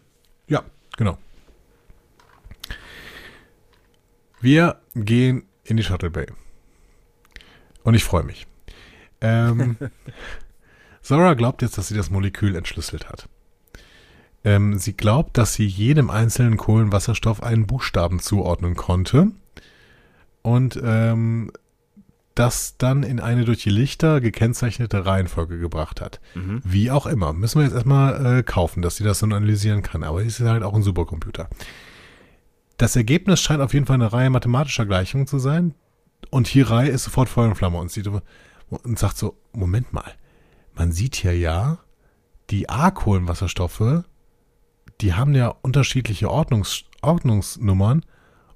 Ja, genau. Wir gehen in die Shuttle Bay. Und ich freue mich. Ähm, Zora glaubt jetzt, dass sie das Molekül entschlüsselt hat. Ähm, sie glaubt, dass sie jedem einzelnen Kohlenwasserstoff einen Buchstaben zuordnen konnte und ähm, das dann in eine durch die Lichter gekennzeichnete Reihenfolge gebracht hat. Mhm. Wie auch immer. Müssen wir jetzt erstmal äh, kaufen, dass sie das so analysieren kann. Aber es ist halt auch ein Supercomputer. Das Ergebnis scheint auf jeden Fall eine Reihe mathematischer Gleichungen zu sein. Und Hirai ist sofort Feuer und Flamme und, sieht, und sagt so, Moment mal, man sieht hier ja, die A-Kohlenwasserstoffe die haben ja unterschiedliche Ordnungs Ordnungsnummern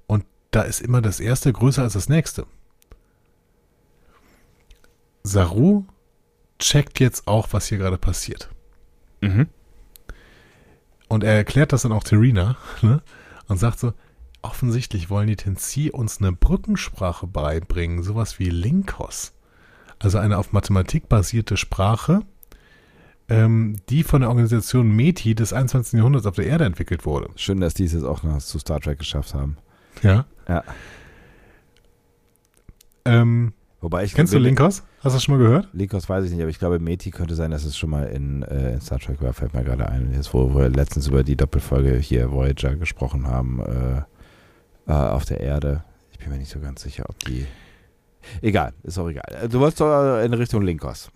und da ist immer das erste größer als das nächste. Saru checkt jetzt auch, was hier gerade passiert. Mhm. Und er erklärt das dann auch Terina ne? und sagt so, offensichtlich wollen die Tensi uns eine Brückensprache beibringen, sowas wie Linkos. Also eine auf Mathematik basierte Sprache, ähm, die von der Organisation METI des 21. Jahrhunderts auf der Erde entwickelt wurde. Schön, dass die es jetzt auch noch zu Star Trek geschafft haben. Ja. Ja. Ähm, Wobei ich kennst du Linkos? Hast du das schon mal gehört? Linkos weiß ich nicht, aber ich glaube, Meti könnte sein, dass es schon mal in, äh, in Star Trek war, fällt mir gerade ein. Jetzt, wo wir letztens über die Doppelfolge hier Voyager gesprochen haben, äh, äh, auf der Erde. Ich bin mir nicht so ganz sicher, ob die. Egal, ist auch egal. Du wolltest doch in Richtung Linkos.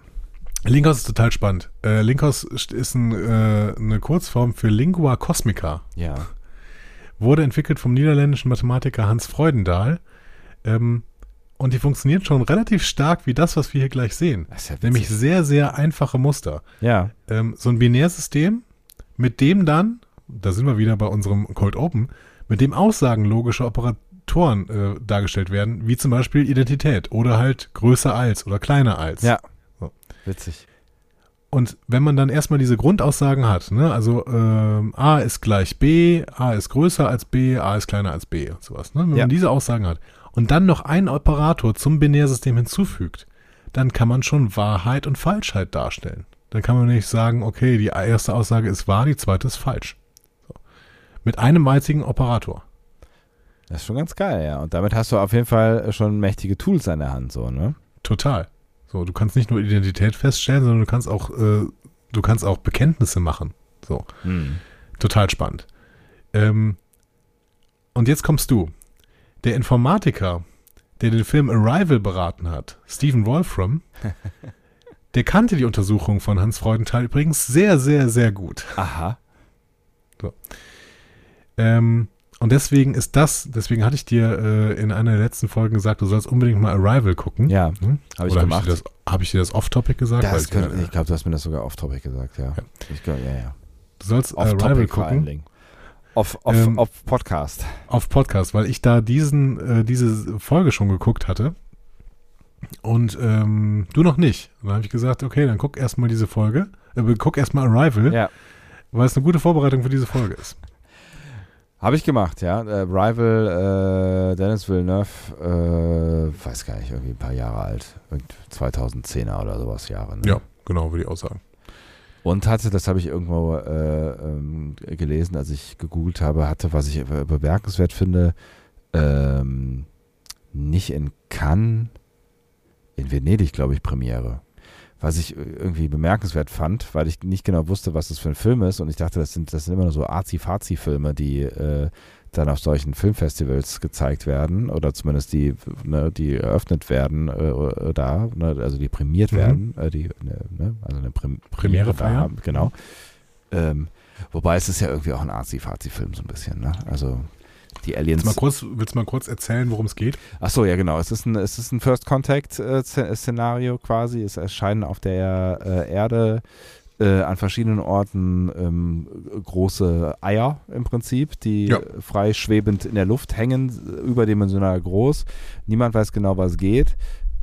Linkos ist total spannend. Äh, Linkos ist ein, äh, eine Kurzform für Lingua Cosmica. Ja. Wurde entwickelt vom niederländischen Mathematiker Hans Freudendahl. Ähm, und die funktioniert schon relativ stark wie das, was wir hier gleich sehen. Ja Nämlich sehr, sehr einfache Muster. Ja. Ähm, so ein Binärsystem, mit dem dann, da sind wir wieder bei unserem Cold Open, mit dem Aussagen logischer Operatoren äh, dargestellt werden, wie zum Beispiel Identität oder halt größer als oder kleiner als. Ja. Witzig. Und wenn man dann erstmal diese Grundaussagen hat, ne, also ähm, A ist gleich B, A ist größer als B, A ist kleiner als B und sowas, ne, wenn Ja. man diese Aussagen hat und dann noch einen Operator zum Binärsystem hinzufügt, dann kann man schon Wahrheit und Falschheit darstellen. Dann kann man nicht sagen, okay, die erste Aussage ist wahr, die zweite ist falsch. So. Mit einem einzigen Operator. Das ist schon ganz geil, ja. Und damit hast du auf jeden Fall schon mächtige Tools an der Hand, so, ne? Total. So, du kannst nicht nur Identität feststellen, sondern du kannst auch, äh, du kannst auch Bekenntnisse machen. So. Hm. Total spannend. Ähm, und jetzt kommst du. Der Informatiker, der den Film Arrival beraten hat, Stephen Wolfram, der kannte die Untersuchung von Hans Freudenthal übrigens sehr, sehr, sehr gut. Aha. Ähm, und deswegen ist das, deswegen hatte ich dir äh, in einer der letzten Folgen gesagt, du sollst unbedingt mal Arrival gucken. Ja, Hm? habe ich Oder gemacht. Habe ich, dir das- hab ich dir das off-topic gesagt? Das ich könnte, nicht. ich glaube, du hast mir das sogar off-topic gesagt, ja. Ja. Ich ja, ja. du sollst Off-topic Arrival vor allen gucken. Off, off, Ähm, off Podcast. auf Podcast, weil ich da diesen, äh, diese Folge schon geguckt hatte. Und ähm, du noch nicht. Und dann habe ich gesagt, okay, dann guck erstmal diese Folge. Äh, guck erstmal Arrival, Ja. weil es eine gute Vorbereitung für diese Folge ist. Habe ich gemacht, ja. Äh, Rival, äh, Dennis Villeneuve, äh, weiß gar nicht, irgendwie ein paar Jahre alt. Irgend 2010er oder sowas Jahre. Ne? Ja, genau, würde ich auch sagen. Und hatte, das habe ich irgendwo äh, ähm, gelesen, als ich gegoogelt habe, hatte, was ich bemerkenswert finde, ähm, nicht in Cannes, in Venedig, glaube ich, Premiere. Was ich äh, irgendwie bemerkenswert fand, weil ich nicht genau wusste, was das für ein Film ist. Und ich dachte, das sind, das sind immer nur so Arzi-Fazi-Filme, die äh, dann auf solchen Filmfestivals gezeigt werden oder zumindest die, ne, die eröffnet werden äh, da, ne, also die prämiert Mhm. werden, äh, die, ne, ne, also eine Prem Premiere da feiern. haben, genau. Ähm, wobei es ist ja irgendwie auch ein Arzi-Fazi-Film so ein bisschen, ne? Also die Aliens. Willst du mal kurz, willst du mal kurz erzählen, worum es geht? Ach so, ja genau. Es ist ein, es ist ein First Contact äh, Szenario quasi. Es erscheinen auf der äh, Erde äh, an verschiedenen Orten ähm, große Eier im Prinzip, die Ja. frei schwebend in der Luft hängen, überdimensional groß. Niemand weiß genau, was geht.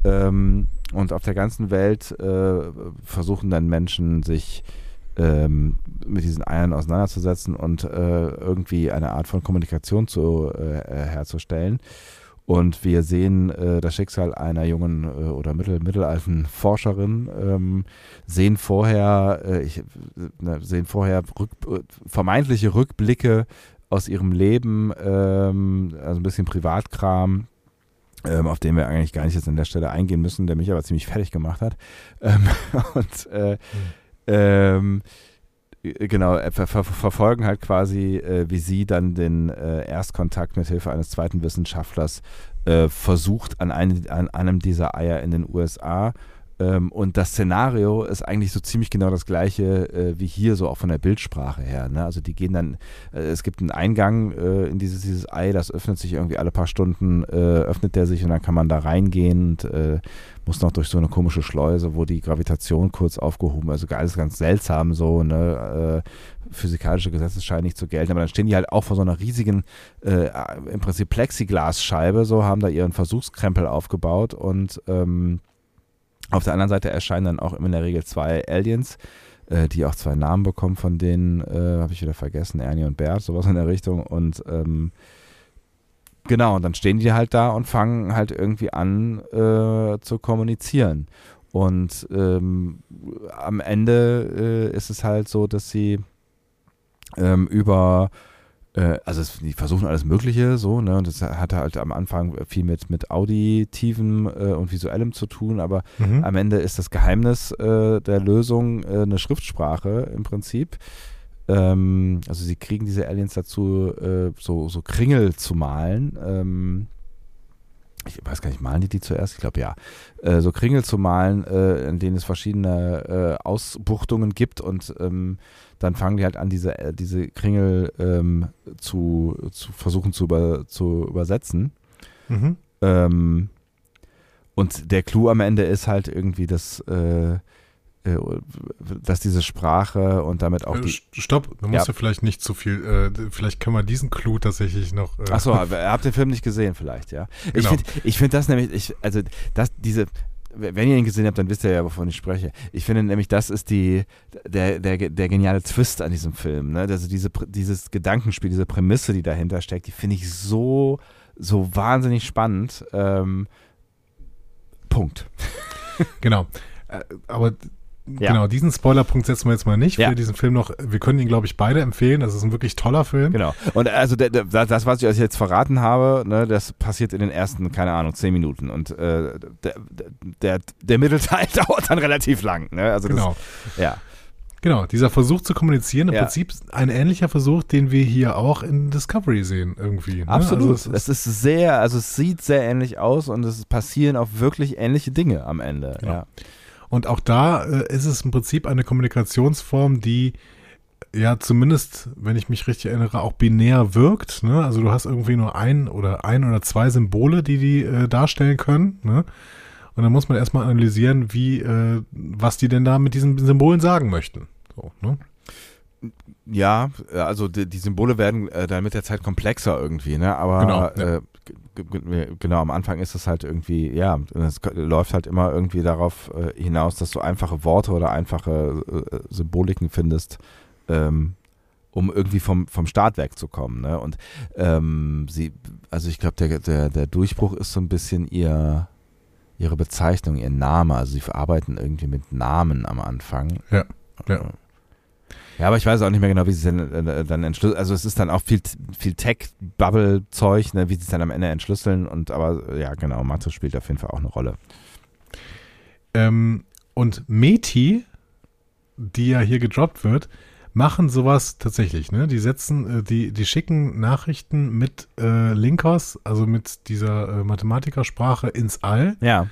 Ähm, und auf der ganzen Welt äh, versuchen dann Menschen sich ähm, mit diesen Eiern auseinanderzusetzen und äh, irgendwie eine Art von Kommunikation zu, äh, äh, herzustellen. Und wir sehen äh, das Schicksal einer jungen äh, oder mittel, mittelalten Forscherin, ähm, sehen vorher, äh, ich, ne, sehen vorher rück, äh, vermeintliche Rückblicke aus ihrem Leben, ähm, also ein bisschen Privatkram, ähm, auf den wir eigentlich gar nicht jetzt an der Stelle eingehen müssen, der mich aber ziemlich fertig gemacht hat. Ähm, und äh, ähm, äh, genau, äh, ver ver verfolgen halt quasi, äh, wie sie dann den äh, Erstkontakt mit Hilfe eines zweiten Wissenschaftlers äh, versucht an, ein, an einem dieser Eier in den USA. Ähm, und das Szenario ist eigentlich so ziemlich genau das gleiche äh, wie hier, so auch von der Bildsprache her. Ne? Also die gehen dann, äh, es gibt einen Eingang äh, in dieses, dieses Ei, das öffnet sich irgendwie alle paar Stunden, äh, öffnet der sich und dann kann man da reingehen und äh, muss noch durch so eine komische Schleuse, wo die Gravitation kurz aufgehoben, also alles ganz seltsam so, ne, äh, physikalische Gesetze scheinen nicht zu gelten, aber dann stehen die halt auch vor so einer riesigen, im Prinzip Plexiglasscheibe, so haben da ihren Versuchskrempel aufgebaut und ähm, auf der anderen Seite erscheinen dann auch in der Regel zwei Aliens, äh, die auch zwei Namen bekommen, von denen äh, habe ich wieder vergessen, Ernie und Bert, sowas in der Richtung und ähm, Genau, und dann stehen die halt da und fangen halt irgendwie an äh, zu kommunizieren. Und ähm, am Ende äh, ist es halt so, dass sie ähm, über also es, die versuchen alles Mögliche so, ne? Und das hatte halt am Anfang viel mit, mit Auditiven äh, und Visuellem zu tun, aber Mhm. am Ende ist das Geheimnis äh, der Lösung äh, eine Schriftsprache im Prinzip. Ähm, also sie kriegen diese Aliens dazu, äh, so, so Kringel zu malen. Ähm, ich weiß gar nicht, malen die die zuerst? Ich glaube ja. Äh, so Kringel zu malen, äh, in denen es verschiedene äh, Ausbuchtungen gibt und ähm, dann fangen die halt an, diese, äh, diese Kringel ähm, zu, zu versuchen zu, über, zu übersetzen. Mhm. Ähm, und der Clou am Ende ist halt irgendwie, dass, äh, dass diese Sprache und damit auch Äh, die. st- Stopp, da musst du vielleicht nicht zu viel, äh, vielleicht können wir diesen Clou tatsächlich noch. Äh, Achso, ihr habt den Film nicht gesehen vielleicht, ja. Ich Genau. finde ich find das nämlich, ich, also das, diese, wenn ihr ihn gesehen habt, dann wisst ihr ja, wovon ich spreche. Ich finde nämlich, das ist die, der, der, der geniale Twist an diesem Film. Ne? Also diese, dieses Gedankenspiel, diese Prämisse, die dahinter steckt, die finde ich so, so wahnsinnig spannend. Ähm, Punkt. Genau. Äh, aber Ja. genau, diesen Spoilerpunkt setzen wir jetzt mal nicht Ja. für diesen Film noch. Wir können ihn, glaube ich, beide empfehlen. Das ist ein wirklich toller Film. Genau. Und also das, was ich euch jetzt verraten habe, ne, das passiert in den ersten, keine Ahnung, zehn Minuten. Und äh, der, der, der Mittelteil dauert dann relativ lang. Ne? Also das, Genau. Ja. Genau, dieser Versuch zu kommunizieren, im Ja. Prinzip ein ähnlicher Versuch, den wir hier auch in Discovery sehen, irgendwie. ne? Absolut. Also es es, ist, ist, sehr, also es sieht sehr ähnlich aus und es passieren auch wirklich ähnliche Dinge am Ende. Genau. Ja. Und auch da äh, ist es im Prinzip eine Kommunikationsform, die ja zumindest, wenn ich mich richtig erinnere, auch binär wirkt. Ne? Also du hast irgendwie nur ein oder ein oder zwei Symbole, die die äh, darstellen können. Ne? Und dann muss man erstmal analysieren, wie, äh, was die denn da mit diesen Symbolen sagen möchten. So, ne? Ja, also die, die Symbole werden äh, dann mit der Zeit komplexer irgendwie, ne? Aber Genau, ja. äh, genau, am Anfang ist es halt irgendwie, ja, es läuft halt immer irgendwie darauf äh, hinaus, dass du einfache Worte oder einfache äh, Symboliken findest, ähm, um irgendwie vom, vom Start wegzukommen, ne? Und ähm, sie, also ich glaube, der, der, der Durchbruch ist so ein bisschen ihr ihre Bezeichnung, ihr Name. Also sie arbeiten irgendwie mit Namen am Anfang. Ja, ja. Ja, aber ich weiß auch nicht mehr genau, wie sie es dann, äh, dann entschlüsseln. Also es ist dann auch viel, viel Tech-Bubble-Zeug, ne, wie sie es dann am Ende entschlüsseln. Und aber äh, ja, genau, Mathe spielt auf jeden Fall auch eine Rolle. Ähm, und Meti, die ja hier gedroppt wird, machen sowas tatsächlich. Ne? Die setzen, äh, die, die schicken Nachrichten mit äh, Linkos, also mit dieser äh, Mathematikersprache ins All. Ja.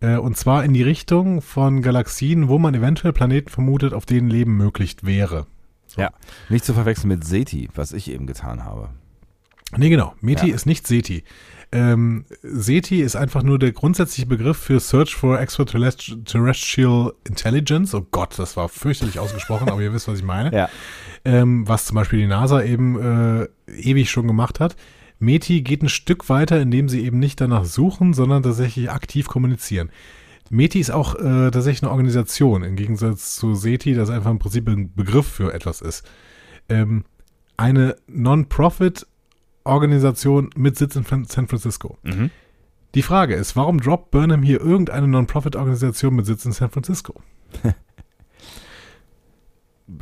Äh, und zwar in die Richtung von Galaxien, wo man eventuell Planeten vermutet, auf denen Leben möglich wäre. So. Ja. Nicht zu verwechseln mit SETI, was ich eben getan habe. Nee, genau. Meti Ja. ist nicht SETI. Ähm, SETI ist einfach nur der grundsätzliche Begriff für Search for Extraterrestrial Intelligence. Oh Gott, das war fürchterlich ausgesprochen, aber ihr wisst, was ich meine. Ja. Ähm, was zum Beispiel die NASA eben äh, ewig schon gemacht hat. Meti geht ein Stück weiter, indem sie eben nicht danach suchen, sondern tatsächlich aktiv kommunizieren. Meti ist auch äh, tatsächlich eine Organisation, im Gegensatz zu SETI, das einfach im Prinzip ein Begriff für etwas ist. Ähm, eine Non-Profit-Organisation mit Sitz in San Francisco. Mhm. Die Frage ist, warum droppt Burnham hier irgendeine Non-Profit-Organisation mit Sitz in San Francisco?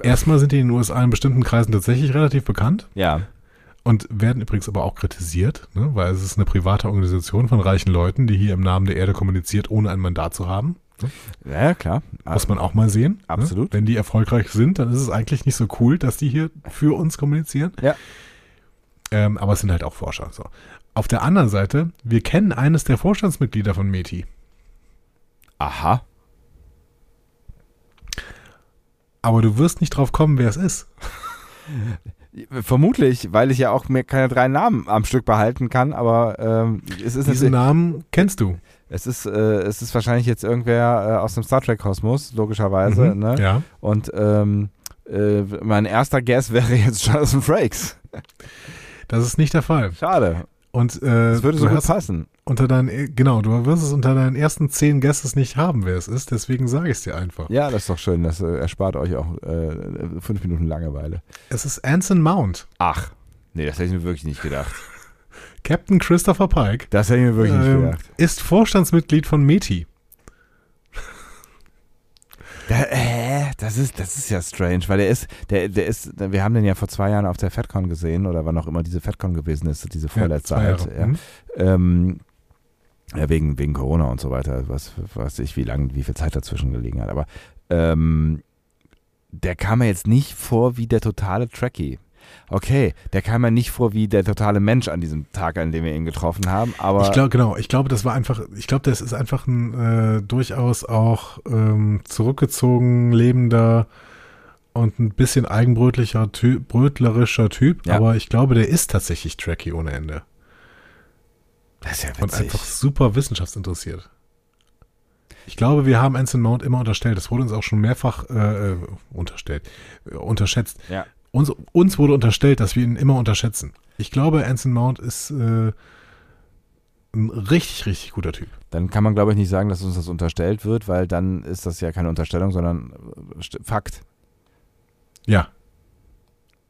Erstmal sind die in den USA in bestimmten Kreisen tatsächlich relativ bekannt Ja. Und werden übrigens aber auch kritisiert, ne, weil es ist eine private Organisation von reichen Leuten, die hier im Namen der Erde kommuniziert, ohne ein Mandat zu haben. Ja, klar. Muss man auch mal sehen. Absolut. Ne? Wenn die erfolgreich sind, dann ist es eigentlich nicht so cool, dass die hier für uns kommunizieren. Ja. Ähm, aber es sind halt auch Forscher. So. Auf der anderen Seite, wir kennen eines der Vorstandsmitglieder von Meti. Aha. Aber du wirst nicht drauf kommen, wer es ist. Vermutlich, weil ich ja auch mir keine drei Namen am Stück behalten kann, aber ähm, es ist Diesen Namen kennst du. es ist, äh, es ist wahrscheinlich jetzt irgendwer äh, aus dem Star Trek Kosmos, logischerweise, Mhm, ne? Ja. Und ähm, äh, mein erster Guess wäre jetzt Jonathan Frakes. Das ist nicht der Fall. Schade. Und äh, Das würde so gut hast passen. Unter deinen, genau, du wirst es unter deinen ersten zehn Guesses nicht haben, wer es ist, deswegen sage ich es dir einfach. Ja, das ist doch schön. Das äh, erspart euch auch äh, fünf Minuten Langeweile. Es ist Anson Mount, Ach. Nee, das hätte ich mir wirklich nicht gedacht. Captain Christopher Pike, Das hätte ich mir wirklich nicht ähm, gedacht. ist Vorstandsmitglied von Meti. Da, äh, Das ist, das ist ja strange, weil der ist, der, der ist, wir haben den ja vor zwei Jahren auf der FedCon gesehen oder wann auch immer diese FedCon gewesen ist, diese vorletzte halt. Jahre. Ja. Mhm. Ähm, ja, wegen, wegen Corona und so weiter, was weiß ich, wie lange, wie viel Zeit dazwischen gelegen hat. Aber ähm, der kam mir jetzt nicht vor wie der totale Trekkie. Okay, der kam mir nicht vor wie der totale Mensch an diesem Tag, an dem wir ihn getroffen haben, aber Ich glaube, genau, ich glaube, das war einfach, ich glaube, das ist einfach ein äh, durchaus auch ähm, zurückgezogen lebender und ein bisschen eigenbrötlicher, typ, brötlerischer Typ, Ja. aber ich glaube, der ist tatsächlich tracky ohne Ende das ist ja und witzig. einfach super wissenschaftsinteressiert. Ich glaube, wir haben Anson Mount immer unterstellt, das wurde uns auch schon mehrfach äh, äh, unterstellt, äh, unterschätzt. Ja. Uns, uns wurde unterstellt, dass wir ihn immer unterschätzen. Ich glaube, Anson Mount ist äh, ein richtig, richtig guter Typ. Dann kann man, glaube ich, nicht sagen, dass uns das unterstellt wird, weil dann ist das ja keine Unterstellung, sondern äh, Fakt. Ja.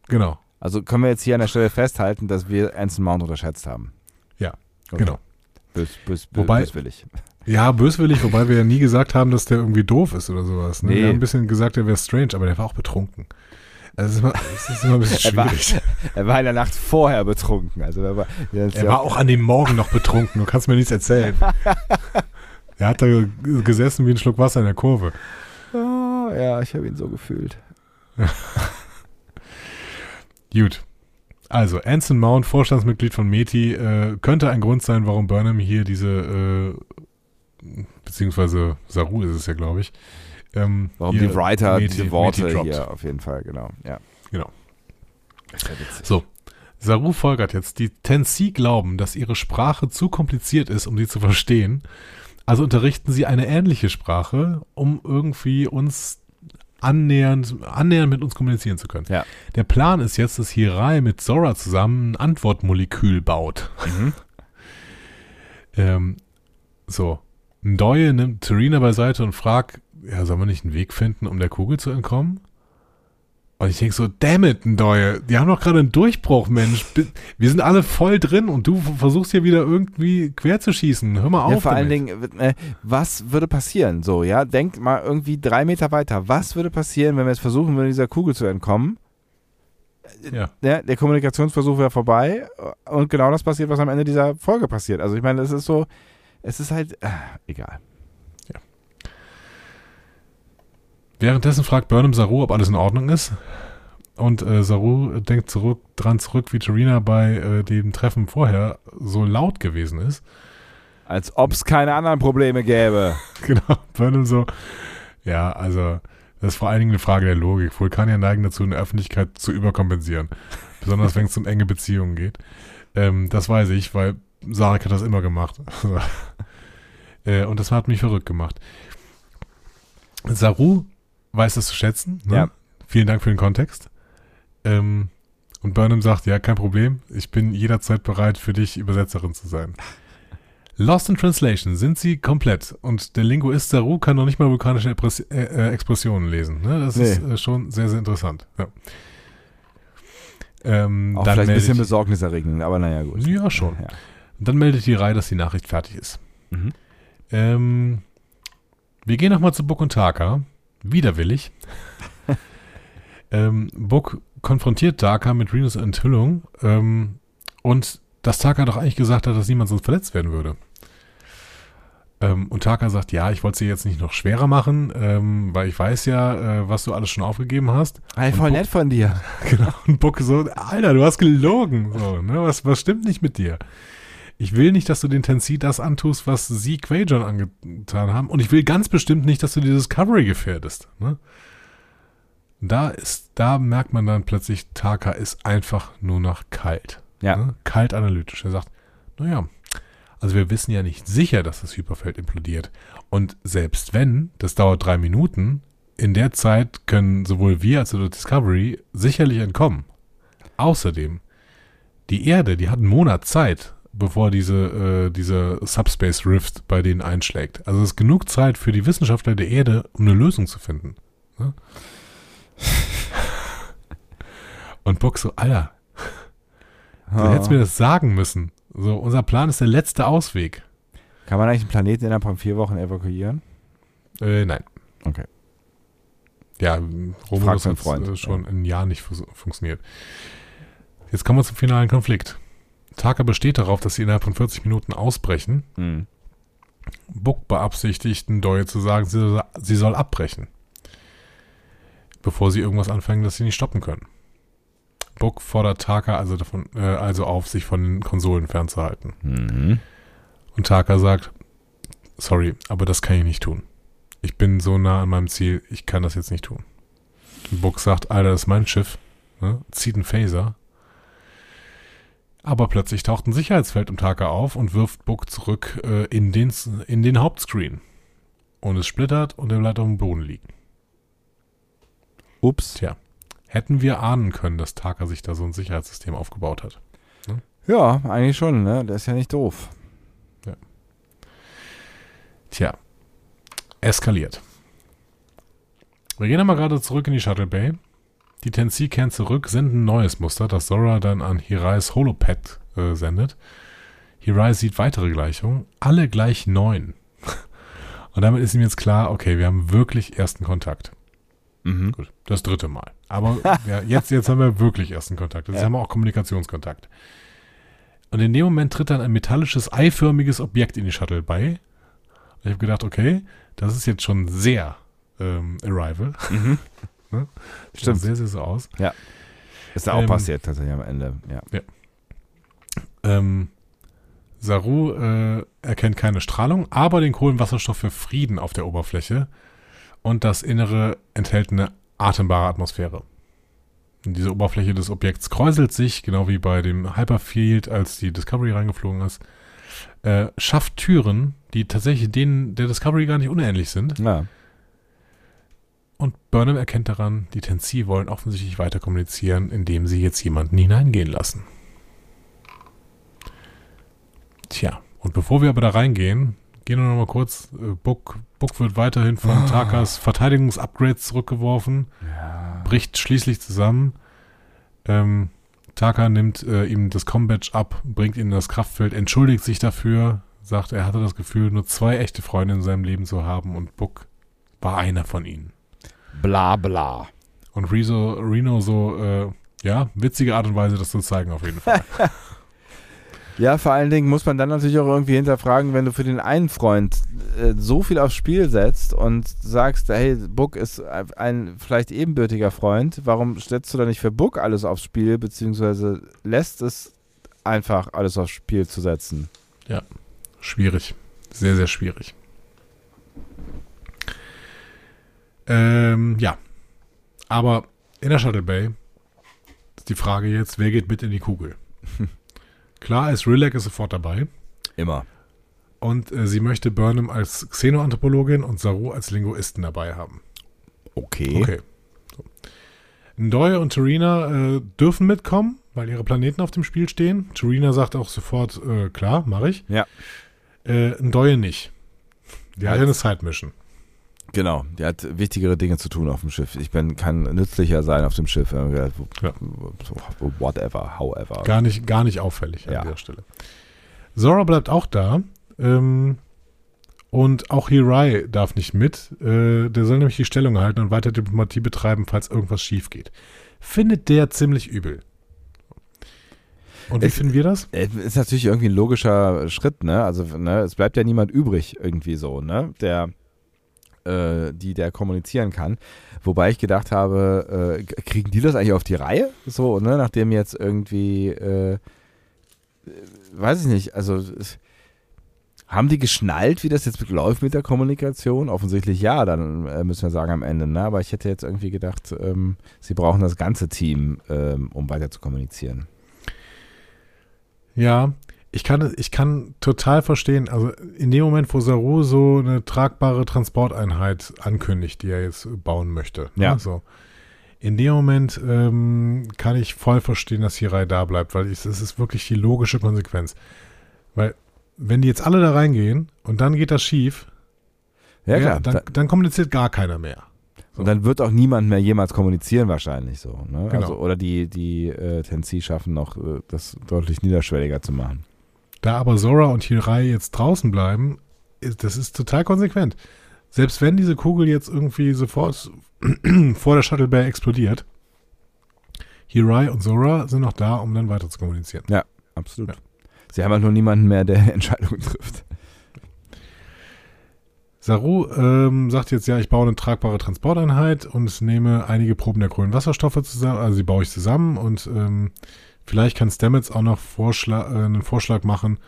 Genau. Also können wir jetzt hier an der Stelle festhalten, dass wir Anson Mount unterschätzt haben. Ja, Okay. Genau. Bös, bös, bös, Wobei- böswillig. Ja, böswillig, wobei wir ja nie gesagt haben, dass der irgendwie doof ist oder sowas. Ne? Nee. Wir haben ein bisschen gesagt, er wäre strange, aber der war auch betrunken. Also es ist immer, es ist immer ein bisschen Er war- schwierig. Er war in der Nacht vorher betrunken. Also er war, Er war auch an dem Morgen noch betrunken, du kannst mir nichts erzählen. er hat da gesessen wie ein Schluck Wasser in der Kurve. Oh, ja, ich habe ihn so gefühlt. Gut. Also, Anson Mount, Vorstandsmitglied von Meti, äh, könnte ein Grund sein, warum Burnham hier diese, äh, beziehungsweise Saru ist es ja, glaube ich. Ähm, Warum die Writer Meti- diese Worte hier auf jeden Fall, genau. Ja. Genau. Ja. So. Saru folgert jetzt, die Tensi glauben, dass ihre Sprache zu kompliziert ist, um sie zu verstehen. Also unterrichten sie eine ähnliche Sprache, um irgendwie uns annähernd, annähernd mit uns kommunizieren zu können. Ja. Der Plan ist jetzt, dass Hirai mit Zora zusammen ein Antwortmolekül baut. Mhm. Ähm, so. Ndoye nimmt Terina beiseite und fragt, ja, soll man nicht einen Weg finden, um der Kugel zu entkommen? Und ich denke so, damn it, Ndoye, die haben doch gerade einen Durchbruch, Mensch. Wir sind alle voll drin und du versuchst hier wieder irgendwie quer zu schießen. Hör mal auf. Ja, vor allen damit. Dingen, äh, was würde passieren? So, ja, denkt mal irgendwie drei Meter weiter. Was würde passieren, wenn wir jetzt versuchen würden, dieser Kugel zu entkommen? Ja. Ja, der Kommunikationsversuch wäre vorbei und genau das passiert, was am Ende dieser Folge passiert. Also ich meine, es ist so, es ist halt, äh, egal. Währenddessen fragt Burnham Saru, ob alles in Ordnung ist. Und äh, Saru denkt zurück, dran zurück, wie Terina bei äh, dem Treffen vorher so laut gewesen ist. Als ob es keine anderen Probleme gäbe. Genau, Burnham so. Ja, also, das ist vor allen Dingen eine Frage der Logik. Vulkanier neigen dazu, in der Öffentlichkeit zu überkompensieren. Besonders wenn es um enge Beziehungen geht. Ähm, das weiß ich, weil Sarek hat das immer gemacht. äh, und das hat mich verrückt gemacht. Saru weiß das zu schätzen. Ne? Ja. Vielen Dank für den Kontext. Ähm, und Burnham sagt, ja, kein Problem. Ich bin jederzeit bereit, für dich Übersetzerin zu sein. Lost in Translation sind sie komplett. Und der Linguist Saru kann noch nicht mal vulkanische Epres äh, äh, Expressionen lesen. Ne? Das Nee. ist äh, schon sehr, sehr interessant. Ja. Ähm, Auch vielleicht ein bisschen besorgniserregend, aber naja, gut. Ja, schon. Ja. Dann meldet die Reihe, dass die Nachricht fertig ist. Mhm. Ähm, wir gehen nochmal zu Book und Taka. Widerwillig. ähm, Book konfrontiert Taka mit Renos Enthüllung ähm, und dass Taka doch eigentlich gesagt hat, dass niemand sonst verletzt werden würde. Ähm, und Taka sagt, ja, ich wollte sie jetzt nicht noch schwerer machen, ähm, weil ich weiß ja, äh, was du alles schon aufgegeben hast. Und voll Bo- nett von dir. Genau. Und Buck so, Alter, du hast gelogen. So, ne? was, was stimmt nicht mit dir? Ich will nicht, dass du den Tensi das antust, was sie Quajon angetan haben. Und ich will ganz bestimmt nicht, dass du die Discovery gefährdest. Ne? Da ist, da merkt man dann plötzlich, Taka ist einfach nur noch kalt. Ja. Ne? Kalt analytisch. Er sagt, naja, also wir wissen ja nicht sicher, dass das Hyperfeld implodiert. Und selbst wenn, das dauert drei Minuten, in der Zeit können sowohl wir als auch die Discovery sicherlich entkommen. Außerdem, die Erde, die hat einen Monat Zeit, bevor diese, äh, diese Subspace Rift bei denen einschlägt. Also es ist genug Zeit für die Wissenschaftler der Erde, um eine Lösung zu finden. Ne? Und Buck so, Alter, du Oh. hättest mir das sagen müssen. So, unser Plan ist der letzte Ausweg. Kann man eigentlich einen Planeten innerhalb von vier Wochen evakuieren? Äh, nein. Okay. Ja, Romulus hat äh, schon ein Jahr nicht fus- funktioniert. Jetzt kommen wir zum finalen Konflikt. Taka besteht darauf, dass sie innerhalb von 40 Minuten ausbrechen. Mhm. Buck beabsichtigt, Ndoye zu sagen, sie soll, sie soll abbrechen. Bevor sie irgendwas anfangen, das sie nicht stoppen können. Buck fordert Taka also, davon, äh, also auf, sich von den Konsolen fernzuhalten. Mhm. Und Taka sagt, sorry, aber das kann ich nicht tun. Ich bin so nah an meinem Ziel, ich kann das jetzt nicht tun. Buck sagt, Alter, das ist mein Schiff. Ne? Zieht einen Phaser. Aber plötzlich taucht ein Sicherheitsfeld um Taka auf und wirft Buck zurück äh, in, den, in den Hauptscreen. Und es splittert und er bleibt auf dem Boden liegen. Ups. Tja, hätten wir ahnen können, dass Taka sich da so ein Sicherheitssystem aufgebaut hat. Ja, eigentlich schon, ne? Der ist ja nicht doof. Tja, eskaliert. Wir gehen einmal gerade zurück in die Shuttle Bay. Die Tensi kehren zurück, senden ein neues Muster, das Zora dann an Hirais Holopad äh, sendet. Hirai sieht weitere Gleichungen, alle gleich neun. Und damit ist ihm jetzt klar, okay, wir haben wirklich ersten Kontakt. Mhm. Gut, das dritte Mal. Aber ja, jetzt, jetzt haben wir wirklich ersten Kontakt. Jetzt Ja. haben wir auch Kommunikationskontakt. Und in dem Moment tritt dann ein metallisches, eiförmiges Objekt in die Shuttle bei. Und ich habe gedacht, okay, das ist jetzt schon sehr ähm, Arrival. Mhm. Ne? Stimmt. sehr, sehr so aus. Ist da auch Ähm, passiert tatsächlich am Ende. Ja. Ähm, Saru äh, erkennt keine Strahlung, aber den Kohlenwasserstoff für Frieden auf der Oberfläche. Und das Innere enthält eine atembare Atmosphäre. Und diese Oberfläche des Objekts kräuselt sich, genau wie bei dem Hyperfield, als die Discovery reingeflogen ist, äh, schafft Türen, die tatsächlich denen der Discovery gar nicht unähnlich sind. ja. Und Burnham erkennt daran, die Tensi wollen offensichtlich weiter kommunizieren, indem sie jetzt jemanden hineingehen lassen. Tja, und bevor wir aber da reingehen, gehen wir nochmal kurz. Äh, Book, Book wird weiterhin von Takas Verteidigungsupgrades zurückgeworfen, bricht schließlich zusammen. Ähm, Taka nimmt äh, ihm das Combatch ab, bringt ihn in das Kraftfeld, entschuldigt sich dafür, sagt, er hatte das Gefühl, nur zwei echte Freunde in seinem Leben zu haben und Book war einer von ihnen. Bla bla. Und Rezo, Reno so, äh, ja, witzige Art und Weise, das zu zeigen auf jeden Fall. Ja, vor allen Dingen muss man dann natürlich auch irgendwie hinterfragen, wenn du für den einen Freund äh, so viel aufs Spiel setzt und sagst, hey, Book ist ein vielleicht ebenbürtiger Freund, warum setzt du da nicht für Book alles aufs Spiel, beziehungsweise lässt es einfach alles aufs Spiel zu setzen? schwierig. Sehr, sehr schwierig. Ähm, ja. Aber in der Shuttle Bay ist die Frage jetzt, wer geht mit in die Kugel? Klar ist, Rilek ist sofort dabei. Immer. Und äh, sie möchte Burnham als Xenoanthropologin und Saru als Linguisten dabei haben. Okay. Okay. So. Ndoye und Tarina äh, dürfen mitkommen, weil ihre Planeten auf dem Spiel stehen. Tarina sagt auch sofort, äh, klar, mache ich. Ja. Äh, Ndoye nicht. Die hat ja eine Side-Mission. Genau, der hat wichtigere Dinge zu tun auf dem Schiff. Ich bin, kann nützlicher sein auf dem Schiff. Ja. Whatever, however. Gar nicht, gar nicht auffällig Ja. an der Stelle. Zora bleibt auch da. Ähm, und auch Hirai darf nicht mit. Äh, der soll nämlich die Stellung halten und weiter Diplomatie betreiben, falls irgendwas schief geht. Findet der ziemlich übel. Und wie Es- finden wir das? Äh, Ist natürlich irgendwie ein logischer Schritt, ne? Also, ne, es bleibt ja niemand übrig irgendwie so, ne? Der, äh, die der kommunizieren kann. Wobei ich gedacht habe, äh, kriegen die das eigentlich auf die Reihe? So, ne? Nachdem jetzt irgendwie, äh, weiß ich nicht, also haben die geschnallt, wie das jetzt läuft mit der Kommunikation? Offensichtlich ja, dann äh, müssen wir sagen am Ende, ne? Aber ich hätte jetzt irgendwie gedacht, ähm, sie brauchen das ganze Team, ähm, um weiter zu kommunizieren. Ja, ich kann, ich kann total verstehen, also in dem Moment, wo Saru so eine tragbare Transporteinheit ankündigt, die er jetzt bauen möchte. Ja. Ne, so. In dem Moment ähm, kann ich voll verstehen, dass Hirai da bleibt, weil es ist wirklich die logische Konsequenz. Weil, wenn die jetzt alle da reingehen und dann geht das schief, Ja, klar. dann, dann kommuniziert gar keiner mehr. Und dann wird auch niemand mehr jemals kommunizieren wahrscheinlich so. Ne? Genau. Also, oder die, die äh, Tensi schaffen noch, äh, das deutlich niederschwelliger zu machen. Da aber Zora und Hirai jetzt draußen bleiben, ist, das ist total konsequent. Selbst wenn diese Kugel jetzt irgendwie sofort vor der Shuttle Bay explodiert. Hirai und Zora sind noch da, um dann weiter zu kommunizieren. Ja, absolut. Ja. Sie haben halt nur niemanden mehr, der Entscheidungen trifft. Saru ähm, sagt jetzt, ja, ich baue eine tragbare Transporteinheit und nehme einige Proben der Kohlenwasserstoffe zusammen, also die baue ich zusammen und ähm, vielleicht kann Stamets auch noch Vorschlag, äh, einen Vorschlag machen,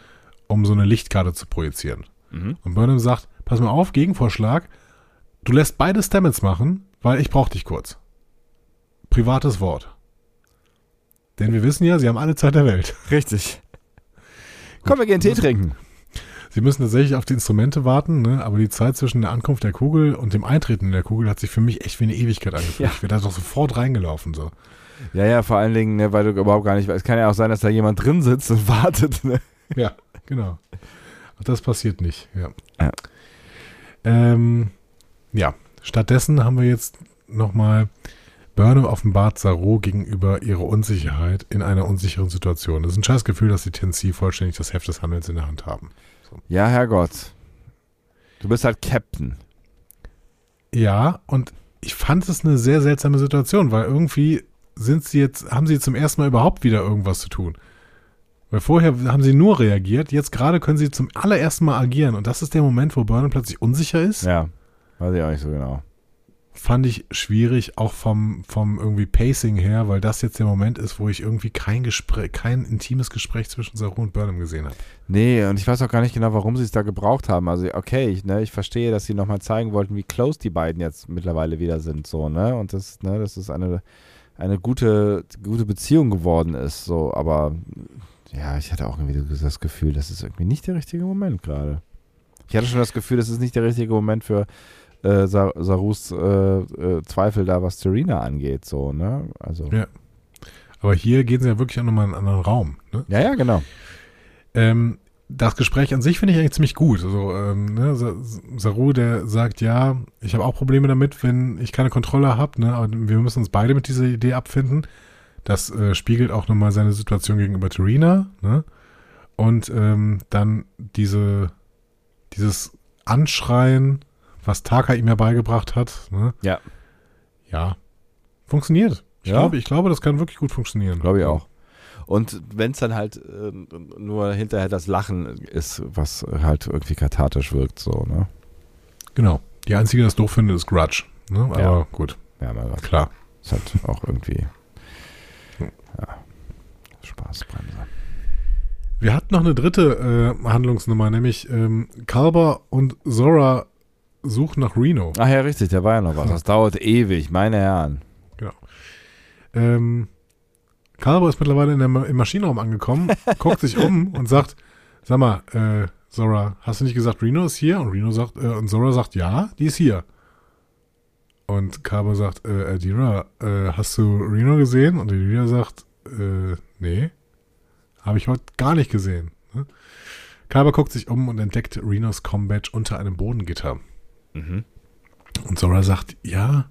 um so eine Lichtkarte zu projizieren. Mhm. Und Burnham sagt, pass mal auf, Gegenvorschlag, du lässt beide Stamets machen, weil ich brauche dich kurz. Privates Wort. Denn wir wissen ja, sie haben alle Zeit der Welt. Richtig. Komm, wir gehen Tee trinken. Sie müssen tatsächlich auf die Instrumente warten, ne? aber die Zeit zwischen der Ankunft der Kugel und dem Eintreten der Kugel hat sich für mich echt wie eine Ewigkeit angefühlt. Ja. Ich wäre da doch sofort reingelaufen. So. Ja, ja, vor allen Dingen, ne, weil du überhaupt gar nicht weißt. Es kann ja auch sein, dass da jemand drin sitzt und wartet. Ne? Ja, genau. Das passiert nicht, ja. Ja. Ähm, ja, stattdessen haben wir jetzt nochmal Burnham offenbart Saru gegenüber ihrer Unsicherheit in einer unsicheren Situation. Das ist ein scheiß Gefühl, dass die TNC vollständig das Heft des Handels in der Hand haben. So. Ja, Herrgott. Du bist halt Captain. Ja, und ich fand es eine sehr seltsame Situation, weil irgendwie sind sie jetzt, haben sie zum ersten Mal überhaupt wieder irgendwas zu tun. Weil vorher haben sie nur reagiert, jetzt gerade können sie zum allerersten Mal agieren und das ist der Moment, wo Burnham plötzlich unsicher ist. Ja, weiß ich auch nicht so genau fand ich schwierig, auch vom, vom irgendwie Pacing her, weil das jetzt der Moment ist, wo ich irgendwie kein Gespräch, kein intimes Gespräch zwischen Saru und Burnham gesehen habe. Nee, und ich weiß auch gar nicht genau, warum sie es da gebraucht haben. Also, okay, ich, ne, ich verstehe, dass sie nochmal zeigen wollten, wie close die beiden jetzt mittlerweile wieder sind, so, ne? Und das, ne, das ist eine, eine gute, gute Beziehung geworden ist, so, aber ja, ich hatte auch irgendwie das Gefühl, das ist irgendwie nicht der richtige Moment gerade. Ich hatte schon das Gefühl, das ist nicht der richtige Moment für äh, Sarus äh, äh, Zweifel da, was Serena angeht, so, ne? Also. Ja. Aber hier gehen sie ja wirklich auch nochmal in einen anderen Raum. Ne? Ja, ja, genau. Ähm, das Gespräch an sich finde ich eigentlich ziemlich gut. Also, ähm, ne, Saru, der sagt, ja, ich habe auch Probleme damit, wenn ich keine Kontrolle habe, ne, aber wir müssen uns beide mit dieser Idee abfinden. Das äh, spiegelt auch nochmal seine Situation gegenüber Terina, ne? Und ähm, dann diese, dieses Anschreien was Taka ihm ja beigebracht hat. Ne? Ja. Ja. Funktioniert. Ich, ja. glaube, ich glaube, das kann wirklich gut funktionieren. Glaube ich auch. Und wenn es dann halt äh, nur hinterher das Lachen ist, was halt irgendwie kathartisch wirkt, so, ne? Genau. Die einzige, die das doof finde, ist Grudge. Ne? Aber ja. gut. Ja, mal klar. Ist halt auch irgendwie. Ja. Spaßbremse. Wir hatten noch eine dritte äh, Handlungsnummer, nämlich ähm, Kalber und Zora sucht nach Reno. Ach ja, richtig, da war ja noch was. Das dauert ewig, meine Herren. Genau. Ähm, Calvo ist mittlerweile in der, im Maschinenraum angekommen, guckt sich um und sagt, sag mal, äh, Zora, hast du nicht gesagt, Reno ist hier? Und Reno sagt, äh, und Zora sagt, ja, die ist hier. Und Carbo sagt, äh, Adira, äh, hast du Reno gesehen? Und Adira sagt, äh, nee, habe ich heute gar nicht gesehen. Ne? Guckt sich um und entdeckt Renos Combat unter einem Bodengitter. Mhm. Und Zora sagt, ja,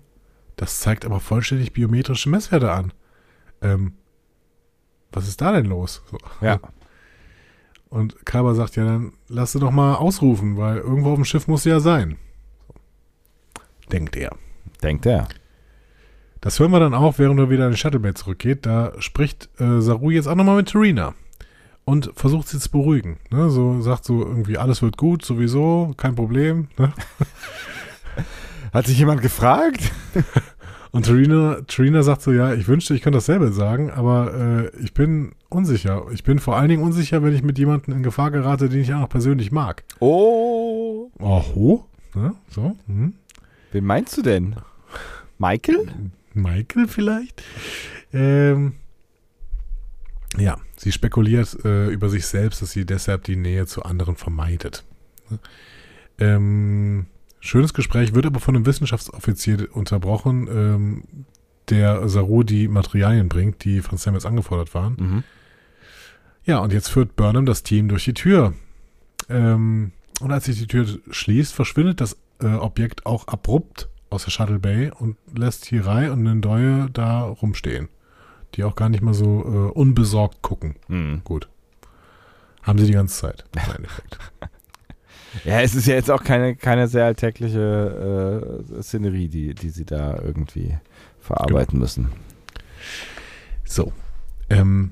das zeigt aber vollständig biometrische Messwerte an. Ähm, was ist da denn los? So. Ja. Und Kalber sagt, ja, dann lass du doch mal ausrufen, weil irgendwo auf dem Schiff muss sie ja sein. Denkt er. Denkt er. Das hören wir dann auch, während er wieder in den Shuttlebay zurückgeht. Da spricht äh, Saru jetzt auch nochmal mit Terina und versucht sie zu beruhigen. Ne? So sagt so irgendwie, alles wird gut, sowieso, kein Problem. Ne? Hat sich jemand gefragt? Und Trina, Trina sagt so, ja, ich wünschte, ich könnte dasselbe sagen, aber äh, ich bin unsicher. Ich bin vor allen Dingen unsicher, wenn ich mit jemandem in Gefahr gerate, den ich auch noch persönlich mag. Oh. Oho. Ne? So. Hm. Wen meinst du denn? Michael? Michael vielleicht? Ähm, ja, sie spekuliert äh, über sich selbst, dass sie deshalb die Nähe zu anderen vermeidet. Ähm, schönes Gespräch, wird aber von einem Wissenschaftsoffizier unterbrochen, ähm, der Saru die Materialien bringt, die von Samuels angefordert waren. Mhm. Ja, und jetzt führt Burnham das Team durch die Tür. Ähm, und als sich die Tür schließt, verschwindet das äh, Objekt auch abrupt aus der Shuttle Bay und lässt Hirai und Nendoye da rumstehen die auch gar nicht mal so äh, unbesorgt gucken. Mhm. Gut. Haben sie die ganze Zeit. Ja, es ist ja jetzt auch keine, keine sehr alltägliche äh, Szenerie, die, die sie da irgendwie verarbeiten genau. müssen. So. Ähm,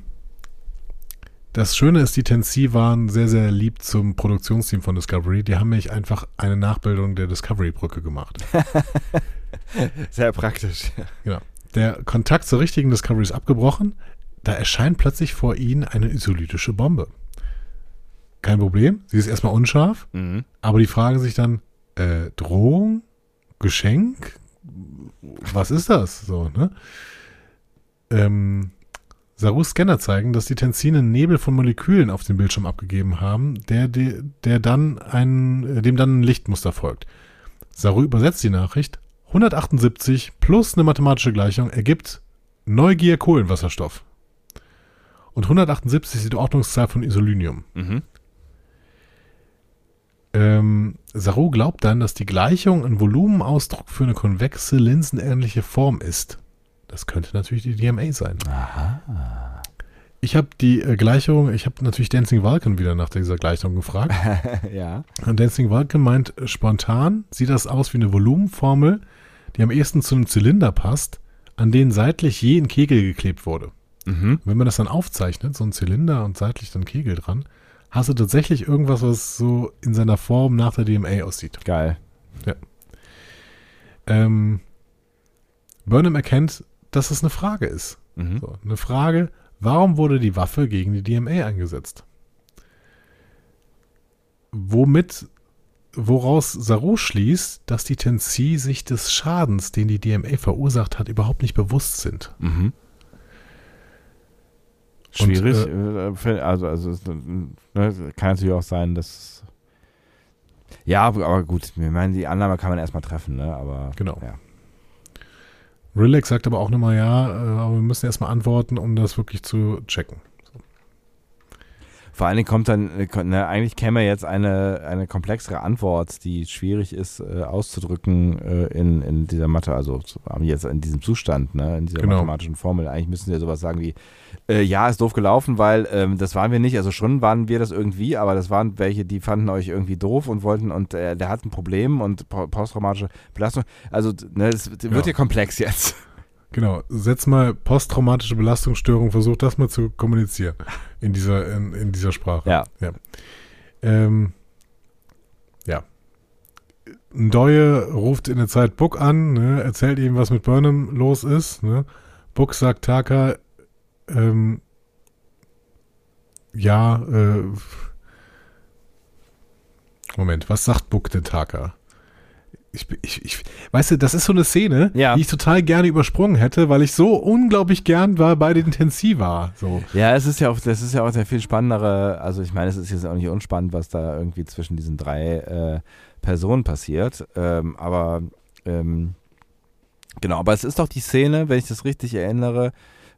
das Schöne ist, die Tennessee waren sehr, sehr lieb zum Produktionsteam von Discovery. Die haben nämlich einfach eine Nachbildung der Discovery-Brücke gemacht. sehr praktisch. Genau. Der Kontakt zur richtigen Discovery ist abgebrochen. Da erscheint plötzlich vor ihnen eine isolytische Bombe. Kein Problem. Sie ist erstmal unscharf, mhm. aber die fragen sich dann, äh, Drohung? Geschenk? Was ist das? So, ne? Ähm, Sarus Scanner zeigen, dass die Tenzine Nebel von Molekülen auf dem Bildschirm abgegeben haben, der, der, der dann ein, dem dann ein Lichtmuster folgt. Saru übersetzt die Nachricht. 178 plus eine mathematische Gleichung ergibt Neugier Kohlenwasserstoff. Und 178 ist die Ordnungszahl von Isolynium. Mhm. Ähm, Saru glaubt dann, dass die Gleichung ein Volumenausdruck für eine konvexe, linsenähnliche Form ist. Das könnte natürlich die DMA sein. Aha. Ich habe die äh, Gleichung, ich habe natürlich Dancing Vulcan wieder nach dieser Gleichung gefragt. ja. Und Dancing Vulcan meint, äh, spontan sieht das aus wie eine Volumenformel, die am ehesten zu einem Zylinder passt, an den seitlich je ein Kegel geklebt wurde. Mhm. Wenn man das dann aufzeichnet, so ein Zylinder und seitlich dann Kegel dran, hast du tatsächlich irgendwas, was so in seiner Form nach der DMA aussieht. Geil. Ja. Ähm, Burnham erkennt, dass es eine Frage ist. Mhm. So, eine Frage, warum wurde die Waffe gegen die DMA eingesetzt? Womit, woraus Saru schließt, dass die Tensi sich des Schadens, den die DMA verursacht hat, überhaupt nicht bewusst sind. Mhm. Schwierig, Und, äh, also, also ne, kann natürlich auch sein, dass ja, aber gut, ich meine, die Annahme kann man erstmal treffen, ne? Aber genau. Ja. Relax sagt aber auch nochmal ja, äh, aber wir müssen erstmal antworten, um das wirklich zu checken. Vor allen Dingen kommt dann, ne, eigentlich käme jetzt eine, eine komplexere Antwort, die schwierig ist äh, auszudrücken äh, in, in dieser Mathe, also jetzt in diesem Zustand, ne, in dieser genau. mathematischen Formel. Eigentlich müssen sie ja sowas sagen wie, äh, ja, ist doof gelaufen, weil ähm, das waren wir nicht, also schon waren wir das irgendwie, aber das waren welche, die fanden euch irgendwie doof und wollten, und äh, der hat ein Problem und posttraumatische Belastung. Also, ne, es wird ja. hier komplex jetzt. Genau, setz mal posttraumatische Belastungsstörung, versuch das mal zu kommunizieren in dieser, in, in dieser Sprache. Ja. Ja. Ähm, ja. Ndoye ruft in der Zeit Book an, ne, erzählt ihm, was mit Burnham los ist. Ne. Book sagt Taka, ähm, ja, äh, Moment, was sagt Book denn Taka? Ich, ich, ich, weißt du, das ist so eine Szene, ja. die ich total gerne übersprungen hätte, weil ich so unglaublich gern war bei den Tensi war. So. Ja, es ist ja auch, das ist ja auch der viel spannendere, also ich meine, es ist jetzt auch nicht unspannend, was da irgendwie zwischen diesen drei äh, Personen passiert, ähm, aber ähm, genau, aber es ist doch die Szene, wenn ich das richtig erinnere,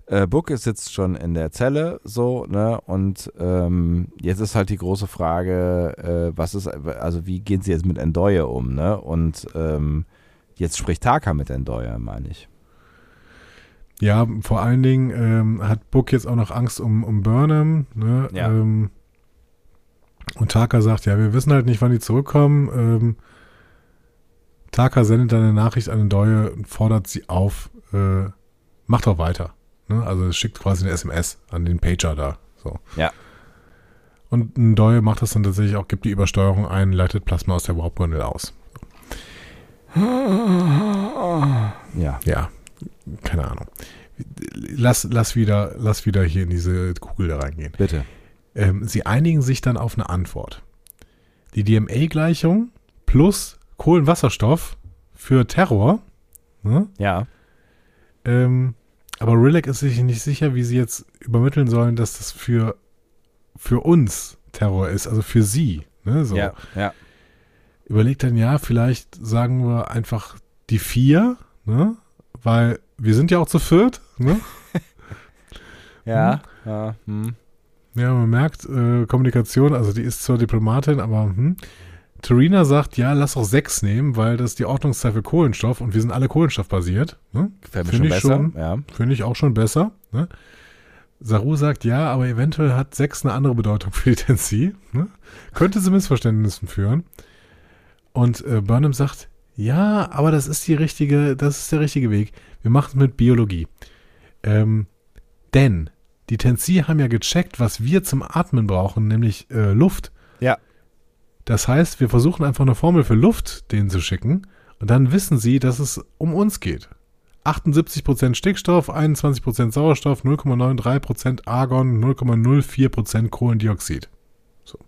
äh, Book ist jetzt schon in der Zelle, so, ne? Und ähm, jetzt ist halt die große Frage, äh, was ist, also wie gehen sie jetzt mit Endoye um, ne? Und ähm, jetzt spricht Taka mit Endoye, meine ich. Ja, vor allen Dingen ähm, hat Book jetzt auch noch Angst um, um Burnham, ne? Ja. Ähm, und Taka sagt, ja, wir wissen halt nicht, wann die zurückkommen. Ähm, Taka sendet dann eine Nachricht an Endoye und fordert sie auf, äh, mach doch weiter. Ne? Also es schickt quasi eine SMS an den Pager da. So. Ja. Und ein Doyle macht das dann tatsächlich auch, gibt die Übersteuerung ein, leitet Plasma aus der Warp-Gondel aus. Ja. Ja, keine Ahnung. Lass, lass, wieder, lass wieder hier in diese Kugel da reingehen. Bitte. Ähm, sie einigen sich dann auf eine Antwort. Die DMA-Gleichung plus Kohlenwasserstoff für Terror. Ne? Ja. Ähm, aber Rilek ist sich nicht sicher, wie sie jetzt übermitteln sollen, dass das für, für uns Terror ist, also für sie. Ne, so. Ja, ja. Überlegt dann, ja, vielleicht sagen wir einfach die vier, ne? Weil wir sind ja auch zu viert, ne? ja, hm. ja, hm. Ja, man merkt, äh, Kommunikation, also die ist zwar Diplomatin, aber hm. Terina sagt, ja, lass auch sechs nehmen, weil das ist die Ordnungszahl für Kohlenstoff und wir sind alle kohlenstoffbasiert. Ne? Finde ich besser, ja. Finde ich auch schon besser. Ne? Saru sagt ja, aber eventuell hat 6 eine andere Bedeutung für die Tensi. Ne? Könnte zu Missverständnissen führen. Und äh, Burnham sagt, ja, aber das ist die richtige, das ist der richtige Weg. Wir machen es mit Biologie. Ähm, denn die Tensi haben ja gecheckt, was wir zum Atmen brauchen, nämlich äh, Luft. Ja. Das heißt, wir versuchen einfach eine Formel für Luft denen zu schicken und dann wissen sie, dass es um uns geht. 78% Stickstoff, 21% Sauerstoff, 0,93% Argon, 0,04% Kohlendioxid. So.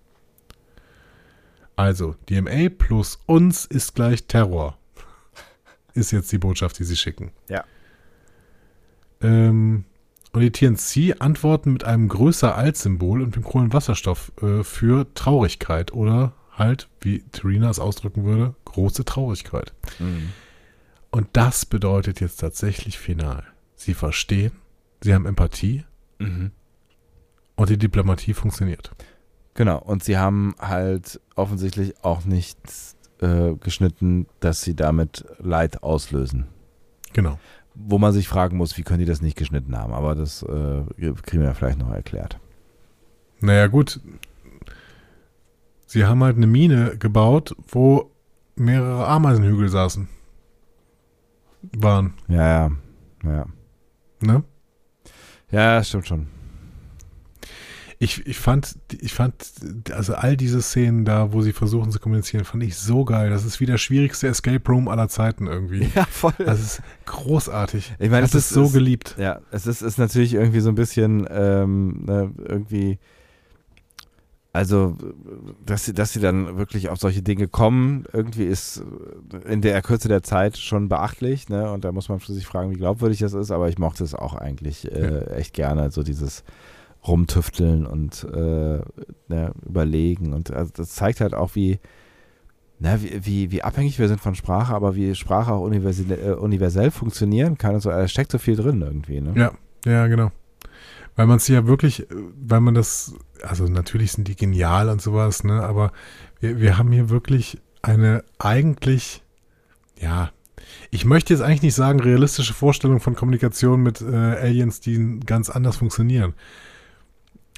Also, DMA plus uns ist gleich Terror. Ist jetzt die Botschaft, die sie schicken. Ja. Ähm, und die TNC antworten mit einem größer als Symbol und dem Kohlenwasserstoff äh, für Traurigkeit oder halt, wie Terina es ausdrücken würde, große Traurigkeit. Mhm. Und das bedeutet jetzt tatsächlich final. Sie verstehen, sie haben Empathie Mhm. und die Diplomatie funktioniert. Genau, und sie haben halt offensichtlich auch nicht äh, geschnitten, dass sie damit Leid auslösen. Genau. Wo man sich fragen muss, wie können die das nicht geschnitten haben, aber das äh, kriegen wir vielleicht noch erklärt. Naja, gut. Sie haben halt eine Mine gebaut, wo mehrere Ameisenhügel saßen. Waren, Ja, ja, ja. ne? Ja, stimmt schon. Ich, ich fand, ich fand, also all diese Szenen da, wo sie versuchen zu kommunizieren, fand ich so geil. Das ist wie der schwierigste Escape Room aller Zeiten irgendwie. Ja, voll. Das ist großartig. Ich meine, das es ist so ist- geliebt. Ja, es ist, ist natürlich irgendwie so ein bisschen ähm, ne, irgendwie, also dass sie, dass sie dann wirklich auf solche Dinge kommen, irgendwie ist in der Kürze der Zeit schon beachtlich, ne? Und da muss man sich fragen, wie glaubwürdig das ist, aber ich mochte es auch eigentlich äh, echt gerne, so dieses Rumtüfteln und äh, ne, überlegen. Und also das zeigt halt auch, wie, na, wie, wie, wie abhängig wir sind von Sprache, aber wie Sprache auch universell, äh, universell funktionieren kann und so. Da steckt so viel drin irgendwie. Ne? Ja, ja, genau. Weil man es ja wirklich, äh, weil man das, also natürlich sind die genial und sowas, ne, aber wir, wir haben hier wirklich eine eigentlich, ja, ich möchte jetzt eigentlich nicht sagen, realistische Vorstellung von Kommunikation mit äh, Aliens, die ganz anders funktionieren.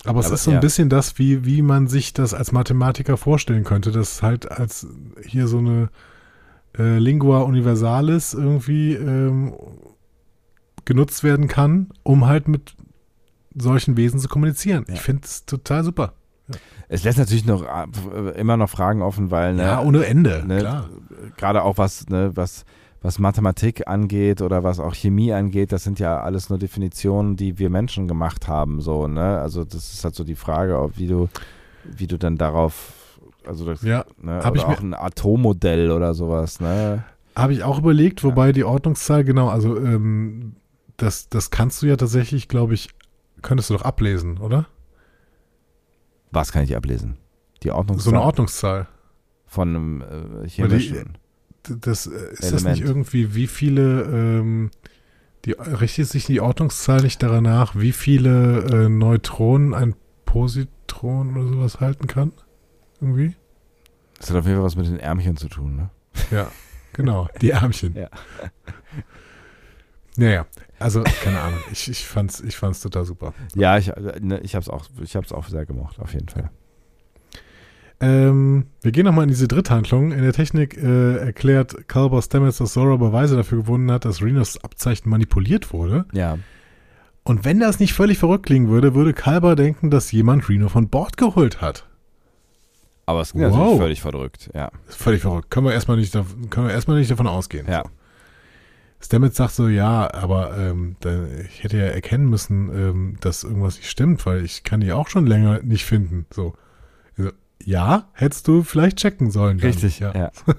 Aber es Aber, ist so ein ja. bisschen das, wie, wie man sich das als Mathematiker vorstellen könnte, dass halt als hier so eine äh, Lingua Universalis irgendwie ähm, genutzt werden kann, um halt mit solchen Wesen zu kommunizieren. Ja. Ich finde es total super. Es lässt natürlich noch äh, immer noch Fragen offen, weil ne, Ja, ohne Ende, ne, klar. gerade auch was, ne, was, was Mathematik angeht oder was auch Chemie angeht, das sind ja alles nur Definitionen, die wir Menschen gemacht haben. So, ne? Also das ist halt so die Frage, ob, wie du, wie du dann darauf, also das, Ja, ne, hab oder ich auch ein Atommodell oder sowas, ne? Habe ich auch überlegt, wobei die Ordnungszahl, genau, also ähm, das, das kannst du ja tatsächlich, glaube ich, könntest du doch ablesen, oder? Was kann ich ablesen? Die Ordnung So eine Ordnungszahl. von einem äh, chemischen. D- Das, äh, ist das Element. nicht irgendwie, wie viele, ähm, die, richtet sich die Ordnungszahl nicht daran nach, wie viele äh, Neutronen ein Positron oder sowas halten kann? Irgendwie? Das hat auf jeden Fall was mit den Ärmchen zu tun, ne? Ja, genau, die Ärmchen. Ja. Naja, also keine Ahnung, ich, ich fand's, ich fand's total super. Ja, ich, ne, ich habe es auch, ich hab's auch sehr gemocht, auf jeden Fall. Ähm, wir gehen nochmal in diese Dritthandlung. In der Technik äh, erklärt Calber Stamets, dass Zora Beweise dafür gewonnen hat, dass Renos Abzeichen manipuliert wurde. Ja. Und wenn das nicht völlig verrückt klingen würde, würde Calber denken, dass jemand Reno von Bord geholt hat. Aber es ist Wow. natürlich völlig verdrückt, ja. Völlig verrückt. Können wir erstmal nicht, können wir erstmal nicht davon ausgehen. Ja. Stamets sagt so, ja, aber ähm, da, ich hätte ja erkennen müssen, ähm, dass irgendwas nicht stimmt, weil ich kann die auch schon länger nicht finden. So. Also, ja, hättest du vielleicht checken sollen. dann. Richtig, ja. ja.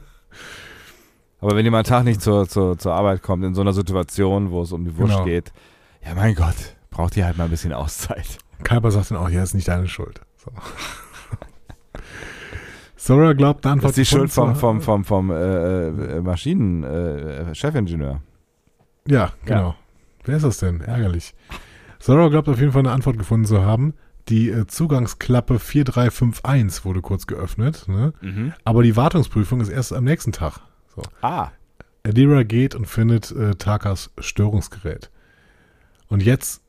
Aber wenn jemand Tag nicht zur, zur, zur Arbeit kommt, in so einer Situation, wo es um die Wurst Genau. geht, ja mein Gott, braucht ihr halt mal ein bisschen Auszeit. Kalber sagt dann auch, ja, ist nicht deine Schuld. So. Sora glaubt Das ist die Schuld vom, vom, vom, vom äh, äh, Maschinen-Chefingenieur. Ja, genau. Wer ist das denn? Ärgerlich. Sora glaubt auf jeden Fall eine Antwort gefunden zu haben. Die äh, Zugangsklappe 4351 wurde kurz geöffnet, ne? aber die Wartungsprüfung ist erst am nächsten Tag. So. Ah, Adira geht und findet äh, Takas Störungsgerät. Und jetzt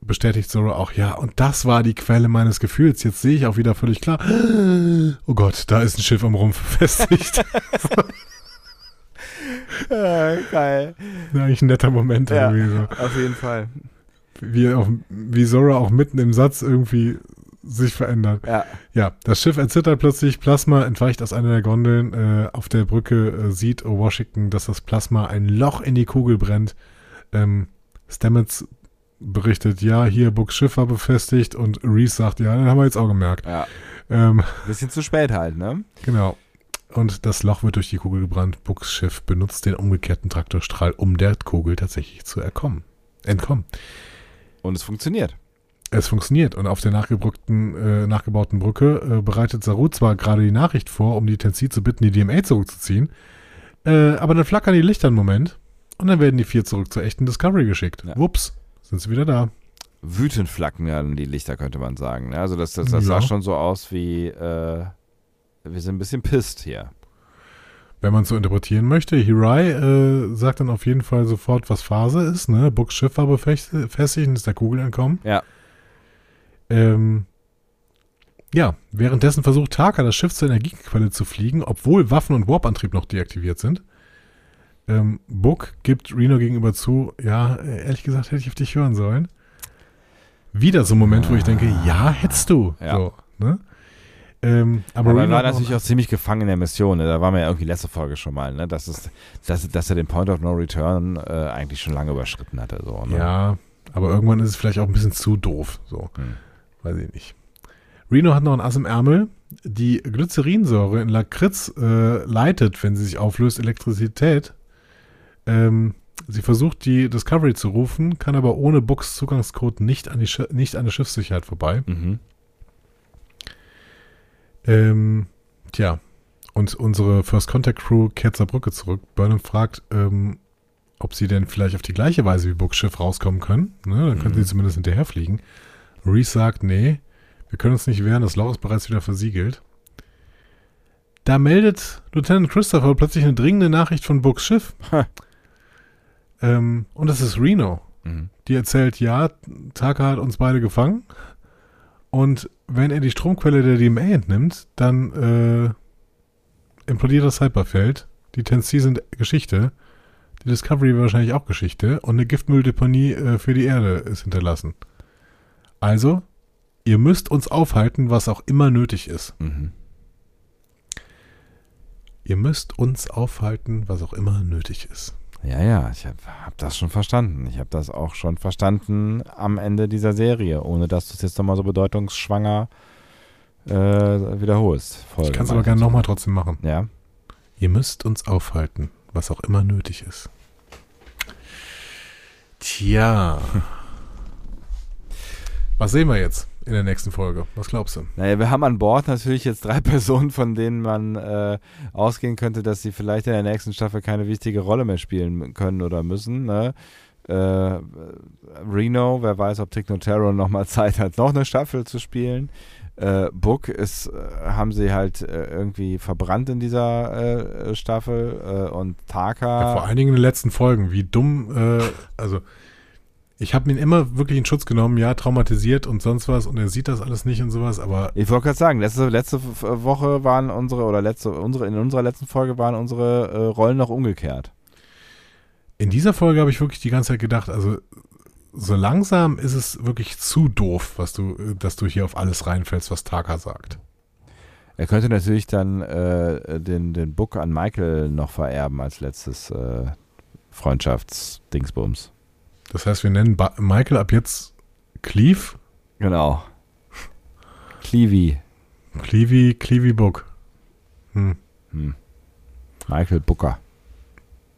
bestätigt Zoro auch, ja, und das war die Quelle meines Gefühls. Jetzt sehe ich auch wieder völlig klar. Oh Gott, da ist ein Schiff am Rumpf befestigt. Ja, geil. Ja, Eigentlich ein netter Moment Ja, irgendwie so. auf jeden Fall. Wie, auch, wie Zoro auch mitten im Satz irgendwie sich verändert. Ja. Ja, das Schiff erzittert plötzlich, Plasma entweicht aus einer der Gondeln. Äh, auf der Brücke äh, sieht Washington, dass das Plasma ein Loch in die Kugel brennt. Ähm, Stamets berichtet, ja, hier Books Schiff war befestigt und Reese sagt, ja, dann haben wir jetzt auch gemerkt. ja. Ähm, Bisschen zu spät halt, ne? genau. Und das Loch wird durch die Kugel gebrannt. Books Schiff benutzt den umgekehrten Traktorstrahl, um der Kugel tatsächlich zu erkommen. Entkommen. Und es funktioniert. Es funktioniert und auf der äh, nachgebauten Brücke äh, bereitet Saru zwar gerade die Nachricht vor, um die Tensi zu bitten, die DMA zurückzuziehen, äh, aber dann flackern die Lichter einen Moment und dann werden die vier zurück zur echten Discovery geschickt. Ja. Wups, sind sie wieder da. Wütend flacken ja die Lichter, könnte man sagen. ne? Also das, das, das Ja. sah schon so aus wie, äh, wir sind ein bisschen pisst hier. Wenn man es so interpretieren möchte, Hirai äh, sagt dann auf jeden Fall sofort, was Phase ist. Ne? Books Schiff war befestigt und ist der Kugel entkommen. Ja. Ähm, ja, währenddessen versucht Taka, das Schiff zur Energiequelle zu fliegen, obwohl Waffen- und Warp-Antrieb noch deaktiviert sind. Ähm, Book gibt Reno gegenüber zu, ja, ehrlich gesagt hätte ich auf dich hören sollen. Wieder so ein Moment, wo ich denke, ja, hättest du. Ja. So, ne? Ähm, aber Aber er war natürlich auch ziemlich gefangen in der Mission. Ne? Da waren wir ja irgendwie letzte Folge schon mal, ne? dass, es, dass, dass er den Point of No Return äh, eigentlich schon lange überschritten hatte. So, ne? Ja, aber irgendwann ist es vielleicht auch ein bisschen zu doof. So, Hm. weiß ich nicht. Reno hat noch ein Ass im Ärmel. Die Glycerinsäure in Lakritz äh, leitet, wenn sie sich auflöst, Elektrizität. Ähm, sie versucht, die Discovery zu rufen, kann aber ohne Books Zugangscode nicht an, die nicht an der Schiffssicherheit vorbei. Mhm. Ähm, tja, und unsere First Contact Crew kehrt zur Brücke zurück. Burnham fragt, ähm, ob sie denn vielleicht auf die gleiche Weise wie Books Schiff rauskommen können. Ne, dann könnten Mhm. sie zumindest hinterherfliegen. Reese sagt, nee, wir können uns nicht wehren, das Loch ist bereits wieder versiegelt. Da meldet Lieutenant Christopher plötzlich eine dringende Nachricht von Books Schiff. Ähm, und das ist Reno. Mhm. Die erzählt, ja, Taka hat uns beide gefangen. Und wenn er die Stromquelle der DMA entnimmt, dann äh, implodiert das Hyperfeld. Die 10C sind Geschichte. Die Discovery wahrscheinlich auch Geschichte. Und eine Giftmülldeponie äh, für die Erde ist hinterlassen. Also, ihr müsst uns aufhalten, was auch immer nötig ist. Mhm. Ihr müsst uns aufhalten, was auch immer nötig ist. Ja, ja, ich habe hab das schon verstanden. Ich habe das auch schon verstanden am Ende dieser Serie, ohne dass du es jetzt nochmal so bedeutungsschwanger äh, wiederholst. Ich Folge kann es aber gerne nochmal trotzdem machen. Ja. Ihr müsst uns aufhalten, was auch immer nötig ist. Tja. Was sehen wir jetzt in der nächsten Folge? Was glaubst du? Naja, wir haben an Bord natürlich jetzt drei Personen, von denen man äh, ausgehen könnte, dass sie vielleicht in der nächsten Staffel keine wichtige Rolle mehr spielen können oder müssen. Ne? Äh, Reno, wer weiß, ob Tick Notaro nochmal Zeit hat, noch eine Staffel zu spielen. Äh, Book ist, äh, haben sie halt äh, irgendwie verbrannt in dieser äh, Staffel äh, und Taka. Ja, vor allen Dingen in den letzten Folgen. Wie dumm, also ich habe ihn immer wirklich in Schutz genommen, ja, traumatisiert und sonst was und er sieht das alles nicht und sowas, aber Ich wollte gerade sagen, letzte, letzte F- Woche waren unsere, oder letzte, unsere, in unserer letzten Folge waren unsere äh, Rollen noch umgekehrt. in dieser Folge habe ich wirklich die ganze Zeit gedacht, also so langsam ist es wirklich zu doof, was du, äh, dass du hier auf alles reinfällst, was Taka sagt. Er könnte natürlich dann äh, den, den Book an Michael noch vererben als letztes äh, Freundschaftsdingsbums. Das heißt, wir nennen ba Michael ab jetzt Cleve, Genau. Cleavy. Clevey, Clevey Book. Hm, Hm. Michael Booker.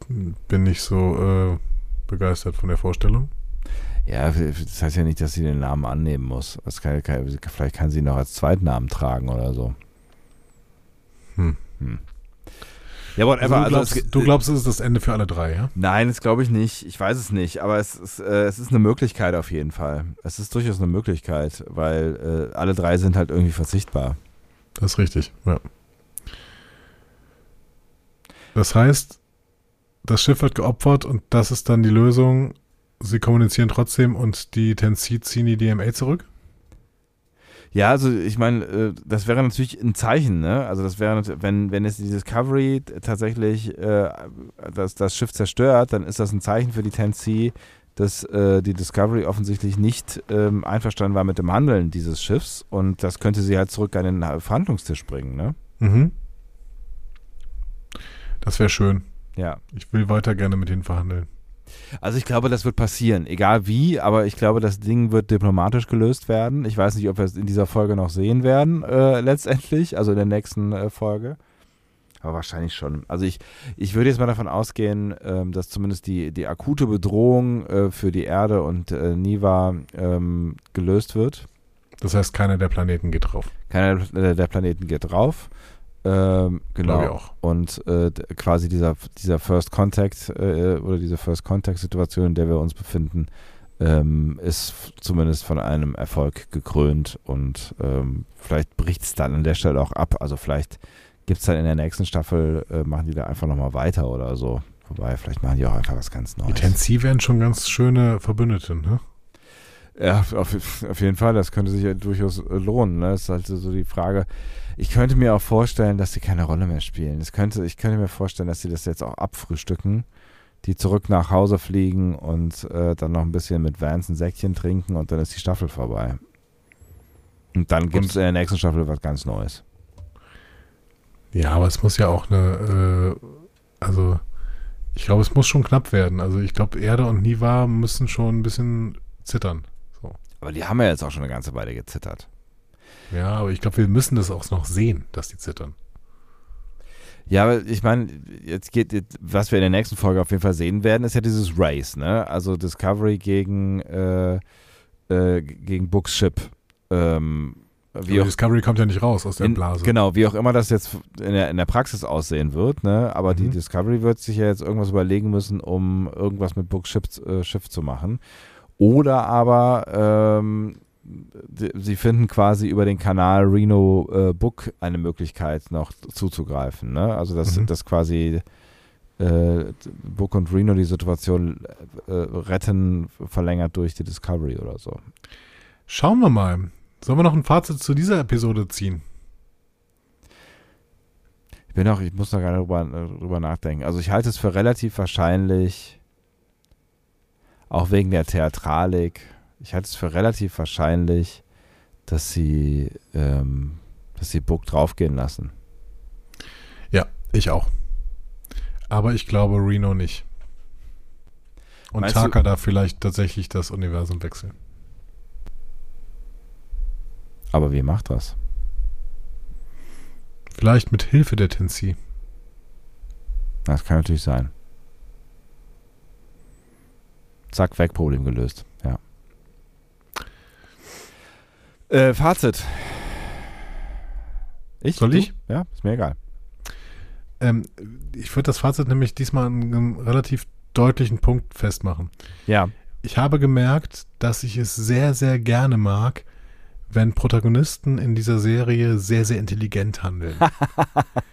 bin nicht so äh, begeistert von der Vorstellung. Ja, das heißt ja nicht, dass sie den Namen annehmen muss. Kann, kann, vielleicht kann sie ihn noch als Zweitnamen tragen oder so. Hm. Hm. Ja, Also whatever. du, Also glaubst, es- du glaubst, es ist das Ende für alle drei, ja? Nein, das glaube ich nicht. Ich weiß es nicht. Aber es ist, äh, es ist eine Möglichkeit auf jeden Fall. Es ist durchaus eine Möglichkeit, weil äh, alle drei sind halt irgendwie verzichtbar. Das ist richtig, ja. Das heißt, das Schiff wird geopfert und das ist dann die Lösung. sie kommunizieren trotzdem und die Tensi ziehen die DMA zurück? Ja, also ich meine, äh, das wäre natürlich ein Zeichen, ne? Also das wäre, wenn, wenn es die Discovery tatsächlich äh, das, das Schiff zerstört, dann ist das ein Zeichen für die Tennessee, dass äh, die Discovery offensichtlich nicht ähm, einverstanden war mit dem Handeln dieses Schiffs und das könnte sie halt zurück an den Verhandlungstisch bringen, ne? Mhm. Das wäre schön. Ja. Ich will weiter gerne mit ihnen verhandeln. Also ich glaube, das wird passieren, egal wie, aber ich glaube, das Ding wird diplomatisch gelöst werden. Ich weiß nicht, ob wir es in dieser Folge noch sehen werden, äh, letztendlich, also in der nächsten äh, Folge. Aber wahrscheinlich schon. Also ich, ich würde jetzt mal davon ausgehen, ähm, dass zumindest die, die akute Bedrohung äh, für die Erde und äh, Niva ähm, gelöst wird. Das heißt, keiner der Planeten geht drauf. Keiner der Planeten geht drauf. Ähm, genau. Und äh, quasi dieser, dieser First Contact äh, oder diese First Contact Situation, in der wir uns befinden, ähm, ist zumindest von einem Erfolg gekrönt und ähm, vielleicht bricht es dann an der Stelle auch ab. Also vielleicht gibt es dann in der nächsten Staffel, äh, machen die da einfach nochmal weiter oder so. Wobei, vielleicht machen die auch einfach was ganz Neues. Die Tensi wären schon ganz schöne Verbündete, ne? Ja, auf, auf jeden Fall, das könnte sich ja durchaus äh, lohnen. Ne? Das ist halt so die Frage. Ich könnte mir auch vorstellen, dass sie keine Rolle mehr spielen. Das könnte, ich könnte mir vorstellen, dass sie das jetzt auch abfrühstücken, die zurück nach Hause fliegen und äh, dann noch ein bisschen mit Vance ein Säckchen trinken und dann ist die Staffel vorbei. Und dann gibt es in der nächsten Staffel was ganz Neues. Ja, aber es muss ja auch eine, äh, also ich glaube, es muss schon knapp werden. Also ich glaube, Erde und Niva müssen schon ein bisschen zittern. Aber die haben ja jetzt auch schon eine ganze Weile gezittert. Ja, aber ich glaube, wir müssen das auch noch sehen, dass die zittern. Ja, aber ich meine, jetzt geht, was wir in der nächsten Folge auf jeden Fall sehen werden, ist ja dieses Race, ne? Also Discovery gegen, äh, äh, gegen Books Ship. Ähm, wie auch, Discovery kommt ja nicht raus aus der in, Blase. Genau, wie auch immer das jetzt in der, in der Praxis aussehen wird, ne? Aber mhm. die Discovery wird sich ja jetzt irgendwas überlegen müssen, um irgendwas mit Books Schiff, äh, Schiff zu machen. Oder aber ähm, sie finden quasi über den Kanal Reno äh, Book eine Möglichkeit noch zuzugreifen. Ne? Also dass, mhm. dass quasi äh, Book und Reno die Situation äh, retten, verlängert durch die Discovery oder so. Schauen wir mal. Sollen wir noch ein Fazit zu dieser Episode ziehen? Ich bin auch, ich muss noch gar nicht drüber, drüber nachdenken. Also ich halte es für relativ wahrscheinlich, auch wegen der Theatralik, ich halte es für relativ wahrscheinlich, dass sie, ähm, dass sie Book draufgehen lassen. Ja, ich auch. Aber ich glaube Reno nicht. Und Meinst Taka da vielleicht tatsächlich das Universum wechseln. Aber wie macht das? Vielleicht mit Hilfe der Tensi. Das kann natürlich sein. Zack, weg, Problem gelöst. Ja. Äh, Fazit. Ich? Soll ich? Ja, ist mir egal. Ähm, ich würde das Fazit nämlich diesmal an einem relativ deutlichen Punkt festmachen. Ja. Ich habe gemerkt, dass ich es sehr, sehr gerne mag, wenn Protagonisten in dieser Serie sehr, sehr intelligent handeln.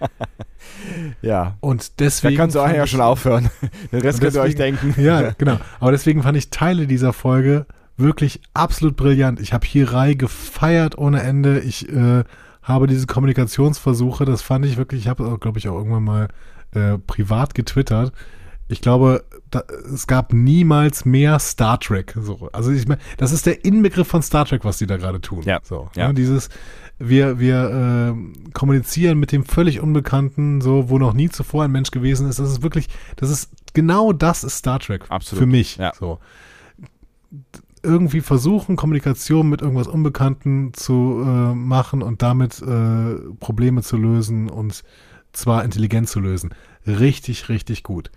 ja. Und deswegen. Da kannst du auch ja schon aufhören. Den Rest könnt ihr euch denken. Ja, genau. Aber deswegen fand ich Teile dieser Folge wirklich absolut brillant. Ich habe Hirai gefeiert ohne Ende. Ich äh, habe diese Kommunikationsversuche, das fand ich wirklich, ich habe, glaube ich, auch irgendwann mal äh, privat getwittert. Ich glaube, da, es gab niemals mehr Star Trek. So. Also ich meine, das ist der Inbegriff von Star Trek, was die da gerade tun. Ja. So, ja. Ne? Dieses, wir, wir äh, kommunizieren mit dem völlig Unbekannten, so, wo noch nie zuvor ein Mensch gewesen ist. Das ist wirklich, das ist, genau das ist Star Trek. Absolut. Für mich. Ja. So irgendwie versuchen, Kommunikation mit irgendwas Unbekannten zu äh, machen und damit äh, Probleme zu lösen und zwar intelligent zu lösen. Richtig, richtig gut.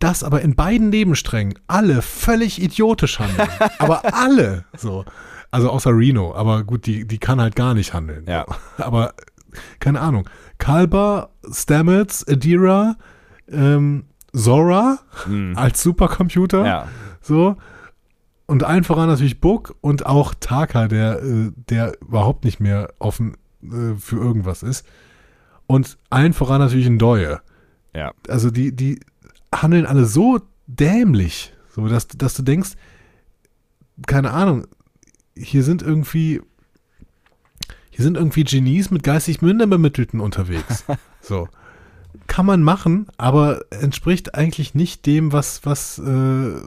Das aber in beiden Nebensträngen alle völlig idiotisch handeln. aber alle so. Also außer Reno, aber gut, die, die kann halt gar nicht handeln. Ja. Aber keine Ahnung. Kalber, Stamets, Adira, ähm, Zora hm. als Supercomputer. Ja. So. Und allen voran natürlich Book und auch Taka, der, äh, der überhaupt nicht mehr offen äh, für irgendwas ist. Und allen voran natürlich ein Deue. Ja. Also die, die handeln alle so dämlich. So, dass, dass du denkst, keine Ahnung, hier sind irgendwie, hier sind irgendwie Genies mit geistig Minderbemittelten unterwegs. so. Kann man machen, aber entspricht eigentlich nicht dem, was, was, äh,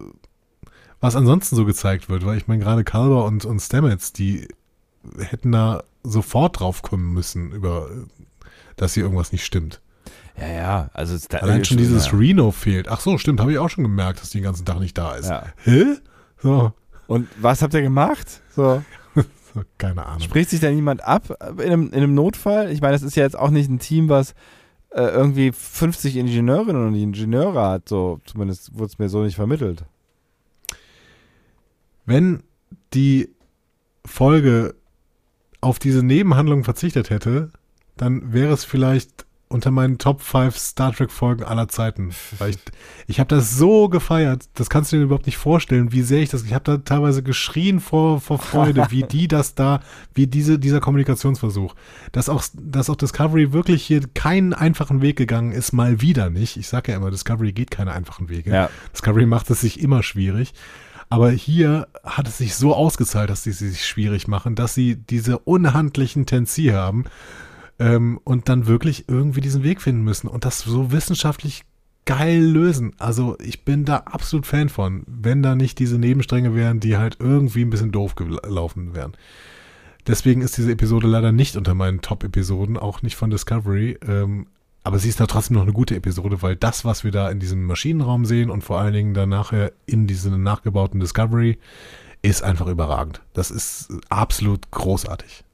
was ansonsten so gezeigt wird, weil ich meine, gerade Kalber und, und Stamets, die hätten da sofort drauf kommen müssen, über, dass hier irgendwas nicht stimmt. Ja, ja, also es, da, Allein schon dieses ja. Reno fehlt. Ach so, stimmt, habe ich auch schon gemerkt, dass die den ganzen Tag nicht da ist. Ja. Hä? So, Und was habt ihr gemacht? So. so, keine Ahnung. Spricht sich da niemand ab in einem, in einem Notfall? Ich meine, das ist ja jetzt auch nicht ein Team, was äh, irgendwie 50 Ingenieurinnen und Ingenieure hat. So, zumindest wurde es mir so nicht vermittelt. Wenn die Folge auf diese Nebenhandlung verzichtet hätte, dann wäre es vielleicht unter meinen Top 5 Star Trek Folgen aller Zeiten. Weil ich, ich habe das so gefeiert, das kannst du dir überhaupt nicht vorstellen, wie sehr ich das, ich habe da teilweise geschrien vor, vor Freude, wie die das da, wie diese, dieser Kommunikationsversuch, dass auch, dass auch Discovery wirklich hier keinen einfachen Weg gegangen ist, mal wieder nicht. Ich sage ja immer, Discovery geht keine einfachen Wege. Ja. Discovery macht es sich immer schwierig. Aber hier hat es sich so ausgezahlt, dass sie sich schwierig machen, dass sie diese unhandlichen Tensi haben ähm, und dann wirklich irgendwie diesen Weg finden müssen und das so wissenschaftlich geil lösen. Also ich bin da absolut Fan von, wenn da nicht diese Nebenstränge wären, die halt irgendwie ein bisschen doof gelaufen wären. Deswegen ist diese Episode leider nicht unter meinen Top-Episoden, auch nicht von Discovery. Ähm, aber sie ist da trotzdem noch eine gute Episode, weil das, was wir da in diesem Maschinenraum sehen und vor allen Dingen dann nachher in diesem nachgebauten Discovery, ist einfach überragend. Das ist absolut großartig.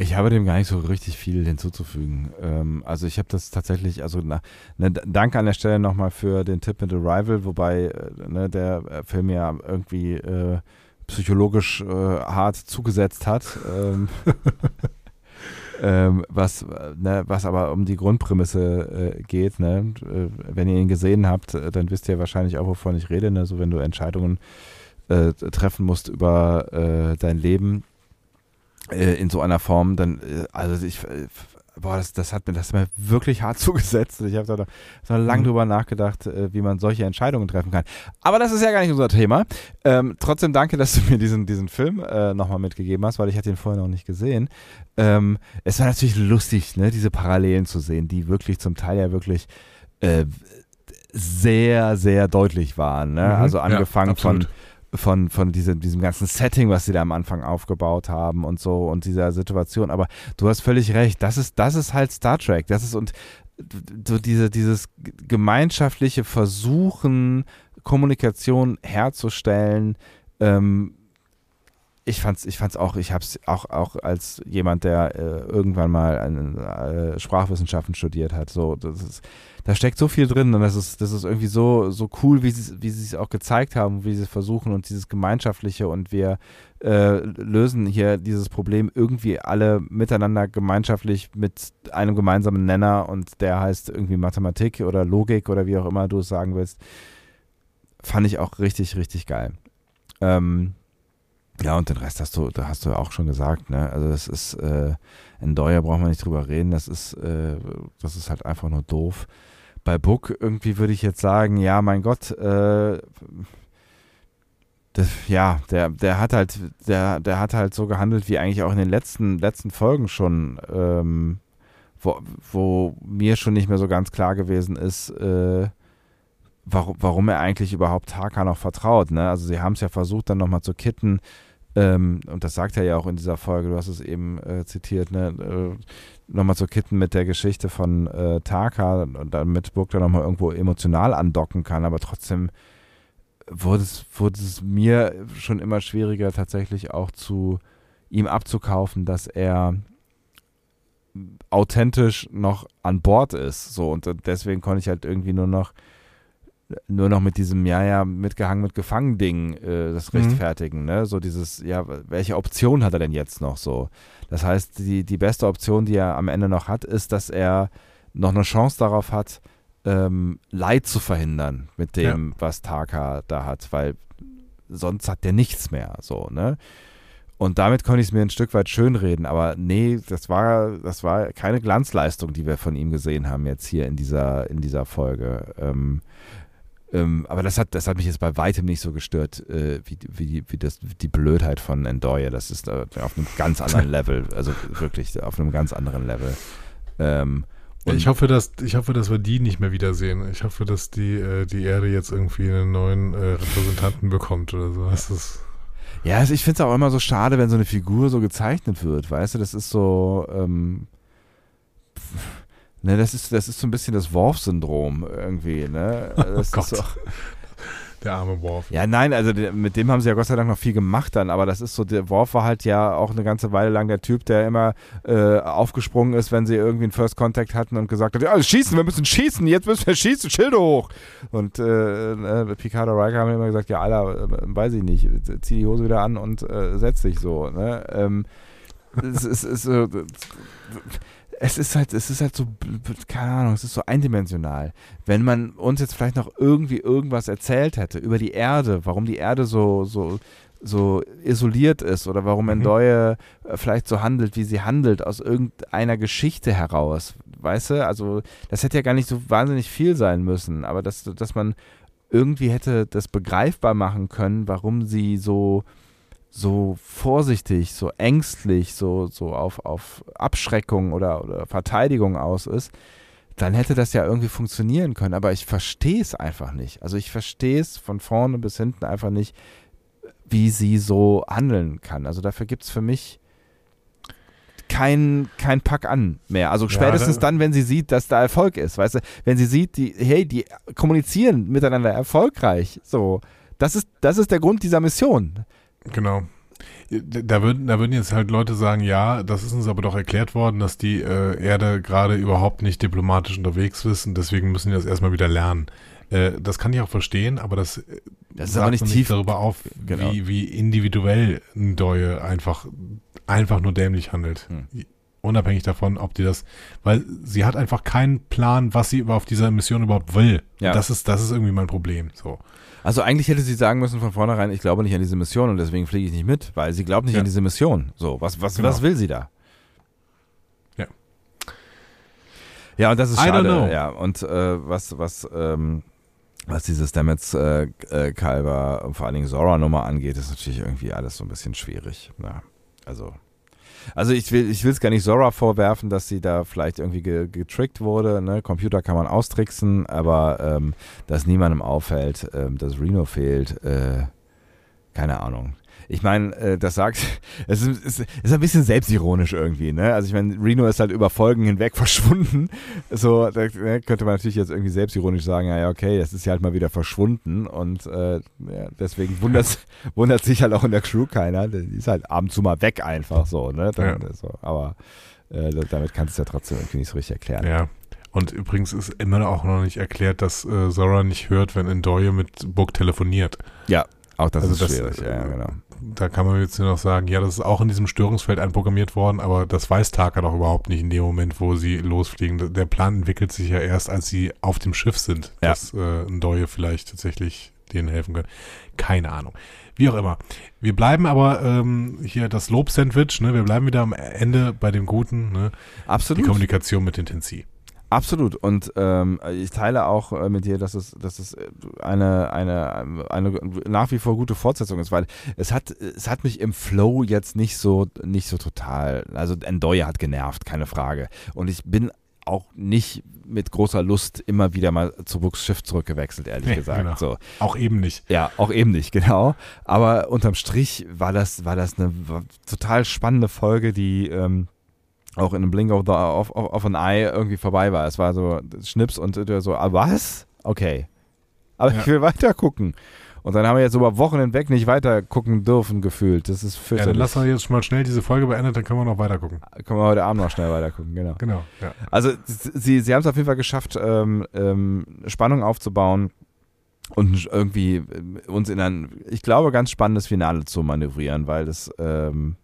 Ich habe dem gar nicht so richtig viel hinzuzufügen. Ähm, also ich habe das tatsächlich, also na, ne, danke an der Stelle nochmal für den Tipp mit Arrival, wobei äh, ne, der Film ja irgendwie äh, psychologisch äh, hart zugesetzt hat. Ähm, ähm, was, ne, was aber um die Grundprämisse äh, geht. Ne? Äh, wenn ihr ihn gesehen habt, äh, dann wisst ihr wahrscheinlich auch, wovon ich rede. Ne? So wenn du Entscheidungen äh, treffen musst über äh, dein Leben äh, in so einer Form, dann, also ich, boah, das, das hat mir das hat mir wirklich hart zugesetzt. Ich habe da so lange Mhm. drüber nachgedacht, äh, wie man solche Entscheidungen treffen kann. Aber das ist ja gar nicht unser Thema. Ähm, trotzdem danke, dass du mir diesen, diesen Film äh, nochmal mitgegeben hast, weil ich hatte ihn vorher noch nicht gesehen. Ähm, es war natürlich lustig, ne, diese Parallelen zu sehen, die wirklich zum Teil ja wirklich äh, sehr, sehr deutlich waren. Ne? Mhm. Also Ja, angefangen von absolut. Von, von diesem, diesem ganzen Setting, was sie da am Anfang aufgebaut haben und so und dieser Situation. Aber du hast völlig recht, das ist, das ist halt Star Trek. Das ist und so diese, dieses gemeinschaftliche Versuchen, Kommunikation herzustellen, ähm, ich fand's, ich fand's auch, ich hab's auch, auch als jemand, der äh, irgendwann mal eine, äh, Sprachwissenschaften studiert hat, so, das ist, da steckt so viel drin und das ist, das ist irgendwie so, so cool, wie sie, wie es auch gezeigt haben, wie sie es versuchen und dieses Gemeinschaftliche und wir äh, lösen hier dieses Problem irgendwie alle miteinander gemeinschaftlich mit einem gemeinsamen Nenner und der heißt irgendwie Mathematik oder Logik oder wie auch immer du es sagen willst. Fand ich auch richtig, richtig geil. Ähm, ja, und den Rest hast du, da hast du ja auch schon gesagt, ne? Also das ist, äh, in Deuer brauchen wir nicht drüber reden, das ist, äh, das ist halt einfach nur doof. Bei Book irgendwie würde ich jetzt sagen, ja, mein Gott, äh, das, ja, der, der hat halt, der, der hat halt so gehandelt wie eigentlich auch in den letzten, letzten Folgen schon, ähm, wo, wo mir schon nicht mehr so ganz klar gewesen ist, äh, warum, warum er eigentlich überhaupt Haka noch vertraut. Ne? Also sie haben es ja versucht, dann nochmal zu kitten, ähm, und das sagt er ja auch in dieser Folge, du hast es eben äh, zitiert, ne? äh, nochmal zu kitten mit der Geschichte von äh, Taka damit Burg da nochmal irgendwo emotional andocken kann, aber trotzdem wurde es, wurde es mir schon immer schwieriger, tatsächlich auch zu ihm abzukaufen, dass er authentisch noch an Bord ist. So, und deswegen konnte ich halt irgendwie nur noch nur noch mit diesem, ja, ja, mitgehangen, mitgefangen Ding äh, das Mhm. rechtfertigen, ne? So dieses, ja, welche Option hat er denn jetzt noch so? Das heißt, die, die beste Option, die er am Ende noch hat, ist, dass er noch eine Chance darauf hat, ähm, Leid zu verhindern mit dem, was Taka da hat, weil sonst hat der nichts mehr, so, ne? Und damit konnte ich es mir ein Stück weit schönreden, aber nee, das war, das war keine Glanzleistung, die wir von ihm gesehen haben jetzt hier in dieser, in dieser Folge. Ähm, ähm, aber das hat, das hat mich jetzt bei weitem nicht so gestört, äh, wie, wie, wie das, die Blödheit von Endoye. Das ist äh, auf einem ganz anderen Level. Also wirklich auf einem ganz anderen Level. Ähm, ich hoffe, dass ich hoffe, dass wir die nicht mehr wiedersehen. Ich hoffe, dass die äh, die Erde jetzt irgendwie einen neuen äh, Repräsentanten bekommt oder so. Das ist ja, also ich finde es auch immer so schade, wenn so eine Figur so gezeichnet wird, weißt du, das ist so, ähm, ne, das ist, das ist so ein bisschen das Worf-Syndrom irgendwie, ne? Das oh Gott. ist so, der arme Worf. ja, nein, also mit dem haben sie ja Gott sei Dank noch viel gemacht dann, aber das ist so, der Worf war halt ja auch eine ganze Weile lang der Typ, der immer äh, aufgesprungen ist, wenn sie irgendwie einen First Contact hatten und gesagt hat, ja, schießen, wir müssen schießen, jetzt müssen wir schießen, Schilde hoch. Und äh, äh, Picard und Riker haben immer gesagt, ja, Alter, äh, weiß ich nicht, zieh die Hose wieder an und äh, setz dich so, ne? Ähm, es ist so, es ist halt, es ist halt so, keine Ahnung, es ist so eindimensional. Wenn man uns jetzt vielleicht noch irgendwie irgendwas erzählt hätte über die Erde, warum die Erde so, so, so isoliert ist oder warum Mhm. Endoye äh, vielleicht so handelt, wie sie handelt, aus irgendeiner Geschichte heraus. Weißt du, also das hätte ja gar nicht so wahnsinnig viel sein müssen, aber dass, dass man irgendwie hätte das begreifbar machen können, warum sie so, so vorsichtig, so ängstlich, so, so auf, auf Abschreckung oder, oder Verteidigung aus ist, dann hätte das ja irgendwie funktionieren können. Aber ich verstehe es einfach nicht. Also ich verstehe es von vorne bis hinten einfach nicht, wie sie so handeln kann. Also dafür gibt es für mich kein, kein Pack an mehr. Also Ja, spätestens da- dann, wenn sie sieht, dass da Erfolg ist, weißt du, wenn sie sieht, die, hey, die kommunizieren miteinander erfolgreich, so. Das ist, das ist der Grund dieser Mission. Genau. Da würden, da würden jetzt halt Leute sagen, ja, das ist uns aber doch erklärt worden, dass die äh, Erde gerade überhaupt nicht diplomatisch unterwegs ist und deswegen müssen die das erstmal wieder lernen. Äh, das kann ich auch verstehen, aber das, äh, Das ist sagt aber nicht tief- darüber auf, Genau. wie, wie individuell ein Deue einfach, einfach nur dämlich handelt. Hm. Unabhängig davon, ob die das, weil sie hat einfach keinen Plan, was sie auf dieser Mission überhaupt will. Ja. Das ist, das ist irgendwie mein Problem. So. Also eigentlich hätte sie sagen müssen von vornherein, ich glaube nicht an diese Mission und deswegen fliege ich nicht mit, weil sie glaubt nicht Ja. an diese Mission. So, was, was, Genau. was will sie da? Ja. Ja, und das ist schade. Ja, und äh, was, was, ähm, was diese Stamets äh, äh, Kalber und vor allen Dingen Zora Nummer angeht, ist natürlich irgendwie alles so ein bisschen schwierig. Ja, also. Also ich will ich will es gar nicht Zora vorwerfen, dass sie da vielleicht irgendwie ge getrickt wurde. Ne? Computer kann man austricksen, aber ähm, dass niemandem auffällt, ähm, dass Reno fehlt, äh, keine Ahnung. Ich meine, äh, das sagt, es ist, ist, ist ein bisschen selbstironisch irgendwie, ne? Also ich meine, Reno ist halt über Folgen hinweg verschwunden. So, da ne, könnte man natürlich jetzt irgendwie selbstironisch sagen, ja, ja, okay, das ist ja halt mal wieder verschwunden und äh, ja, deswegen wundert, wundert sich halt auch in der Crew keiner. Die ist halt ab und zu mal weg einfach so, ne? Dann, Ja. so, aber äh, damit kannst du es ja trotzdem irgendwie nicht so richtig erklären. Ja. Und übrigens ist immer auch noch nicht erklärt, dass äh, Zora nicht hört, wenn Endoye mit Book telefoniert. Auch das Also ist das, schwierig, ja, ja, genau. Da kann man jetzt nur noch sagen, ja, das ist auch in diesem Störungsfeld einprogrammiert worden, aber das weiß Taka doch überhaupt nicht in dem Moment, wo sie losfliegen. Der Plan entwickelt sich ja erst, als sie auf dem Schiff sind, Ja. dass äh, Endoye vielleicht tatsächlich denen helfen können. Keine Ahnung. Wie auch immer. Wir bleiben aber ähm, hier das Lob-Sandwich, ne? Wir bleiben wieder am Ende bei dem Guten, ne? Die Absolut. Kommunikation mit den Tensi. Absolut. Und ähm, ich teile auch äh, mit dir, dass es, dass es äh, eine, eine, eine nach wie vor gute Fortsetzung ist, weil es hat, es hat mich im Flow jetzt nicht so, nicht so total. Also Endoye hat genervt, keine Frage. Und ich bin auch nicht mit großer Lust immer wieder mal zu Books Schiff zurückgewechselt, ehrlich Nee, gesagt. genau. So. Auch eben nicht. Ja, auch eben nicht, genau. Aber unterm Strich war das, war das eine war total spannende Folge, die ähm, auch in einem Blink of, the, of, of, of an Eye irgendwie vorbei war. Es war so Schnips und so, ah, was? Okay. Aber Ja. ich will weiter gucken. Und dann haben wir jetzt über Wochen hinweg nicht weiter gucken dürfen, gefühlt. Das ist Ja, dann fürchterlich. lassen wir jetzt mal schnell diese Folge beendet, dann können wir noch weiter gucken. Können wir heute Abend noch schnell weiter gucken, genau. Genau, ja. Also sie, sie haben es auf jeden Fall geschafft, ähm, ähm, Spannung aufzubauen und irgendwie ähm, uns in ein, ich glaube, ganz spannendes Finale zu manövrieren, weil das ähm,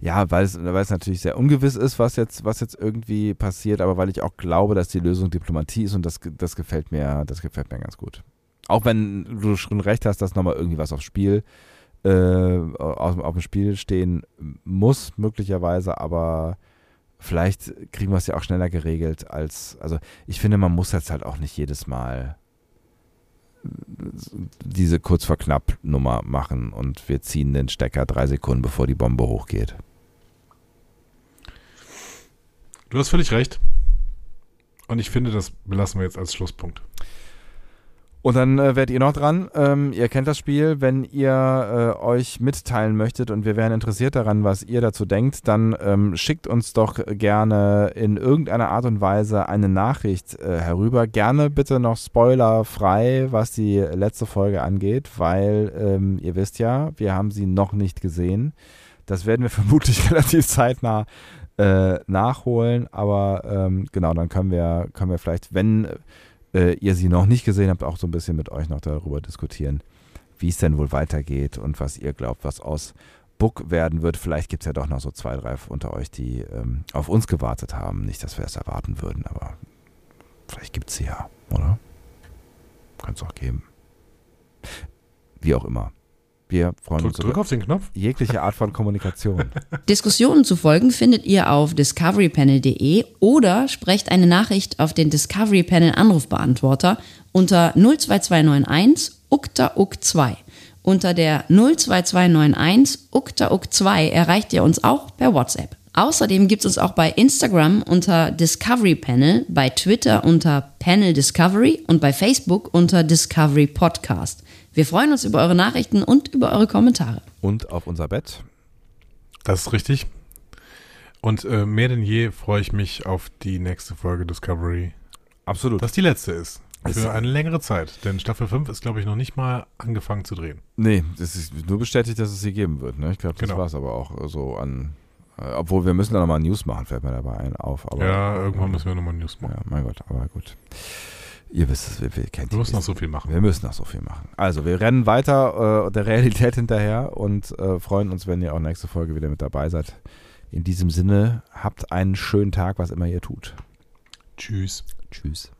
ja, weil es, weil es natürlich sehr ungewiss ist, was jetzt, was jetzt irgendwie passiert, aber weil ich auch glaube, dass die Lösung Diplomatie ist und das, das gefällt mir, das gefällt mir ganz gut. Auch wenn du schon recht hast, dass nochmal irgendwie was aufs Spiel, äh, auf, auf dem Spiel stehen muss, möglicherweise, aber vielleicht kriegen wir es ja auch schneller geregelt als, also ich finde, man muss jetzt halt auch nicht jedes Mal diese kurz vor knapp Nummer machen und wir ziehen den Stecker drei Sekunden, bevor die Bombe hochgeht. Du hast völlig recht. Und ich finde, das belassen wir jetzt als Schlusspunkt. Und dann äh, werdet ihr noch dran. Ähm, ihr kennt das Spiel. Wenn ihr äh, euch mitteilen möchtet und wir wären interessiert daran, was ihr dazu denkt, dann ähm, schickt uns doch gerne in irgendeiner Art und Weise eine Nachricht äh, herüber. Gerne bitte noch spoilerfrei, was die letzte Folge angeht, weil ähm, ihr wisst ja, wir haben sie noch nicht gesehen. Das werden wir vermutlich relativ zeitnah äh, nachholen, aber ähm, genau, dann können wir, können wir vielleicht, wenn äh, ihr sie noch nicht gesehen habt, auch so ein bisschen mit euch noch darüber diskutieren, wie es denn wohl weitergeht und was ihr glaubt, was aus Book werden wird. Vielleicht gibt es ja doch noch so zwei, drei unter euch, die ähm, auf uns gewartet haben. Nicht, dass wir es erwarten würden, aber vielleicht gibt es sie ja, oder? Kann es auch geben. Wie auch immer. Wir freuen Drück, uns drück auf den Knopf. jegliche Art von Kommunikation. Diskussionen zu folgen findet ihr auf discoverypanel.de oder sprecht eine Nachricht auf den Discovery Panel Anrufbeantworter unter 02291 ukta uk 2. Unter der 02291 ukta uk 2 erreicht ihr uns auch per WhatsApp. Außerdem gibt es uns auch bei Instagram unter Discovery Panel, bei Twitter unter Panel Discovery und bei Facebook unter Discovery Podcast. Wir freuen uns über eure Nachrichten und über eure Kommentare. Und auf unser Bett. Das ist richtig. Und äh, mehr denn je freue ich mich auf die nächste Folge Discovery, Absolut. dass die letzte ist. Ist- Für eine längere Zeit. Denn Staffel 5 ist, glaube ich, noch nicht mal angefangen zu drehen. Nee, das ist nur bestätigt, dass es sie geben wird. Ne? Ich glaube, das Genau. war es aber auch so an. Äh, obwohl wir müssen da nochmal News machen, fällt mir dabei ein, auf. Aber, ja, irgendwann müssen wir nochmal News machen. Ja, mein Gott, aber gut. Ihr wisst es, wir, wir kennt Wir müssen noch so viel machen. Wir müssen noch so viel machen. Also, wir rennen weiter äh, der Realität hinterher und äh, freuen uns, wenn ihr auch nächste Folge wieder mit dabei seid. In diesem Sinne, habt einen schönen Tag, was immer ihr tut. Tschüss. Tschüss.